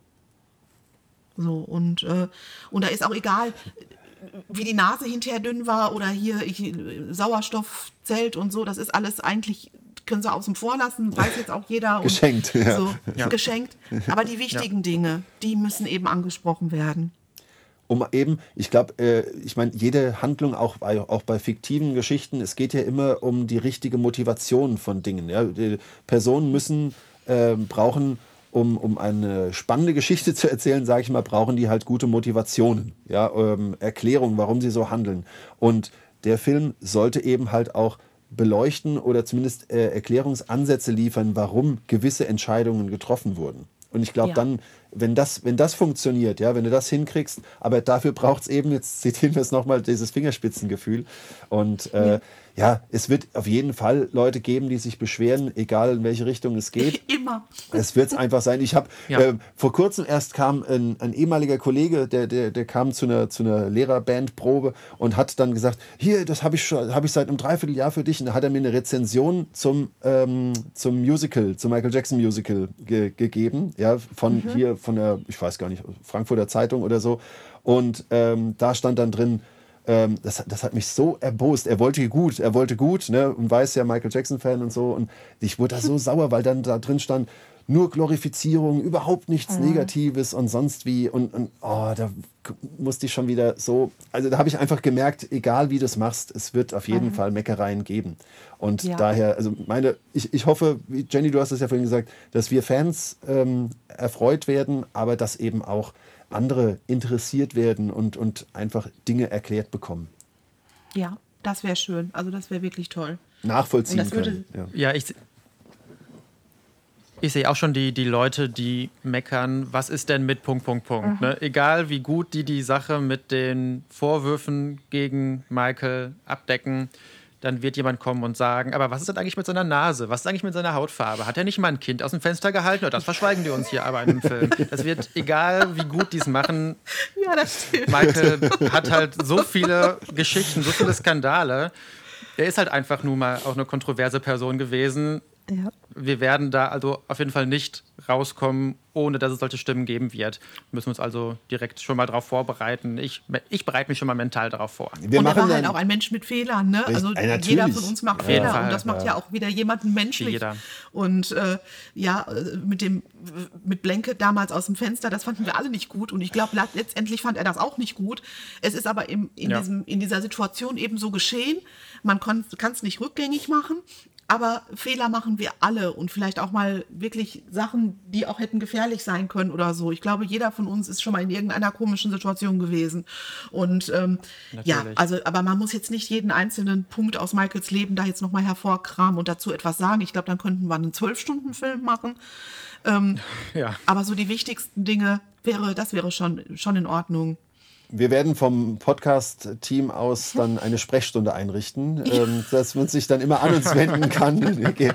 Speaker 3: So, und, äh, und da ist auch egal, wie die Nase hinterher dünn war oder hier ich, Sauerstoffzelt und so, das ist alles eigentlich, können sie außen vor lassen, weiß jetzt auch jeder. Und
Speaker 4: Geschenkt, ja.
Speaker 3: So,
Speaker 2: Ja.
Speaker 3: Geschenkt. Aber die wichtigen Dinge, die müssen eben angesprochen werden.
Speaker 4: um eben, ich glaube, äh, ich meine, jede Handlung, auch bei, auch bei fiktiven Geschichten, es geht ja immer um die richtige Motivation von Dingen. Ja? Die Personen müssen, äh, brauchen, um, um eine spannende Geschichte zu erzählen, sage ich mal, brauchen die halt gute Motivationen, ja? ähm, Erklärungen, warum sie so handeln. Und der Film sollte eben halt auch beleuchten oder zumindest äh, Erklärungsansätze liefern, warum gewisse Entscheidungen getroffen wurden. Und ich glaube,
Speaker 3: Ja.
Speaker 4: dann, wenn das, wenn das funktioniert, ja, wenn du das hinkriegst, aber dafür braucht es eben, jetzt *laughs* zitieren wir es nochmal, dieses Fingerspitzengefühl. Und äh, ja. Es wird auf jeden Fall Leute geben, die sich beschweren, egal in welche Richtung es geht. *laughs*
Speaker 3: Immer.
Speaker 4: Es wird es einfach sein. Ich habe
Speaker 2: Ja.
Speaker 4: äh, vor kurzem erst kam ein, ein ehemaliger Kollege, der, der, der kam zu einer, zu einer Lehrerbandprobe und hat dann gesagt, hier, das habe ich schon, habe ich seit einem Dreivierteljahr für dich. Und da hat er mir eine Rezension zum, ähm, zum Musical, zum Michael Jackson Musical ge gegeben, ja, von hier, von der, ich weiß gar nicht, Frankfurter Zeitung oder so. Und ähm, da stand dann drin, ähm, das, das hat mich so erbost. Er wollte gut, er wollte gut, ne? Und weiß ja, Michael Jackson-Fan und so. Und ich wurde da so *laughs* sauer, weil dann da drin stand, nur Glorifizierung, überhaupt nichts Negatives und sonst wie. Und, und oh, da musste ich schon wieder so. Also da habe ich einfach gemerkt, egal wie du es machst, es wird auf jeden Fall Meckereien geben. Und
Speaker 3: Ja.
Speaker 4: daher, also meine, ich, ich hoffe, wie Jenny, du hast es ja vorhin gesagt, dass wir Fans ähm, erfreut werden, aber dass eben auch andere interessiert werden und, und einfach Dinge erklärt bekommen.
Speaker 3: Ja, das wäre schön. Also das wäre wirklich toll.
Speaker 4: Nachvollziehen
Speaker 3: Und das würde-
Speaker 4: können. Ja.
Speaker 2: Ja, ich, ich sehe auch schon die, die Leute, die meckern, was ist denn mit Punkt, Punkt, Punkt. Ne? Egal wie gut die die Sache mit den Vorwürfen gegen Michael abdecken, dann wird jemand kommen und sagen, aber was ist denn eigentlich mit seiner Nase? Was ist eigentlich mit seiner Hautfarbe? Hat er nicht mal ein Kind aus dem Fenster gehalten? Oder das verschweigen die uns hier aber in dem Film. Das wird, egal wie gut die es machen,
Speaker 3: Ja, das stimmt.
Speaker 2: Michael hat halt so viele Geschichten, so viele Skandale. Er ist halt einfach nur mal auch eine kontroverse Person gewesen.
Speaker 3: Ja.
Speaker 2: Wir werden da also auf jeden Fall nicht rauskommen, ohne dass es solche Stimmen geben wird. Müssen uns also direkt schon mal darauf vorbereiten. Ich, ich bereite mich schon mal mental darauf vor.
Speaker 4: Wir
Speaker 3: und er
Speaker 4: machen
Speaker 3: war halt auch ein Mensch mit Fehlern, ne? Also
Speaker 4: Ja,
Speaker 3: jeder von uns macht
Speaker 2: jeden
Speaker 3: Fehler und das macht ja. auch wieder jemanden menschlich.
Speaker 2: Jeder.
Speaker 3: Und äh, ja, äh, mit dem mit Blanket damals aus dem Fenster, das fanden wir alle nicht gut und ich glaube letztendlich fand er das auch nicht gut. Es ist aber im, in,
Speaker 2: Ja.
Speaker 3: diesem, in dieser Situation eben so geschehen. Man kann es nicht rückgängig machen. Aber Fehler machen wir alle und vielleicht auch mal wirklich Sachen, die auch hätten gefährlich sein können oder so. Ich glaube, jeder von uns ist schon mal in irgendeiner komischen Situation gewesen. Und ähm, ja, also, aber man muss jetzt nicht jeden einzelnen Punkt aus Michaels Leben da jetzt nochmal hervorkramen und dazu etwas sagen. Ich glaube, dann könnten wir einen Zwölf-Stunden-Film machen. *laughs*
Speaker 2: Ja.
Speaker 3: Aber so die wichtigsten Dinge wäre, das wäre schon, schon in Ordnung.
Speaker 4: Wir werden vom Podcast-Team aus dann eine Sprechstunde einrichten, *laughs* ähm, dass man sich dann immer an uns wenden kann. *laughs*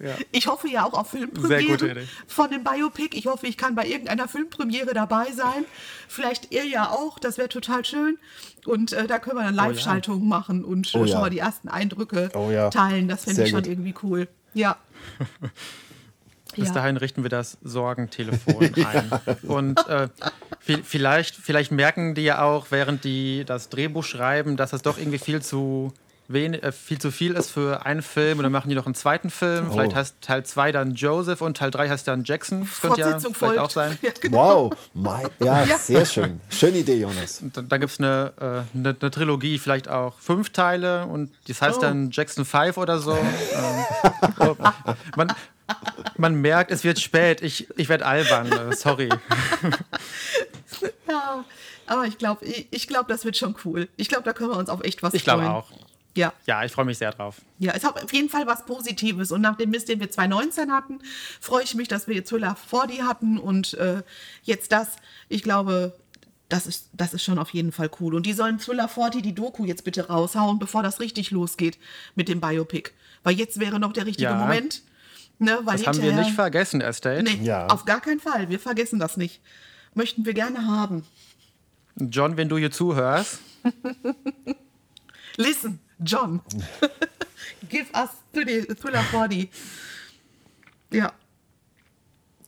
Speaker 3: Ja. Ich hoffe ja auch auf
Speaker 2: Filmpremiere
Speaker 3: von dem Biopic. Ich hoffe, ich kann bei irgendeiner Filmpremiere dabei sein. Vielleicht ihr ja auch, das wäre total schön. Und äh, da können wir dann Live-Schaltungen oh, ja. machen und oh, schon ja. mal die ersten Eindrücke oh, teilen. Das fände ich schon gut. irgendwie cool. Ja. *laughs*
Speaker 2: Bis dahin richten wir das Sorgentelefon *laughs* ein. Und äh, vielleicht, vielleicht merken die ja auch, während die das Drehbuch schreiben, dass das doch irgendwie viel zu wen, äh, viel zu viel ist für einen Film und dann machen die noch einen zweiten Film. Oh. Vielleicht heißt Teil 2 dann Joseph und Teil 3 heißt dann Jackson. Das könnte ja vielleicht folgt. auch sein. *laughs*
Speaker 4: Ja, genau. Wow, My, ja, ja, sehr schön. Schöne Idee, Jonas.
Speaker 2: Und dann, dann gibt es eine, äh, eine, eine, Trilogie, vielleicht auch fünf Teile und das heißt oh. dann Jackson 5 oder so. *laughs* ähm, man, man merkt, es wird spät. Ich, ich werde albern. Sorry.
Speaker 3: Ja, aber ich glaube, ich, ich glaub, das wird schon cool. Ich glaube, da können wir uns auf echt was
Speaker 2: ich freuen. Ich glaube auch. Ja. Ja, ich freue mich sehr drauf.
Speaker 3: Ja, es hat auf jeden Fall was Positives. Und nach dem Mist, den wir 2019 hatten, freue ich mich, dass wir jetzt Thriller 4D hatten und äh, jetzt das. Ich glaube, das ist, das ist schon auf jeden Fall cool. Und die sollen Thriller 40, die Doku, jetzt bitte raushauen, bevor das richtig losgeht mit dem Biopic. Weil jetzt wäre noch der richtige ja. Moment.
Speaker 2: Ne, das haben wir nicht vergessen, Estate.
Speaker 3: Nee, ja. auf gar keinen Fall. Wir vergessen das nicht. Möchten wir gerne haben.
Speaker 2: John, wenn du hier zuhörst. *laughs*
Speaker 3: Listen. John, *laughs* give us Thriller 40. Ja.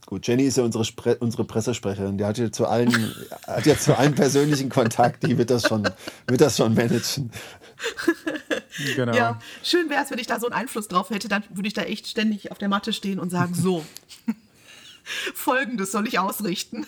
Speaker 4: Gut, Jenny ist ja unsere, Spre unsere Pressesprecherin. Die hat ja zu allen, hat ja zu allen persönlichen Kontakt. Die wird das schon, wird das schon managen. *laughs*
Speaker 3: Genau. Ja, schön wäre es, wenn ich da so einen Einfluss drauf hätte. Dann würde ich da echt ständig auf der Matte stehen und sagen: So, *laughs* folgendes soll ich ausrichten.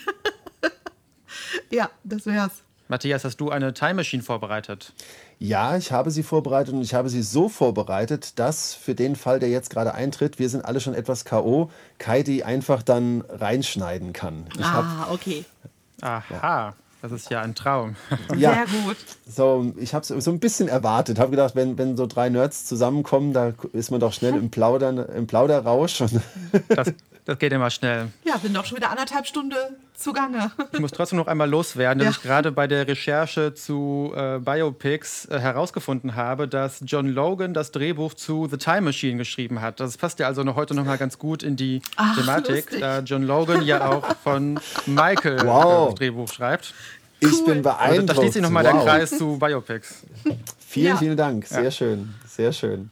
Speaker 3: *laughs* ja, das wär's.
Speaker 2: Matthias, hast du eine Time Machine vorbereitet?
Speaker 4: Ja, ich habe sie vorbereitet und ich habe sie so vorbereitet, dass für den Fall, der jetzt gerade eintritt, wir sind alle schon etwas K.O., Kai die einfach dann reinschneiden kann.
Speaker 3: Ich ah, okay.
Speaker 2: Aha. Ja. Das ist ja ein Traum. *laughs*
Speaker 4: Ja, Sehr gut. So, ich habe es so ein bisschen erwartet. Habe gedacht, wenn, wenn so drei Nerds zusammenkommen, da ist man doch schnell im, Plaudern, im Plauderrausch.
Speaker 2: Das, das geht immer schnell.
Speaker 3: Ja, bin doch schon wieder anderthalb Stunden zugange.
Speaker 2: Ich muss trotzdem noch einmal loswerden, dass ja. ich gerade bei der Recherche zu äh, Biopics äh, herausgefunden habe, dass John Logan das Drehbuch zu The Time Machine geschrieben hat. Das passt ja also noch heute noch mal ganz gut in die Ach, Thematik, lustig. da John Logan ja auch von Michael äh, wow. das Drehbuch schreibt.
Speaker 4: Ich cool. bin beeindruckt. Also,
Speaker 2: da schließt sich nochmal wow. der Kreis zu Biopics.
Speaker 4: Vielen, ja. vielen Dank. Sehr ja. schön. Sehr schön.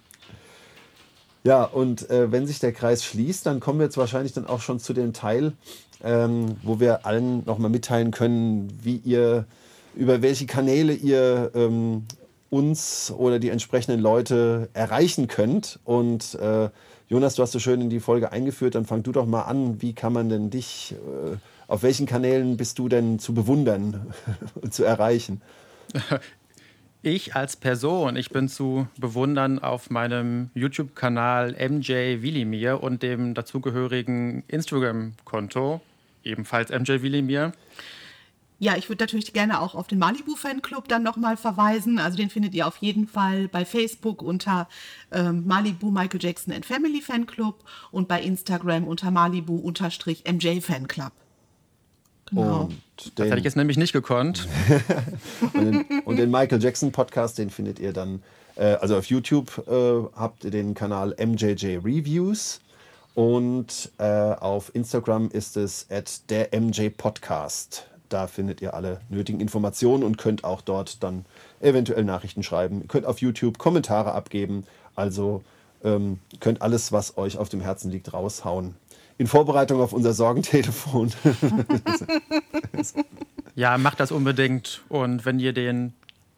Speaker 4: Ja, und äh, wenn sich der Kreis schließt, dann kommen wir jetzt wahrscheinlich dann auch schon zu dem Teil, ähm, wo wir allen nochmal mitteilen können, wie ihr, über welche Kanäle ihr ähm, uns oder die entsprechenden Leute erreichen könnt. Und äh, Jonas, du hast so schön in die Folge eingeführt, dann fang du doch mal an. Wie kann man denn dich, äh, auf welchen Kanälen bist du denn zu bewundern *laughs* und zu erreichen? *laughs*
Speaker 2: Ich als Person, ich bin zu bewundern auf meinem YouTube-Kanal MJ Willimir und dem dazugehörigen Instagram-Konto, ebenfalls MJ Willimir.
Speaker 3: Ja, ich würde natürlich gerne auch auf den Malibu Fanclub dann nochmal verweisen. Also den findet ihr auf jeden Fall bei Facebook unter ähm, Malibu Michael Jackson and Family Fanclub und bei Instagram unter Malibu-MJ Fanclub.
Speaker 2: Genau. Und den, das hätte ich jetzt nämlich nicht gekonnt. *laughs*
Speaker 4: und, den, und, den, Michael Jackson Podcast, den findet ihr dann, äh, also auf YouTube äh, habt ihr den Kanal MJJ Reviews und äh, auf Instagram ist es at der MJ Podcast. Da findet ihr alle nötigen Informationen und könnt auch dort dann eventuell Nachrichten schreiben. Ihr könnt auf YouTube Kommentare abgeben. Also ähm, könnt alles, was euch auf dem Herzen liegt, raushauen in Vorbereitung auf unser Sorgentelefon. *laughs*
Speaker 2: ja, macht das unbedingt. Und wenn ihr den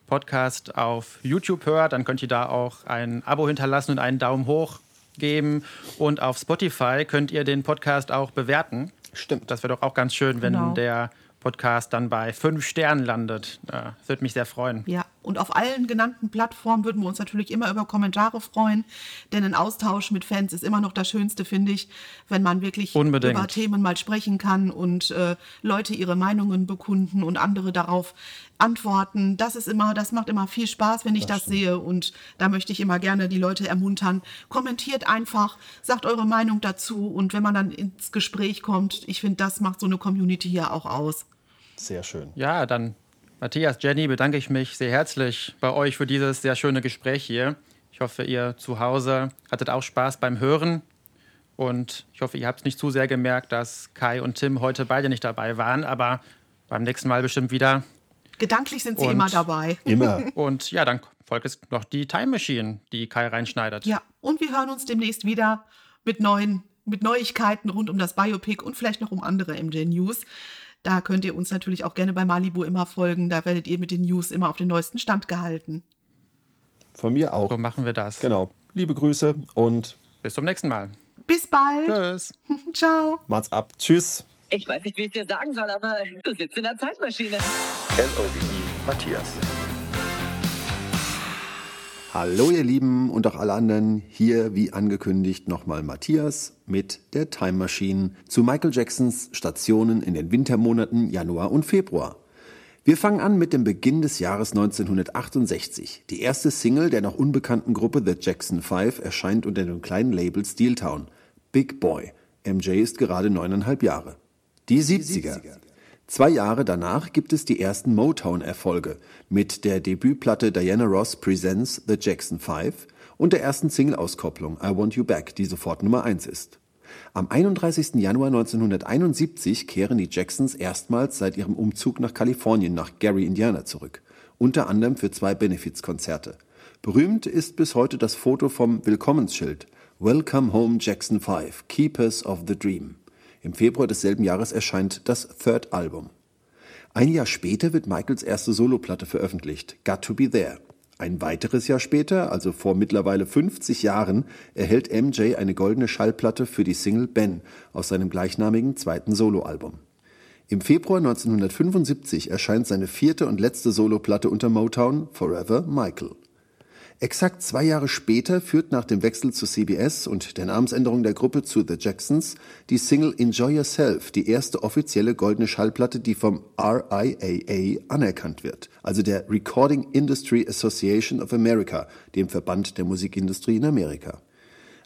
Speaker 2: Podcast auf YouTube hört, dann könnt ihr da auch ein Abo hinterlassen und einen Daumen hoch geben. Und auf Spotify könnt ihr den Podcast auch bewerten.
Speaker 4: Stimmt.
Speaker 2: Das wäre doch auch ganz schön, wenn genau. der Podcast dann bei fünf Sternen landet. Ja, das würde mich sehr freuen.
Speaker 3: Ja, und auf allen genannten Plattformen würden wir uns natürlich immer über Kommentare freuen, denn ein Austausch mit Fans ist immer noch das Schönste, finde ich, wenn man wirklich
Speaker 2: Unbedingt.
Speaker 3: über Themen mal sprechen kann und äh, Leute ihre Meinungen bekunden und andere darauf antworten. Das ist immer, das macht immer viel Spaß, wenn ich das, das sehe und da möchte ich immer gerne die Leute ermuntern. Kommentiert einfach, sagt eure Meinung dazu und wenn man dann ins Gespräch kommt, ich finde, das macht so eine Community hier auch aus.
Speaker 4: Sehr schön.
Speaker 2: Ja, dann Matthias, Jenny, bedanke ich mich sehr herzlich bei euch für dieses sehr schöne Gespräch hier. Ich hoffe, ihr zu Hause hattet auch Spaß beim Hören. Und ich hoffe, ihr habt nicht zu sehr gemerkt, dass Kai und Tim heute beide nicht dabei waren, aber beim nächsten Mal bestimmt wieder.
Speaker 3: Gedanklich sind sie
Speaker 2: Und-
Speaker 3: immer dabei.
Speaker 4: Immer. *laughs*
Speaker 2: Und ja, dann folgt jetzt noch die Time Machine, die Kai reinschneidet.
Speaker 3: Ja, und wir hören uns demnächst wieder mit neuen, mit Neuigkeiten rund um das Biopic und vielleicht noch um andere MJ News. Da könnt ihr uns natürlich auch gerne bei Malibu immer folgen. Da werdet ihr mit den News immer auf den neuesten Stand gehalten.
Speaker 4: Von mir auch.
Speaker 2: So machen wir das.
Speaker 4: Genau. Liebe Grüße und
Speaker 2: Bis zum nächsten Mal.
Speaker 3: Bis bald.
Speaker 2: Tschüss. *laughs*
Speaker 3: Ciao.
Speaker 4: macht's ab. Tschüss.
Speaker 5: Ich weiß nicht, wie ich dir sagen soll, aber du sitzt in der Zeitmaschine.
Speaker 6: L-O-V-E Matthias.
Speaker 4: Hallo ihr Lieben und auch alle anderen. Hier wie angekündigt nochmal Matthias mit der Time Machine zu Michael Jacksons Stationen in den Wintermonaten Januar und Februar. Wir fangen an mit dem Beginn des Jahres 1968. Die erste Single der noch unbekannten Gruppe The Jackson 5 erscheint unter dem kleinen Label Steeltown. Big Boy. MJ ist gerade neuneinhalb Jahre. Die 70er. Zwei Jahre danach gibt es die ersten Motown-Erfolge mit der Debütplatte Diana Ross Presents The Jackson 5 und der ersten Single-Auskopplung I Want You Back, die sofort Nummer 1 ist. Am 31. Januar 1971 kehren die Jacksons erstmals seit ihrem Umzug nach Kalifornien nach Gary, Indiana zurück, unter anderem für zwei Benefizkonzerte. Berühmt ist bis heute das Foto vom Willkommensschild Welcome Home Jackson 5, Keepers of the Dream. Im Februar desselben Jahres erscheint das Third Album. Ein Jahr später wird Michaels erste Soloplatte veröffentlicht, Got to Be There. Ein weiteres Jahr später, also vor mittlerweile 50 Jahren, erhält MJ eine goldene Schallplatte für die Single Ben aus seinem gleichnamigen zweiten Soloalbum. Im Februar 1975 erscheint seine vierte und letzte Soloplatte unter Motown, Forever Michael. Exakt zwei Jahre später führt nach dem Wechsel zu CBS und der Namensänderung der Gruppe zu The Jacksons die Single Enjoy Yourself, die erste offizielle goldene Schallplatte, die vom RIAA anerkannt wird, also der Recording Industry Association of America, dem Verband der Musikindustrie in Amerika.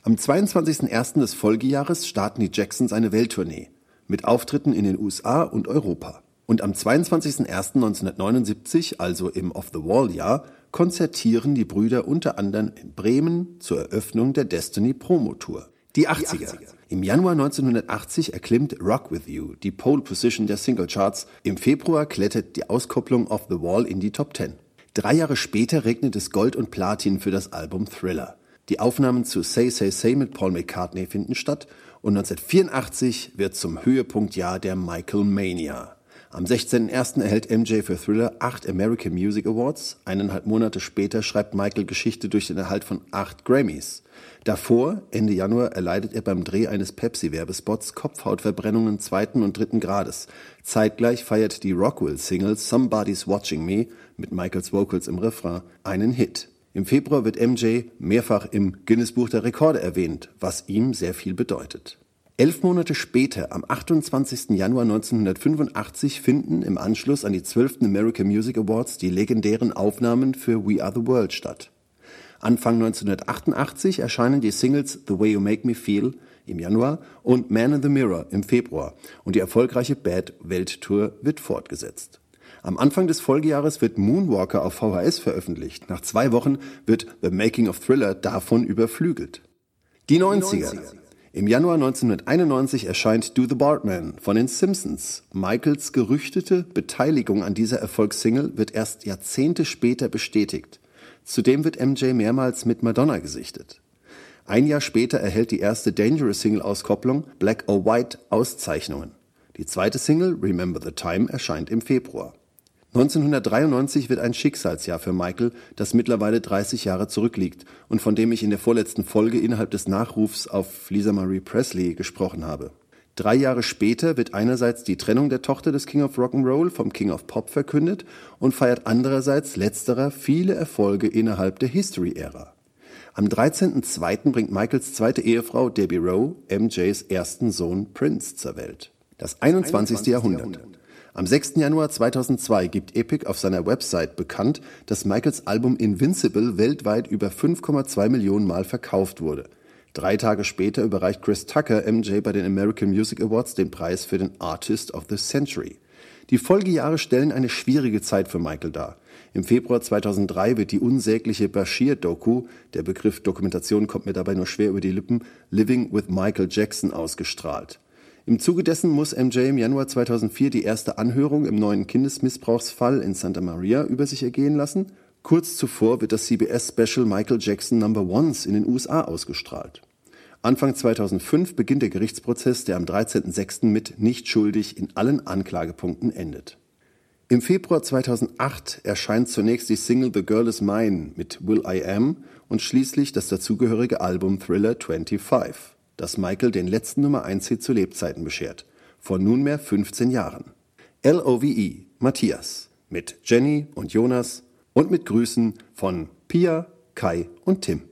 Speaker 4: Am 22.01. des Folgejahres starten die Jacksons eine Welttournee mit Auftritten in den USA und Europa. Und am 22.01.1979, also im Off-the-Wall-Jahr, konzertieren die Brüder unter anderem in Bremen zur Eröffnung der Destiny Promo Tour. Die 80er. Im Januar 1980 erklimmt Rock With You die Pole Position der Singlecharts. Im Februar klettert die Auskopplung Off the Wall in die Top 10. Drei Jahre später regnet es Gold und Platin für das Album Thriller. Die Aufnahmen zu Say Say Say mit Paul McCartney finden statt und 1984 wird zum Höhepunktjahr der Michael Mania. Am 16.01. erhält MJ für Thriller acht American Music Awards. Eineinhalb Monate später schreibt Michael Geschichte durch den Erhalt von acht Grammys. Davor, Ende Januar, erleidet er beim Dreh eines Pepsi-Werbespots Kopfhautverbrennungen zweiten und dritten Grades. Zeitgleich feiert die Rockwell-Single Somebody's Watching Me mit Michaels Vocals im Refrain einen Hit. Im Februar wird MJ mehrfach im Guinness-Buch der Rekorde erwähnt, was ihm sehr viel bedeutet. Elf Monate später, am 28. Januar 1985, finden im Anschluss an die 12. American Music Awards die legendären Aufnahmen für We Are the World statt. Anfang 1988 erscheinen die Singles The Way You Make Me Feel im Januar und Man in the Mirror im Februar und die erfolgreiche Bad Welttour wird fortgesetzt. Am Anfang des Folgejahres wird Moonwalker auf VHS veröffentlicht. Nach zwei Wochen wird The Making of Thriller davon überflügelt. Die 90er. Im Januar 1991 erscheint Do the Bartman von den Simpsons. Michaels gerüchtete Beteiligung an dieser Erfolgssingle wird erst Jahrzehnte später bestätigt. Zudem wird MJ mehrmals mit Madonna gesichtet. Ein Jahr später erhält die erste Dangerous Single-Auskopplung Black or White Auszeichnungen. Die zweite Single Remember the Time erscheint im Februar. 1993 wird ein Schicksalsjahr für Michael, das mittlerweile 30 Jahre zurückliegt und von dem ich in der vorletzten Folge innerhalb des Nachrufs auf Lisa Marie Presley gesprochen habe. Drei Jahre später wird einerseits die Trennung der Tochter des King of Rock'n'Roll vom King of Pop verkündet und feiert andererseits letzterer viele Erfolge innerhalb der History-Ära. Am 13.02. bringt Michaels zweite Ehefrau Debbie Rowe MJs ersten Sohn Prince zur Welt. Das 21. Jahrhundert. Am 6. Januar 2002 gibt Epic auf seiner Website bekannt, dass Michaels Album Invincible weltweit über 5,2 Millionen Mal verkauft wurde. Drei Tage später überreicht Chris Tucker MJ bei den American Music Awards den Preis für den Artist of the Century. Die Folgejahre stellen eine schwierige Zeit für Michael dar. Im Februar 2003 wird die unsägliche Bashir-Doku, der Begriff Dokumentation kommt mir dabei nur schwer über die Lippen, Living with Michael Jackson ausgestrahlt. Im Zuge dessen muss MJ im Januar 2004 die erste Anhörung im neuen Kindesmissbrauchsfall in Santa Maria über sich ergehen lassen. Kurz zuvor wird das CBS-Special Michael Jackson Number Ones in den USA ausgestrahlt. Anfang 2005 beginnt der Gerichtsprozess, der am 13.06. mit nicht schuldig in allen Anklagepunkten endet. Im Februar 2008 erscheint zunächst die Single The Girl Is Mine mit Will I Am und schließlich das dazugehörige Album Thriller 25, das Michael den letzten Nummer 1 Hit zu Lebzeiten beschert, vor nunmehr 15 Jahren. LOVE Matthias mit Jenny und Jonas und mit Grüßen von Pia, Kai und Tim.